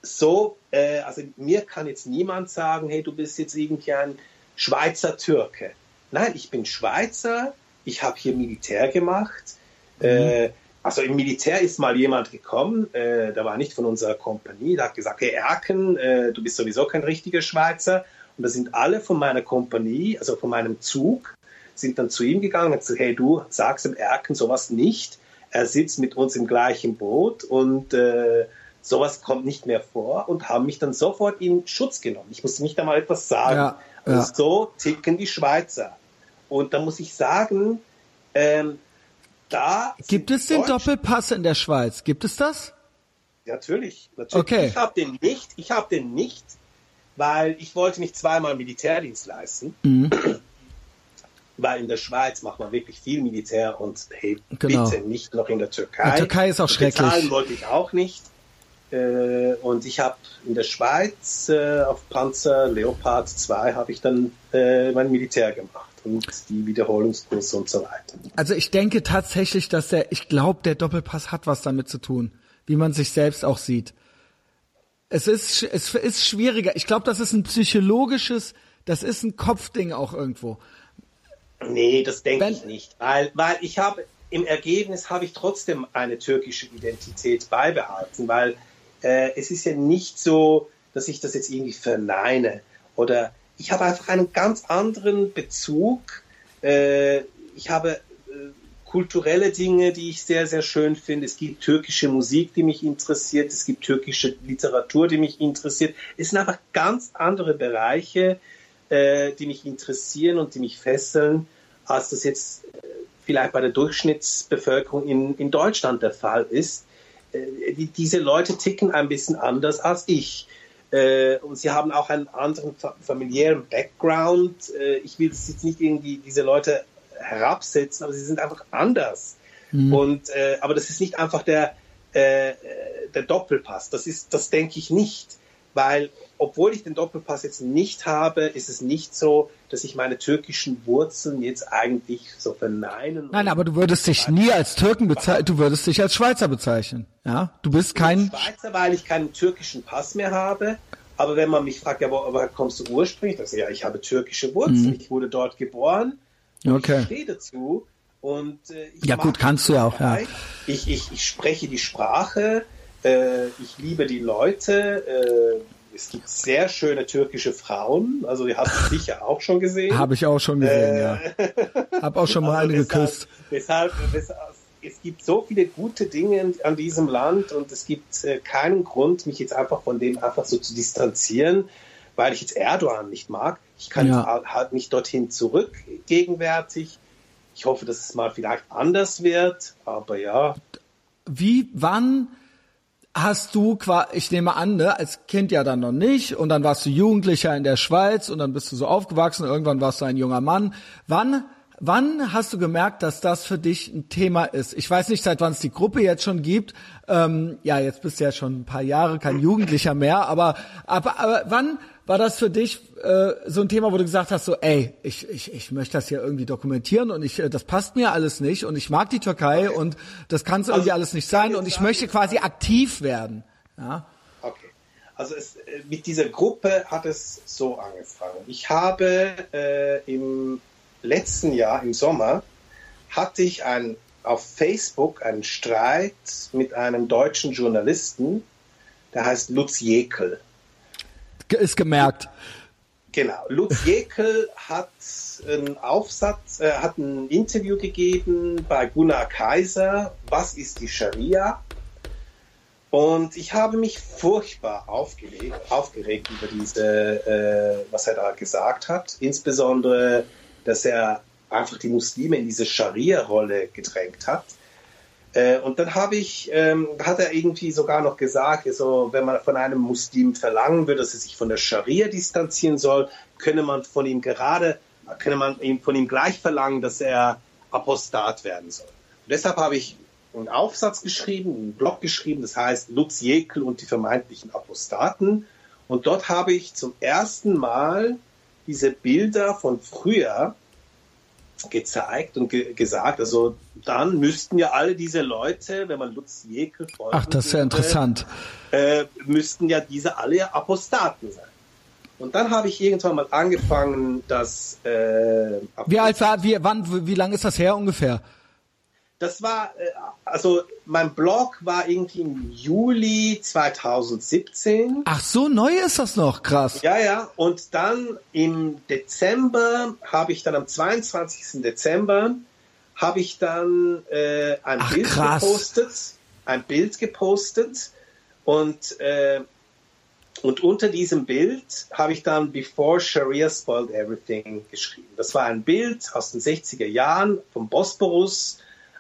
so äh, also mir kann jetzt niemand sagen, hey du bist jetzt irgendwie ein Schweizer Türke. Nein, ich bin Schweizer, ich habe hier Militär gemacht. Äh, also im Militär ist mal jemand gekommen, äh, der war nicht von unserer Kompanie, der hat gesagt, hey Erken, äh, du bist sowieso kein richtiger Schweizer. Und da sind alle von meiner Kompanie, also von meinem Zug, sind dann zu ihm gegangen und gesagt, hey du sagst dem Erken sowas nicht. Er sitzt mit uns im gleichen Boot und äh, sowas kommt nicht mehr vor und haben mich dann sofort in Schutz genommen. Ich musste nicht einmal etwas sagen. Ja, also ja. so ticken die Schweizer. Und da muss ich sagen, ähm, da Gibt es den Deutsch- Doppelpass in der Schweiz? Gibt es das? Natürlich, natürlich. Okay. Ich habe den nicht. Ich habe den nicht, weil ich wollte nicht zweimal Militärdienst leisten. Mhm. Weil in der Schweiz macht man wirklich viel Militär und hey, Genau. bitte nicht noch in der Türkei. Die Türkei ist auch schrecklich. Bezahlen wollte ich auch nicht. Äh, und ich habe in der Schweiz äh, auf Panzer Leopard 2 habe ich dann äh, mein Militär gemacht. und die Wiederholungskurse und so weiter. Also ich denke tatsächlich, dass der, ich glaube, der Doppelpass hat was damit zu tun, wie man sich selbst auch sieht. Es ist, es ist schwieriger. Ich glaube, das ist ein psychologisches, das ist ein Kopfding auch irgendwo. Nee, das denke ich nicht, weil, weil ich habe im Ergebnis habe ich trotzdem eine türkische Identität beibehalten, weil äh, es ist ja nicht so, dass ich das jetzt irgendwie verneine oder ich habe einfach einen ganz anderen Bezug. Äh, ich habe äh, kulturelle Dinge, die ich sehr, sehr schön finde. Es gibt türkische Musik, die mich interessiert. Es gibt türkische Literatur, die mich interessiert. Es sind einfach ganz andere Bereiche, äh, die mich interessieren und die mich fesseln, als das jetzt äh, vielleicht bei der Durchschnittsbevölkerung in, in Deutschland der Fall ist. Äh, die, diese Leute ticken ein bisschen anders als ich. Äh, und sie haben auch einen anderen familiären Background. Äh, ich will jetzt nicht irgendwie diese Leute herabsetzen, aber sie sind einfach anders. Mhm. Und aber das ist nicht einfach der der Doppelpass. Das ist, das denke ich nicht, weil obwohl ich den Doppelpass jetzt nicht habe, ist es nicht so, dass ich meine türkischen Wurzeln jetzt eigentlich so verneinen. Nein, aber du würdest dich nie als Türken bezeichnen, du würdest dich als Schweizer bezeichnen. Ja, du bist kein Schweizer, weil ich keinen türkischen Pass mehr habe. Aber wenn man mich fragt, ja, woher kommst du ursprünglich? Dann sage ich, ja, ich habe türkische Wurzeln. Mhm. Ich wurde dort geboren. Okay. Ich stehe dazu. Und, äh, ja gut, kannst du ja auch. Ja. Ich, ich, ich spreche die Sprache. Äh, ich liebe die Leute. Äh, es gibt sehr schöne türkische Frauen, also die hast du sicher auch schon gesehen. Habe ich auch schon gesehen, äh, ja. Hab auch schon mal also eine geküsst. Deshalb, deshalb, es gibt so viele gute Dinge an diesem Land und es gibt äh, keinen Grund, mich jetzt einfach von dem einfach so zu distanzieren, weil ich jetzt Erdogan nicht mag. Ich kann ja. jetzt halt nicht dorthin zurück gegenwärtig. Ich hoffe, dass es mal vielleicht anders wird, aber ja. Wie, wann hast du ich nehme an, ne, als Kind ja dann noch nicht und dann warst du Jugendlicher in der Schweiz und dann bist du so aufgewachsen, irgendwann warst du ein junger Mann. Wann Wann hast du gemerkt, dass das für dich ein Thema ist? Ich weiß nicht, seit wann es die Gruppe jetzt schon gibt. Ähm, ja, jetzt bist du ja schon ein paar Jahre kein Jugendlicher mehr, aber, aber, aber wann war das für dich äh, so ein Thema, wo du gesagt hast, so, ey, ich, ich, ich möchte das hier irgendwie dokumentieren und ich, äh, das passt mir alles nicht und ich mag die Türkei okay. und das kann es irgendwie also, alles nicht sein und ich möchte quasi aktiv werden. Ja. Okay. Also es, äh, mit dieser Gruppe hat es so angefangen. Ich habe äh, im letzten Jahr im Sommer hatte ich ein, auf Facebook einen Streit mit einem deutschen Journalisten, der heißt Lutz Jekel. Ist gemerkt. Genau. Lutz Jekel hat einen Aufsatz, äh, hat ein Interview gegeben bei Gunnar Kaiser. Was ist die Scharia? Und ich habe mich furchtbar aufgeregt, aufgeregt über diese, äh, was er da gesagt hat. Insbesondere dass er einfach die Muslime in diese Scharia-Rolle gedrängt hat. Äh, und dann habe ich, ähm, hat er irgendwie sogar noch gesagt, also, wenn man von einem Muslim verlangen würde, dass er sich von der Scharia distanzieren soll, könne man von ihm gerade, könne man von ihm gleich verlangen, dass er Apostat werden soll. Und deshalb habe ich einen Aufsatz geschrieben, einen Blog geschrieben, das heißt Lutz Jekel und die vermeintlichen Apostaten. Und dort habe ich zum ersten Mal diese Bilder von früher gezeigt und ge gesagt, also dann müssten ja alle diese Leute, wenn man Lutz Jekel folgt, Ach, das ist ja interessant. Äh, müssten ja diese alle Apostaten sein. Und dann habe ich irgendwann mal angefangen, dass äh, Wie alt war, wie, wann, wie lange ist das her ungefähr? Das war, äh, also mein Blog war irgendwie im Juli 2017. Ach, so neu ist das noch, krass. Ja, ja. Und dann im Dezember habe ich dann am 22. Dezember habe ich dann äh, ein Ach, Bild krass. gepostet, ein Bild gepostet und äh, und unter diesem Bild habe ich dann Before Sharia Spoiled Everything geschrieben. Das war ein Bild aus den 60er Jahren vom Bosporus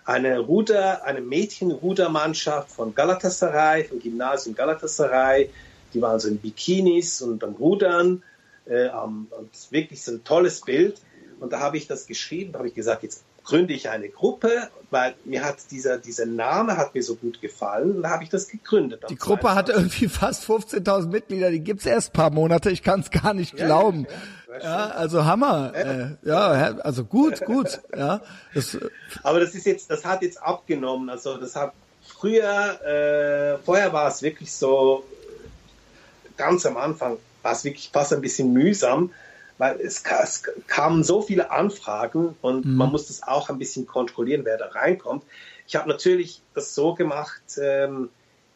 eine Ruder, eine Mädchenrudermannschaft von Galatasaray, vom Gymnasium Galatasaray. Die waren so in Bikinis und am Rudern. Äh, und wirklich so ein tolles Bild. Und da habe ich das geschrieben, da habe ich gesagt, jetzt gründe ich eine Gruppe. Weil mir hat dieser, dieser Name hat mir so gut gefallen und da habe ich das gegründet. Die Gruppe hatte irgendwie fast 15.000 Mitglieder, die gibt's erst paar Monate, ich kann es gar nicht glauben. Ja, ja, also Hammer. Ja. Äh, ja, also gut, gut. Ja, das, Aber das ist jetzt, das hat jetzt abgenommen. Also das hat früher, äh, vorher war es wirklich so, ganz am Anfang war es wirklich fast ein bisschen mühsam, weil es, es kamen so viele Anfragen und mhm. man muss das auch ein bisschen kontrollieren, wer da reinkommt. Ich habe natürlich das so gemacht, ähm,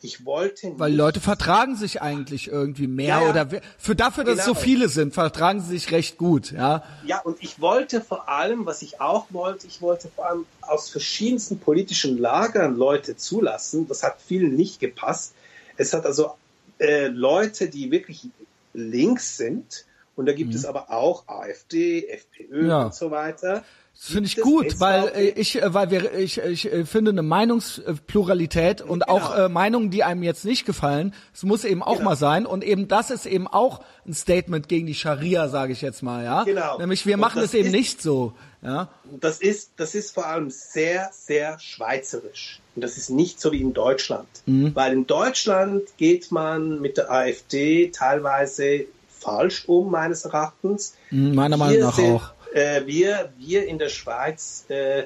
ich wollte nicht. Weil Leute vertragen sich eigentlich irgendwie mehr ja, oder für dafür, dass genau. es so genau. viele sind, vertragen sie sich recht gut, ja. Ja, und ich wollte vor allem, was ich auch wollte, ich wollte vor allem aus verschiedensten politischen Lagern Leute zulassen. Das hat vielen nicht gepasst. Es hat also äh, Leute, die wirklich links sind, und da gibt mhm. es aber auch AfD, FPÖ ja. und so weiter. Das finde ich gut, weil äh, ich, äh, weil wir, ich, ich äh, finde eine Meinungspluralität und genau. auch äh, Meinungen, die einem jetzt nicht gefallen, es muss eben auch genau. mal sein und eben das ist eben auch ein Statement gegen die Scharia, sage ich jetzt mal, ja. Genau. Nämlich wir machen es eben ist, nicht so, ja. Das ist, das ist vor allem sehr, sehr schweizerisch und das ist nicht so wie in Deutschland, mhm. weil in Deutschland geht man mit der AfD teilweise falsch um meines Erachtens. Mhm, meiner Meinung nach sind, auch äh, wir, wir in der Schweiz äh,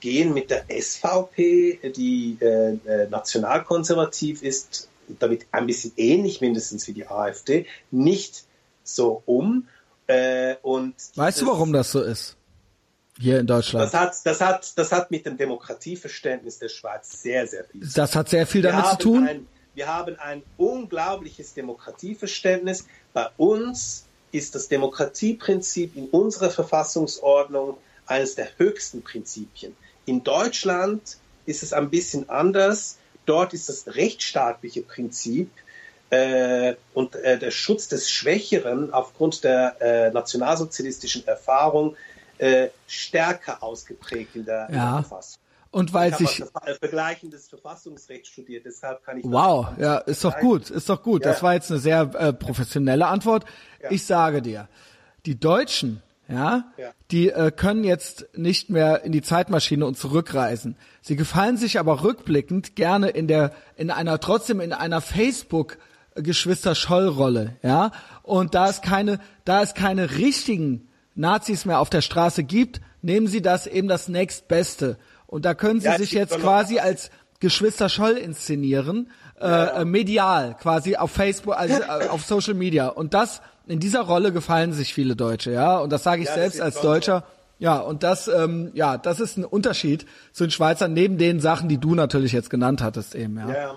gehen mit der SVP, die äh, äh, nationalkonservativ ist, damit ein bisschen ähnlich mindestens wie die AfD, nicht so um. Äh, und weißt du, warum das so ist? Hier in Deutschland. Das hat, das hat, das hat mit dem Demokratieverständnis der Schweiz sehr, sehr viel. Das hat sehr viel damit zu tun. Wir haben ein unglaubliches Demokratieverständnis. Bei uns ist das Demokratieprinzip in unserer Verfassungsordnung eines der höchsten Prinzipien. In Deutschland ist es ein bisschen anders. Dort ist das rechtsstaatliche Prinzip äh, und äh, der Schutz des Schwächeren aufgrund der äh, nationalsozialistischen Erfahrung äh, stärker ausgeprägt in der, ja. in der Verfassung. Und weil ich sich vergleichendes Verfassungsrecht studiert, deshalb kann ich Wow, ja, ist doch gut, ist doch gut. Ja. Das war jetzt eine sehr äh, professionelle Antwort. Ja. Ich sage dir, die Deutschen, ja, ja. die äh, können jetzt nicht mehr in die Zeitmaschine und zurückreisen. Sie gefallen sich aber rückblickend gerne in der in einer trotzdem in einer Facebook Geschwister Scholl Rolle, ja? Und da es keine da es keine richtigen Nazis mehr auf der Straße gibt, nehmen sie das eben das nächstbeste und da können sie ja, sich jetzt quasi als Geschwister Scholl inszenieren, äh, ja. äh, medial, quasi auf Facebook, also äh, auf Social Media. Und das, in dieser Rolle gefallen sich viele Deutsche, ja. Und das sage ich ja, selbst als Deutscher. Ja, und das, ähm, ja, das ist ein Unterschied zu den Schweizern, neben den Sachen, die du natürlich jetzt genannt hattest eben, ja. Ja,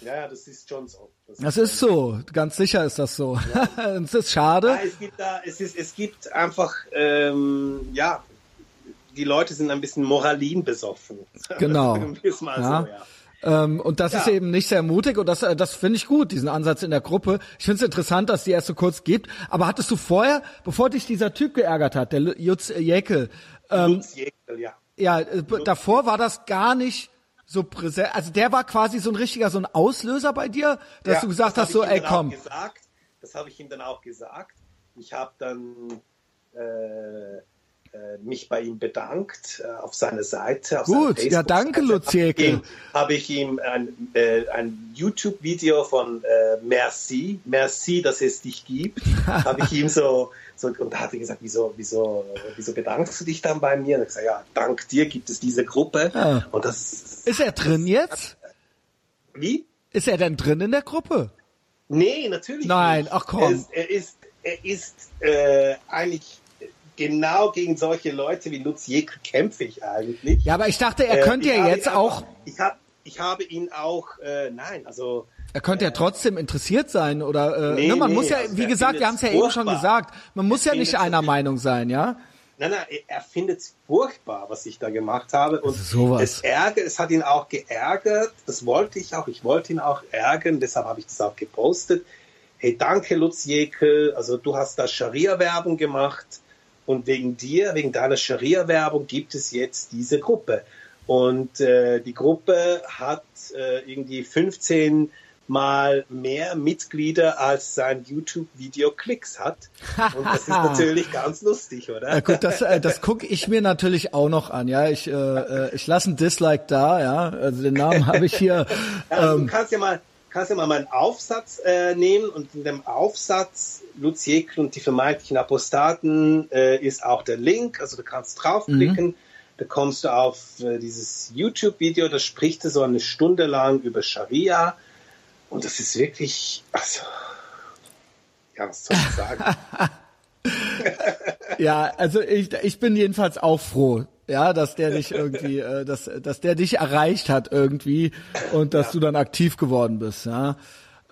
ja, das ist schon so. Das, das ist so, ganz sicher ist das so. Ja. es ist schade. Ja, es gibt da, es ist, es gibt einfach, ähm, ja, die Leute sind ein bisschen Moralin besoffen. Genau. ja. So, ja. Ähm, und das ja. ist eben nicht sehr mutig und das, äh, das finde ich gut, diesen Ansatz in der Gruppe. Ich finde es interessant, dass die erst so kurz gibt. Aber hattest du vorher, bevor dich dieser Typ geärgert hat, der Jutz Jäckel, ähm, Jutz Jäckel, ja. Ja, äh, davor war das gar nicht so präsent. Also der war quasi so ein richtiger, so ein Auslöser bei dir, dass ja, du gesagt hast, so, ey, komm. Gesagt, das habe ich ihm dann auch gesagt. Ich habe dann äh, mich bei ihm bedankt äh, auf seiner Seite. Auf Gut, ja danke Luzieke. Habe ich ihm ein, äh, ein YouTube-Video von äh, Merci, Merci, dass es dich gibt, habe ich ihm so, so und da hat er gesagt, wieso, wieso, wieso bedankst du dich dann bei mir? Und ich gesagt, ja, dank dir gibt es diese Gruppe. Ah. Und das ist er drin jetzt? Wie? Ist er denn drin in der Gruppe? Nee, natürlich Nein, nicht. ach komm. Er ist, er ist, er ist äh, eigentlich genau gegen solche Leute wie Lutz Jäckel kämpfe ich eigentlich. Ja, aber ich dachte, er äh, könnte ja jetzt auch. Einfach, ich, hab, ich habe ihn auch, äh, nein, also. Er könnte äh, ja trotzdem interessiert sein oder äh, nee, ne, man nee, muss ja, also wie gesagt, wir haben es ja eben schon gesagt, man muss er ja nicht einer Meinung sein, ja? Nein, nein, er findet es furchtbar, was ich da gemacht habe. Und sowas. es ärgert, es hat ihn auch geärgert. Das wollte ich auch. Ich wollte ihn auch ärgern, deshalb habe ich das auch gepostet. Hey, danke Lutz Jekel, also du hast da Scharia-Werbung gemacht und wegen dir, wegen deiner Scharia-Werbung gibt es jetzt diese Gruppe. Und äh, die Gruppe hat äh, irgendwie 15 mal mehr Mitglieder als sein YouTube-Video Klicks hat. Und das ist natürlich ganz lustig, oder? Ja, gut, das, äh, das gucke ich mir natürlich auch noch an. Ja, ich, äh, äh ich lasse ein Dislike da. Ja, also den Namen habe ich hier. Ja, ähm, du kannst ja mal, kannst ja mal meinen Aufsatz äh, nehmen und in dem Aufsatz Luziekel und die vermeintlichen Apostaten äh, ist auch der Link. Also du kannst draufklicken. Mhm. Da kommst du auf äh, dieses YouTube-Video, da spricht er so eine Stunde lang über Scharia und das ist wirklich, also, ja, was soll ich sagen? ja, also ich, ich bin jedenfalls auch froh, ja, dass der dich irgendwie, äh, dass, dass der dich erreicht hat irgendwie und dass ja. du dann aktiv geworden bist, ja.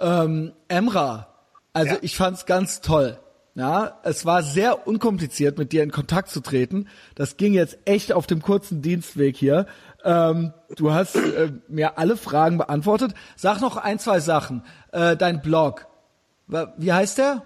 Ähm, Emra, also ja. ich fand's ganz toll. Ja, es war sehr unkompliziert, mit dir in Kontakt zu treten. Das ging jetzt echt auf dem kurzen Dienstweg hier. Ähm, du hast äh, mir alle Fragen beantwortet. Sag noch ein, zwei Sachen. Äh, dein Blog. Wie heißt der?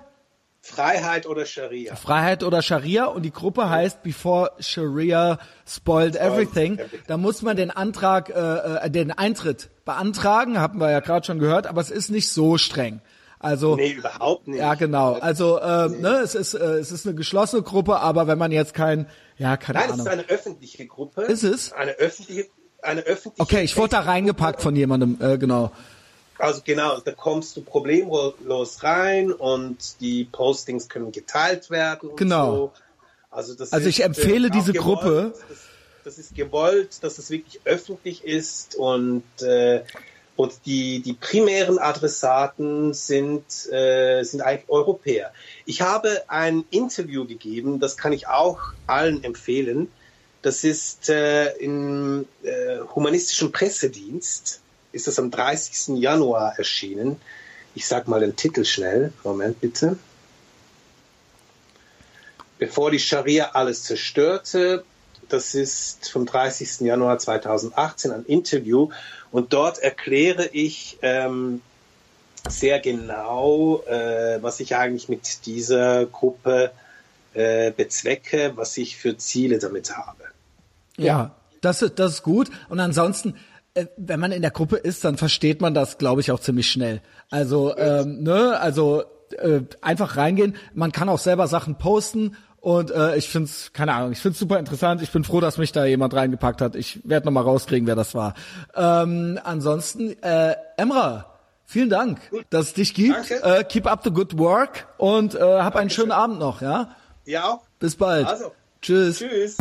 Freiheit oder Scharia. Freiheit oder Scharia und die Gruppe heißt Before Sharia Spoiled, Everything. everything. Da muss man den Antrag, äh, äh, den Eintritt beantragen, haben wir ja gerade schon gehört, aber es ist nicht so streng. Also nee, überhaupt nicht. Ja, genau. Also äh, nee. ne, es ist äh, es ist eine geschlossene Gruppe, aber wenn man jetzt kein ja, keine Nein, Ahnung. Nein, es ist eine öffentliche Gruppe. Ist es? Eine öffentliche eine öffentliche Okay, ich wurde da reingepackt von jemandem, äh, genau. Also genau, da kommst du problemlos rein und die Postings können geteilt werden. genau. So. Also, das also ich empfehle äh, diese gewollt, Gruppe. Das, das, ist gewollt, dass es wirklich öffentlich ist und äh, und die, die primären Adressaten sind, äh, sind eigentlich Europäer. Ich habe ein Interview gegeben, das kann ich auch allen empfehlen. Das ist äh, im äh, humanistischen Pressedienst, ist das am 30. Januar erschienen. Ich sag mal den Titel schnell. Moment bitte. Bevor die Scharia alles zerstörte, das ist vom 30. Januar 2018 ein Interview und dort erkläre ich ähm, sehr genau, äh, was ich eigentlich mit dieser Gruppe äh, bezwecke, was ich für Ziele damit habe. Ja, das, ist das ist gut. Und ansonsten, wenn man in der Gruppe ist, dann versteht man das, glaube ich, auch ziemlich schnell. Also, ähm, ne, also äh, einfach reingehen. Man kann auch selber Sachen posten und äh, ich find's, keine Ahnung, ich find's super interessant. Ich bin froh, dass mich da jemand reingepackt hat. Ich werde noch mal rauskriegen, wer das war. Ähm, ansonsten, äh, Emra, vielen Dank, dass es dich gibt. Äh, keep up the good work und äh, hab einen schönen Abend noch, ja? Ja. Bis bald. Also. Tschüss. Tschüss.